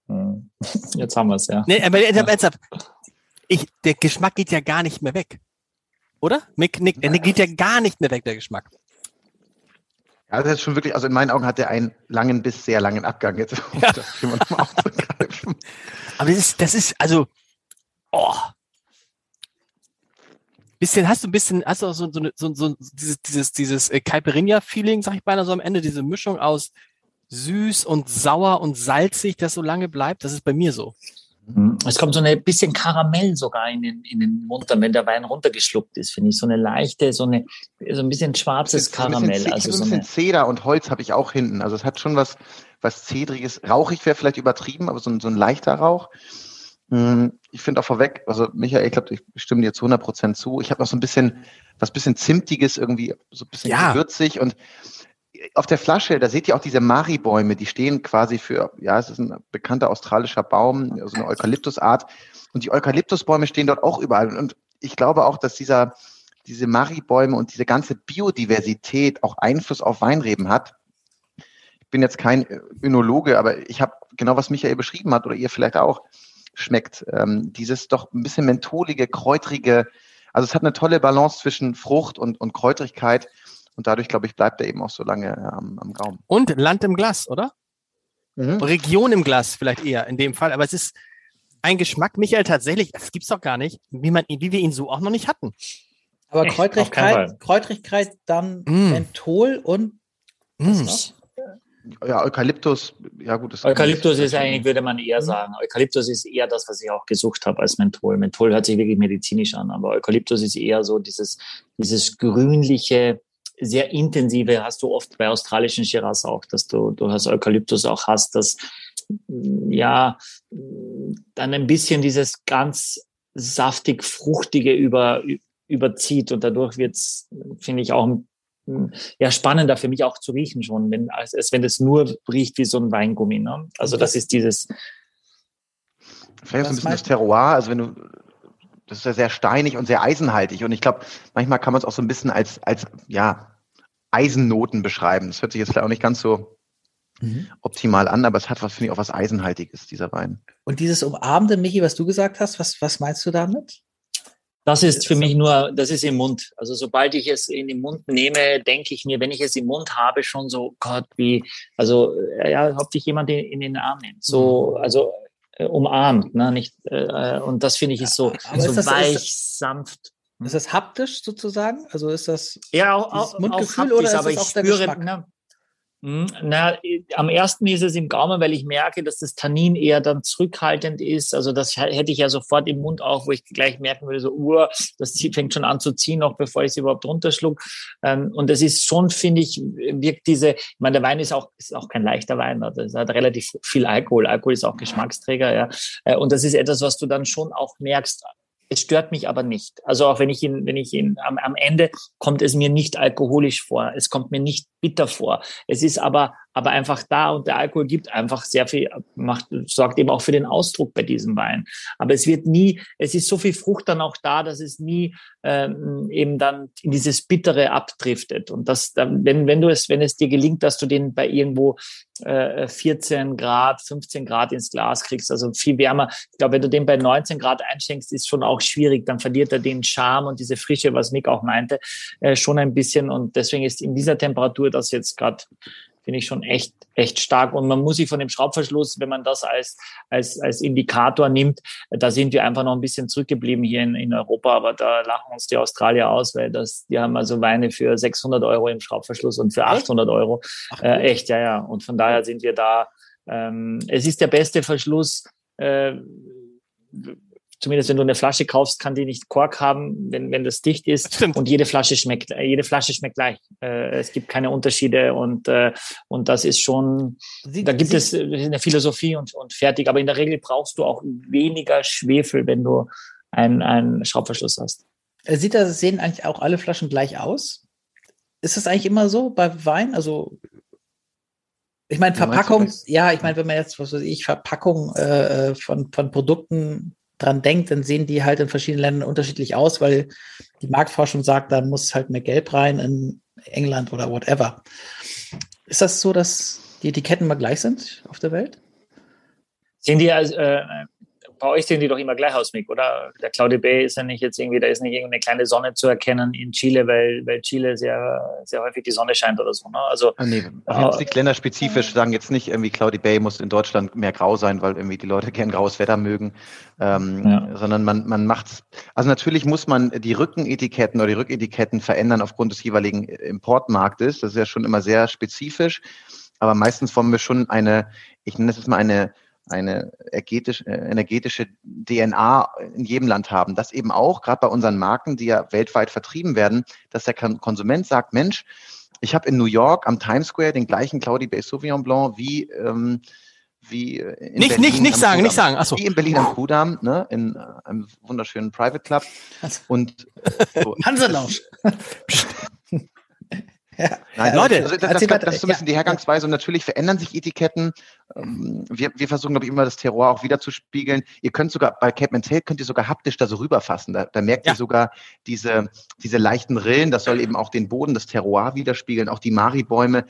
Hm. [LAUGHS] Jetzt haben wir es, ja. Nee, aber aber ernsthaft, ich, der Geschmack geht ja gar nicht mehr weg. Oder? Mick nickt, der geht ja gar nicht mehr weg, der Geschmack. Ja, das ist schon wirklich, also in meinen Augen hat er einen langen bis sehr langen Abgang jetzt. [LAUGHS] um das mal aufzugreifen. Aber das ist, das ist, also, oh. Bisschen, hast du ein bisschen, hast du auch so, so, eine- so, so dieses, dieses, dieses äh, Caipirinha-Feeling, sag ich beinahe so am Ende, diese Mischung aus süß und sauer und salzig, das so lange bleibt, das ist bei mir so. Hm. Es kommt so ein bisschen Karamell sogar in den, in den Mund, dann, wenn der Wein runtergeschluckt ist, finde ich. So eine leichte, so eine, so ein bisschen schwarzes bisschen, Karamell. Ich Also so ein bisschen eine, Zeder und Holz habe ich auch hinten. Also es hat schon was, was Zedriges. Rauchig wäre vielleicht übertrieben, aber so ein, so ein leichter Rauch. Hm, Ich finde auch vorweg, also Michael, ich glaube, ich stimme dir zu 100 Prozent zu. Ich habe noch so ein bisschen, was bisschen Zimtiges irgendwie, so ein bisschen Ja. gewürzig und auf der Flasche, da seht ihr auch diese Mari-Bäume, die stehen quasi für, ja, es ist ein bekannter australischer Baum, so eine Eukalyptusart. Und die Eukalyptusbäume stehen dort auch überall. Und ich glaube auch, dass dieser, diese Mari-Bäume und diese ganze Biodiversität auch Einfluss auf Weinreben hat. Ich bin jetzt kein Önologe, aber ich habe genau, was Michael beschrieben hat oder ihr vielleicht auch, schmeckt. Ähm, dieses doch ein bisschen mentholige, kräutrige, also es hat eine tolle Balance zwischen Frucht und, und Kräutrigkeit. Und dadurch, glaube ich, bleibt er eben auch so lange ähm, am Gaumen. Und Land im Glas, oder? Mhm. Region im Glas vielleicht eher in dem Fall, aber es ist ein Geschmack, Michael, tatsächlich, das gibt's doch gar nicht, wie, man, wie wir ihn so auch noch nicht hatten. Aber Echt? Kräutrigkeit. Kräutrigkeit, dann Mm. Menthol und Mm. Ja, Eukalyptus, ja gut. Das Eukalyptus ist eigentlich, würde man eher sagen, Eukalyptus ist eher das, was ich auch gesucht habe als Menthol. Menthol hört sich wirklich medizinisch an, aber Eukalyptus ist eher so dieses, dieses grünliche, sehr intensive, hast du oft bei australischen Shiraz auch, dass du, du hast Eukalyptus auch hast, das, mm, ja, mm, dann ein bisschen dieses ganz saftig, fruchtige über, überzieht und dadurch wird's, finde ich, auch mm, ja, spannender für mich auch zu riechen schon, wenn, als, als wenn es nur riecht wie so ein Weingummi. Ne? Also das ist dieses, Vielleicht auch so ein bisschen das Terroir, also wenn du, das ist ja sehr steinig und sehr eisenhaltig. Und ich glaube, manchmal kann man es auch so ein bisschen als, als, ja, Eisennoten beschreiben. Das hört sich jetzt auch nicht ganz so mhm. optimal an, aber es hat was, finde ich, auch was Eisenhaltiges, dieser Wein. Und dieses Umarmende, Michi, was du gesagt hast, was, was meinst du damit? Das ist für mich nur, das ist im Mund. Also sobald ich es in den Mund nehme, denke ich mir, wenn ich es im Mund habe, schon so, Gott, wie, also ja, ob dich jemand in, in den Arm nimmt. So, mhm. also äh, umarmt, ne? Nicht, äh, und das finde ich ist so, Aber so ist das, weich, ist, sanft. Ist das haptisch sozusagen? Also ist das ja auch, auch Mundgefühl auch haptisch, oder ist aber das auch ich der spüre, Geschmack? ne, Na, am ersten ist es im Gaumen, weil ich merke, dass das Tannin eher dann zurückhaltend ist. Also das hätte ich ja sofort im Mund auch, wo ich gleich merken würde, so, uh, das fängt schon an zu ziehen, noch bevor ich es überhaupt runterschluck. Ähm, und das ist schon, finde ich, wirkt diese, ich meine, der Wein ist auch, ist auch kein leichter Wein, das hat relativ viel Alkohol. Alkohol ist auch Geschmacksträger, ja. Äh, und das ist etwas, was du dann schon auch merkst, es stört mich aber nicht. Also auch wenn ich ihn, wenn ich ihn am, am Ende kommt es mir nicht alkoholisch vor. Es kommt mir nicht bitter vor. Es ist aber, aber einfach da und der Alkohol gibt einfach sehr viel, macht, sorgt eben auch für den Ausdruck bei diesem Wein. Aber es wird nie, es ist so viel Frucht dann auch da, dass es nie ähm, eben dann in dieses Bittere abdriftet. Und das, wenn, wenn du es, wenn es dir gelingt, dass du den bei irgendwo äh, 14 Grad, 15 Grad ins Glas kriegst, also viel wärmer. Ich glaube, wenn du den bei 19 Grad einschenkst, ist schon auch schwierig. Dann verliert er den Charme und diese Frische, was Mick auch meinte, äh, schon ein bisschen. Und deswegen ist in dieser Temperatur das jetzt gerade finde ich schon echt, echt stark. Und man muss sich von dem Schraubverschluss, wenn man das als, als, als Indikator nimmt, da sind wir einfach noch ein bisschen zurückgeblieben hier in, in Europa, aber da lachen uns die Australier aus, weil das, die haben also Weine für 600 Euro im Schraubverschluss und für 800 Euro. Ach, äh, echt, ja, ja. Und von daher sind wir da, ähm, es ist der beste Verschluss, äh, zumindest wenn du eine Flasche kaufst, kann die nicht Kork haben, wenn, wenn das dicht ist. Das und jede Flasche schmeckt, äh, jede Flasche schmeckt gleich. Äh, es gibt keine Unterschiede und, äh, und das ist schon, Sie, da gibt Sie, es äh, eine Philosophie und, und fertig. Aber in der Regel brauchst du auch weniger Schwefel, wenn du einen, einen Schraubverschluss hast. Äh, sieht das, sehen eigentlich auch alle Flaschen gleich aus? Ist das eigentlich immer so bei Wein? Also ich meine, Verpackung, ja, ich meine, wenn man jetzt, was weiß ich, Verpackung äh, von, von Produkten dran denkt, dann sehen die halt in verschiedenen Ländern unterschiedlich aus, weil die Marktforschung sagt, da muss halt mehr Gelb rein in England oder whatever. Ist das so, dass die Etiketten mal gleich sind auf der Welt? Sehen die also, äh, bei euch sehen die doch immer gleich aus, Mick, oder? Der Claudio Bay ist ja nicht jetzt irgendwie, da ist nicht irgendeine kleine Sonne zu erkennen in Chile, weil, weil Chile sehr, sehr häufig die Sonne scheint oder so. Ne? Also, ah, nee, jetzt nicht länderspezifisch, sagen jetzt nicht irgendwie Claudio Bay muss in Deutschland mehr grau sein, weil irgendwie die Leute gern graues Wetter mögen, ähm, ja. sondern man, man macht, also natürlich muss man die Rückenetiketten oder die Rücketiketten verändern aufgrund des jeweiligen Importmarktes. Das ist ja schon immer sehr spezifisch. Aber meistens wollen wir schon eine, ich nenne es jetzt mal eine eine energetische, äh, energetische DNA in jedem Land haben. Das eben auch, gerade bei unseren Marken, die ja weltweit vertrieben werden, dass der Konsument sagt, Mensch, ich habe in New York am Times Square den gleichen Claudie Bay Sauvignon Blanc wie ähm, wie in nicht, Berlin nicht, nicht sagen, Kudamm. nicht sagen. Achso. Wie in Berlin am Kudamm, ne, in äh, einem wunderschönen Private Club. Und [LAUGHS] so. Hanselausch. [LAUGHS] Ja. Nein, Leute, also das, das, das, ist so ein bisschen die Hergangsweise und natürlich verändern sich Etiketten. Ähm, wir, wir versuchen, glaube ich, immer das Terroir auch wieder zu spiegeln. Ihr könnt sogar, bei Cape Tail könnt ihr sogar haptisch da so rüberfassen. Da, da merkt ja. ihr sogar diese, diese leichten Rillen. Das soll eben auch den Boden, das Terroir widerspiegeln, auch die Mari-Bäume.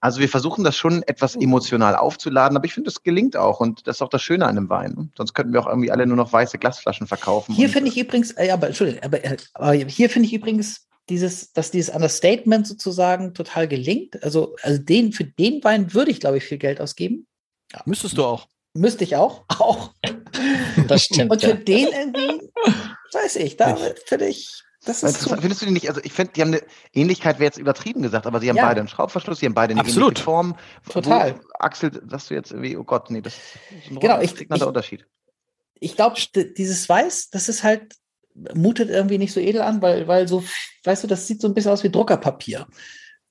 Also wir versuchen das schon etwas emotional aufzuladen, aber ich finde, das gelingt auch und das ist auch das Schöne an einem Wein. Sonst könnten wir auch irgendwie alle nur noch weiße Glasflaschen verkaufen. Hier finde ich übrigens, äh, aber Entschuldigung, aber, äh, aber hier finde ich übrigens dieses, dass dieses Understatement sozusagen total gelingt. Also, also den, für den Wein würde ich, glaube ich, viel Geld ausgeben. Ja. Müsstest du auch. Müsste ich auch. [LAUGHS] Auch. Das stimmt. Und für ja. den irgendwie, weiß ich, da finde ich, das ist so. Findest du die nicht, also ich finde, die haben eine Ähnlichkeit, wäre jetzt übertrieben gesagt, aber sie haben ja. beide einen Schraubverschluss, sie haben beide eine Absolut. ähnliche Form. Total. Wo, Axel, sagst du jetzt irgendwie, oh Gott, nee, das ist ein genau, ich, ich, Unterschied. Ich glaube, dieses Weiß, das ist halt mutet irgendwie nicht so edel an, weil, weil so, weißt du, das sieht so ein bisschen aus wie Druckerpapier.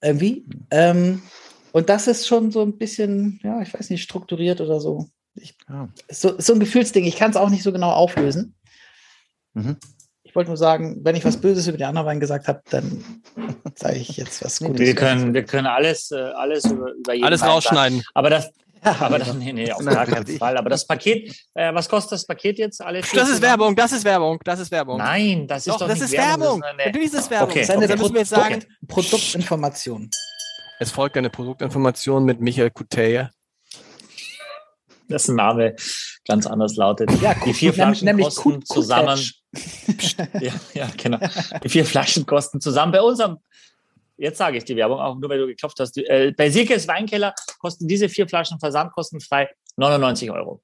Irgendwie. Ähm, und das ist schon so ein bisschen, ja, ich weiß nicht, strukturiert oder so. Ich, ja. so, so ein Gefühlsding. Ich kann es auch nicht so genau auflösen. Mhm. Ich wollte nur sagen, wenn ich was Böses über die anderen Wein gesagt habe, dann sage ich jetzt was Gutes. Wir können, wir können alles, äh, alles über, über jeden Alles Wein rausschneiden. Sagen. Aber das, Ja, aber dann, nee, nee, auf gar keinen Fall. Aber das Paket, äh, was kostet das Paket jetzt? Alle das ist Werbung, das ist Werbung, das ist Werbung. Nein, das ist doch, doch das ist Werbung. Werbung. Das ist Natürlich ist es Werbung. Okay. Seine okay. müssen wir jetzt sagen, Produktinformation. Es folgt eine Produktinformation mit Michael Kuteye. Dessen Name ganz anders lautet. Ja, die vier Flaschen nämlich kosten Kut zusammen. [LAUGHS] ja, ja, genau. Die vier Flaschen kosten zusammen bei unserem jetzt sage ich die Werbung auch, nur weil du geklopft hast. Äh, bei Silkes Weinkeller kosten diese vier Flaschen versandkostenfrei 99 Euro.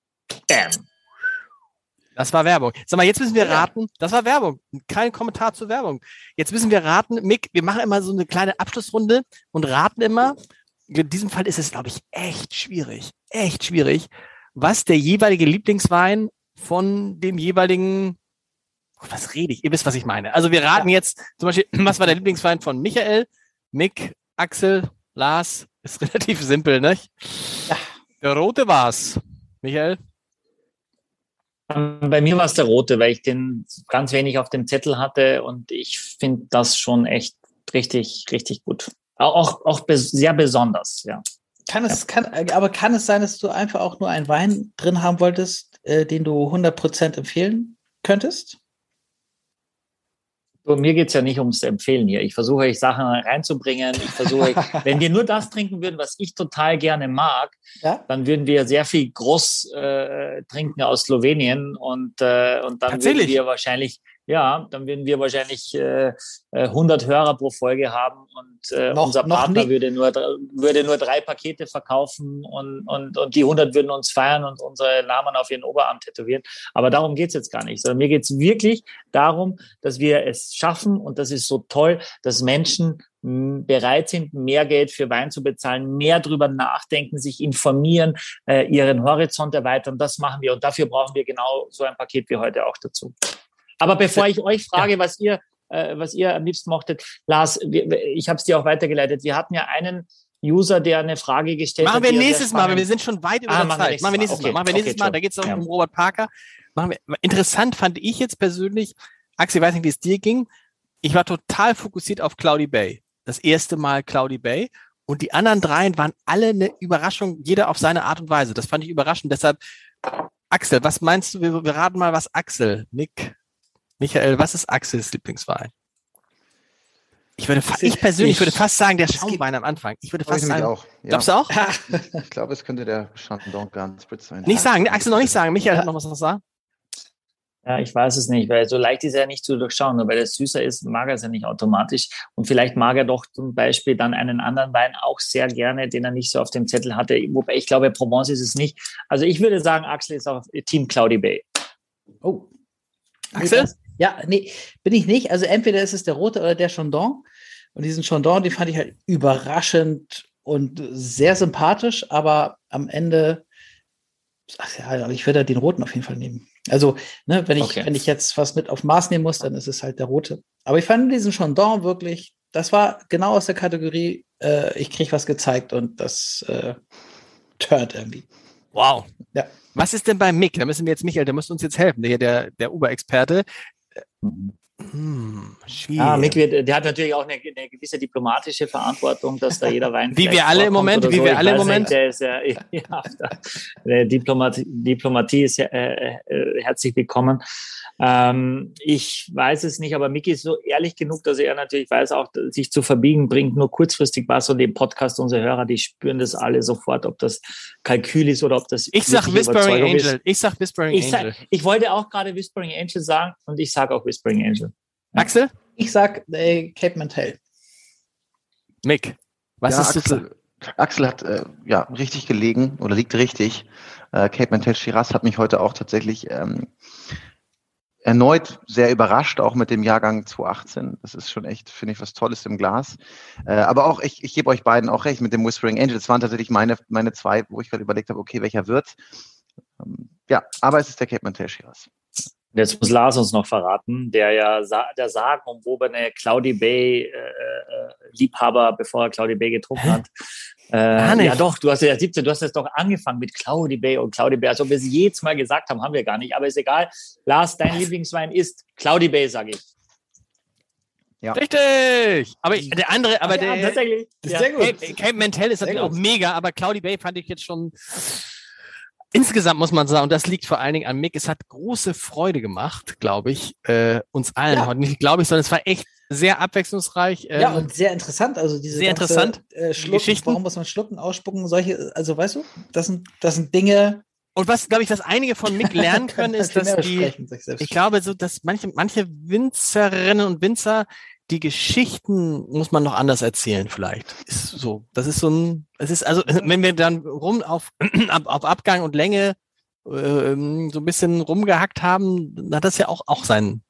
Bam. Das war Werbung. Sag mal, jetzt müssen wir raten. Das war Werbung. Kein Kommentar zur Werbung. Jetzt müssen wir raten. Mick, wir machen immer so eine kleine Abschlussrunde und raten immer. In diesem Fall ist es, glaube ich, echt schwierig. Echt schwierig, was der jeweilige Lieblingswein von dem jeweiligen was rede ich? Ihr wisst, was ich meine. Also wir raten ja. jetzt zum Beispiel, [CLEARS THROAT] was war der Lieblingswein von Michael? Mick, Axel, Lars, ist [LAUGHS] relativ simpel, ne? Ja. Der rote war's. Michael? Ähm, bei mir war es der rote, weil ich den ganz wenig auf dem Zettel hatte und ich finde das schon echt richtig, richtig gut. Auch, auch sehr besonders, ja. Kann es, ja. kann, aber kann es sein, dass du einfach auch nur einen Wein drin haben wolltest, äh, den du 100% empfehlen könntest? So, mir geht's ja nicht ums Empfehlen hier. Ich versuche euch Sachen reinzubringen. Ich versuche, [LAUGHS] wenn wir nur das trinken würden, was ich total gerne mag, ja? dann würden wir sehr viel Groß äh, trinken aus Slowenien und, äh, und dann würden wir wahrscheinlich ja, dann würden wir wahrscheinlich äh, 100 äh, Hörer pro Folge haben und äh, noch, unser Partner würde nur, würde nur drei Pakete verkaufen und, und, und die 100 würden uns feiern und unsere Namen auf ihren Oberarm tätowieren. Aber darum geht's jetzt gar nicht, sondern mir geht's wirklich darum, dass wir es schaffen und das ist so toll, dass Menschen bereit sind, mehr Geld für Wein zu bezahlen, mehr drüber nachdenken, sich informieren, äh, ihren Horizont erweitern. Das machen wir und dafür brauchen wir genau so ein Paket wie heute auch dazu. Aber bevor ich euch frage, ja. was ihr, äh, was ihr am liebsten mochtet, Lars, wir, ich habe es dir auch weitergeleitet. Wir hatten ja einen User, der eine Frage gestellt Machen hat. Wir nächstes Mal, aber wir sind schon weit über ah, der Zeit. Machen wir nächstes Mal. Okay. Machen wir nächstes okay, Mal. Da geht es ja. um Robert Parker. Machen wir. Interessant fand ich jetzt persönlich, Axel, ich weiß nicht, wie es dir ging. Ich war total fokussiert auf Cloudy Bay. Das erste Mal Cloudy Bay. Und die anderen dreien waren alle eine Überraschung, jeder auf seine Art und Weise. Das fand ich überraschend. Deshalb, Axel, was meinst du? Wir, wir raten mal, was Axel, Nick, Michael, was ist Axels Lieblingswein? Ich würde, ich persönlich ich, würde fast sagen, der Schaumwein am Anfang. Ich würde fast ich sagen, auch. Ja. glaubst du auch? [LAUGHS] ich glaube, es könnte der Chandon ganz sein. Nicht sagen, Axel noch nicht sagen. Michael hat noch was zu sagen. Ja, ich weiß es nicht, weil so leicht ist er ja nicht zu durchschauen. Nur weil er süßer ist, mag er es ja nicht automatisch. Und vielleicht mag er doch zum Beispiel dann einen anderen Wein auch sehr gerne, den er nicht so auf dem Zettel hatte. Wobei ich glaube, Provence ist es nicht. Also ich würde sagen, Axel ist auf Team Cloudy Bay. Oh. Axel? Ja, nee, bin ich nicht. Also entweder ist es der rote oder der Chandon. Und diesen Chandon, den fand ich halt überraschend und sehr sympathisch, aber am Ende, ach ja, ich würde den roten auf jeden Fall nehmen. Also, ne, wenn ich, okay. wenn ich jetzt was mit auf Maß nehmen muss, dann ist es halt der rote. Aber ich fand diesen Chandon wirklich, das war genau aus der Kategorie, äh, ich kriege was gezeigt und das äh, turnt irgendwie. Wow. Ja. Was ist denn bei Mick? Da müssen wir jetzt, Michael, der muss uns jetzt helfen, der, der, der Mm-hmm. Hm, ah, Mick wird, der hat natürlich auch eine, eine, gewisse diplomatische Verantwortung, dass da jeder Wein. [LAUGHS] Wie wir alle im Moment, wie so. wir alle im Moment. Nicht, der ist ja, [LAUGHS] ja der Diplomatie, Diplomatie ist ja, äh, äh, herzlich willkommen. Ähm, ich weiß es nicht, aber Micky ist so ehrlich genug, dass er natürlich weiß, auch sich zu verbiegen bringt nur kurzfristig was und dem Podcast unsere Hörer, die spüren das alle sofort, ob das Kalkül ist oder ob das. Ich sag Whispering Angel. Ist. Ich sag Whispering ich Angel. Sag, ich wollte auch gerade Whispering Angel sagen und ich sage auch Whispering Angel. Axel? Ich sag äh, Cape Mantel. Mick, was ja, ist Axel, Axel hat äh, ja richtig gelegen oder liegt richtig. Äh, Cape Mantel Shiraz hat mich heute auch tatsächlich ähm, erneut sehr überrascht, auch mit dem Jahrgang 2018. Das ist schon echt, finde ich, was Tolles im Glas. Äh, aber auch, ich, ich gebe euch beiden auch recht mit dem Whispering Angel. Das waren tatsächlich meine, meine zwei, wo ich gerade überlegt habe, okay, welcher wird. Ähm, ja, aber es ist der Cape Mantel Shiraz. Jetzt muss Lars uns noch verraten, der ja der sagenumwobene Cloudy Bay äh, äh, Liebhaber, bevor er Cloudy Bay getrunken hat. Äh, ja doch, du hast ja 17, du hast jetzt doch angefangen mit Cloudy Bay und Cloudy Bay. Also wir es jedes Mal gesagt haben, haben wir gar nicht. Aber ist egal. Lars, dein Lieblingswein ist Cloudy Bay, sage ich. Ja. Richtig! Aber der andere, aber ja, der. tatsächlich. Ja. Sehr gut. Cape, Cape Mentel ist natürlich auch mega, aber Cloudy Bay fand ich jetzt schon. Insgesamt muss man sagen, und das liegt vor allen Dingen an Mick, es hat große Freude gemacht, glaube ich, äh, uns allen Ja. heute. Nicht glaube ich, sondern es war echt sehr abwechslungsreich. Ja, ähm, und sehr interessant. Also diese sehr ganze, interessant, Äh, Schlucken, Geschichten. warum muss man schlucken, ausspucken, solche, also weißt du, das sind, das sind Dinge, Und was, glaube ich, was einige von Mick [LAUGHS] lernen können, ist, dass die, ich glaube, so, dass manche, manche Winzerinnen und Winzer, die Geschichten muss man noch anders erzählen, vielleicht. Ist so. Das ist so ein, es ist also, [LAUGHS] wenn wir dann rum auf, [CLEARS THROAT] auf, Abgang und Länge ähm, so ein bisschen rumgehackt haben, dann hat das ja auch, auch sein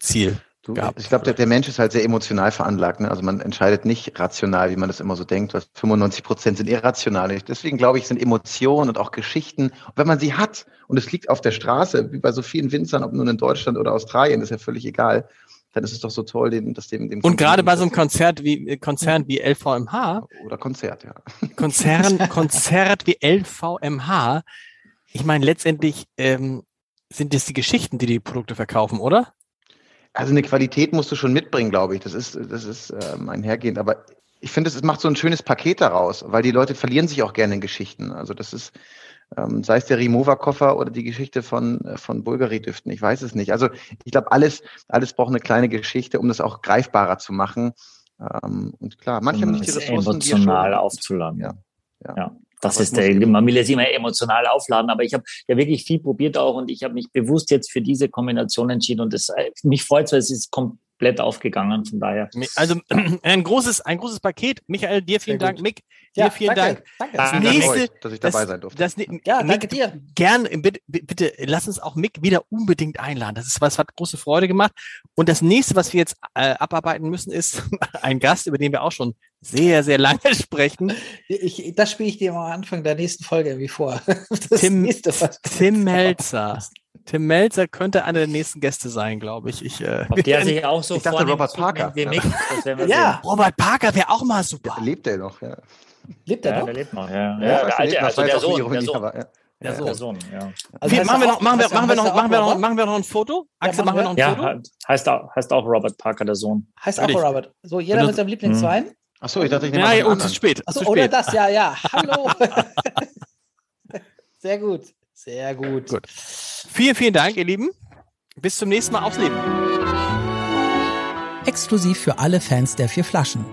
Ziel. Du, ich glaube, der, der Mensch ist halt sehr emotional veranlagt. Ne? Also man entscheidet nicht rational, wie man das immer so denkt. Was 95 Prozent sind irrational. Deswegen glaube ich, sind Emotionen und auch Geschichten, wenn man sie hat und es liegt auf der Straße, wie bei so vielen Winzern, ob nun in Deutschland oder Australien, ist ja völlig egal, dann ist es doch so toll, den, das dem, dem Und gerade bei so einem Konzert wie, äh, Konzern wie LVMH, oder Konzert, ja. [LAUGHS] Konzern, Konzert wie LVMH, ich meine, letztendlich ähm, sind das die Geschichten, die die Produkte verkaufen, oder? Also eine Qualität musst du schon mitbringen, glaube ich. Das ist, das ist ähm, einhergehend. Aber ich finde, es macht so ein schönes Paket daraus, weil die Leute verlieren sich auch gerne in Geschichten. Also das ist, ähm, sei es der Remover-Koffer oder die Geschichte von, äh, von Bulgari-Düften, ich weiß es nicht. Also ich glaube, alles, alles braucht eine kleine Geschichte, um das auch greifbarer zu machen. Ähm, und klar, manche haben um nicht die es Ressourcen. die emotional schon- aufzuladen. Ja, ja. ja. Das ist es der, man will es immer emotional aufladen, aber ich habe ja wirklich viel probiert auch und ich habe mich bewusst jetzt für diese Kombination entschieden und das, äh, mich freut weil es ist komplett aufgegangen, von daher. Also [CLEARS THROAT] ein großes, ein großes Paket. Michael, dir vielen Dank. Mick, dir vielen danke, Dank. Danke. Das Vielen Dank nächste- euch, dass ich dabei sein durfte. Das, Ja, Mick, danke dir. Gern, bitte, bitte, lass uns auch Mick wieder unbedingt einladen. Das ist was, hat große Freude gemacht. Und das nächste, was wir jetzt äh, abarbeiten müssen, ist [LAUGHS] ein Gast, über den wir auch schon sehr, sehr lange [LAUGHS] sprechen. Ich, das spiele ich dir am Anfang der nächsten Folge irgendwie vor. [LAUGHS] Das Tim, nächste, Tim Melzer. Tim Melzer könnte einer der nächsten Gäste sein, glaube ich. ich äh, Ob der [LAUGHS] sich auch so Ich dachte, Robert so Parker. [LAUGHS] Ja. Wir Ja, Robert Parker wäre auch mal super. Lebt er noch, ja. lebt er Ja, noch? der lebt noch, ja. Ja, Ja, der er lebt alte, noch, also der Sohn, Ironie, der Sohn. aber, ja. Der Ja, Sohn. der Sohn, ja. Also heißt machen, wir noch, machen, wir, heißt machen, wir noch, heißt machen, wir auch noch, Robert? machen wir noch ein Foto? Axel, machen machen wir noch ein Ja, Foto? he- heißt auch, heißt auch Robert Parker, der Sohn. Heißt auch. Robert. So, jeder mit seinem Lieblingswein. Achso, ich dachte, ich nehme Ja, mal ja, ist anderen. spät. Achso, zu oder das, ja, ja. Hallo. [LAUGHS] Sehr gut. Sehr gut. Gut. Vielen, vielen Dank, ihr Lieben. Bis zum nächsten Mal aufs Leben. Exklusiv für alle Fans der vier Flaschen.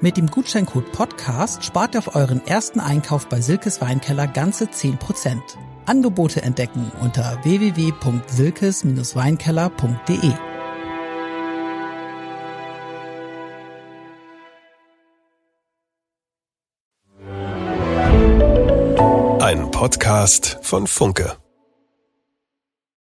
Mit dem Gutscheincode Podcast spart ihr auf euren ersten Einkauf bei Silkes Weinkeller ganze 10%. Angebote entdecken unter www.silkes-weinkeller.de. Podcast von Funke.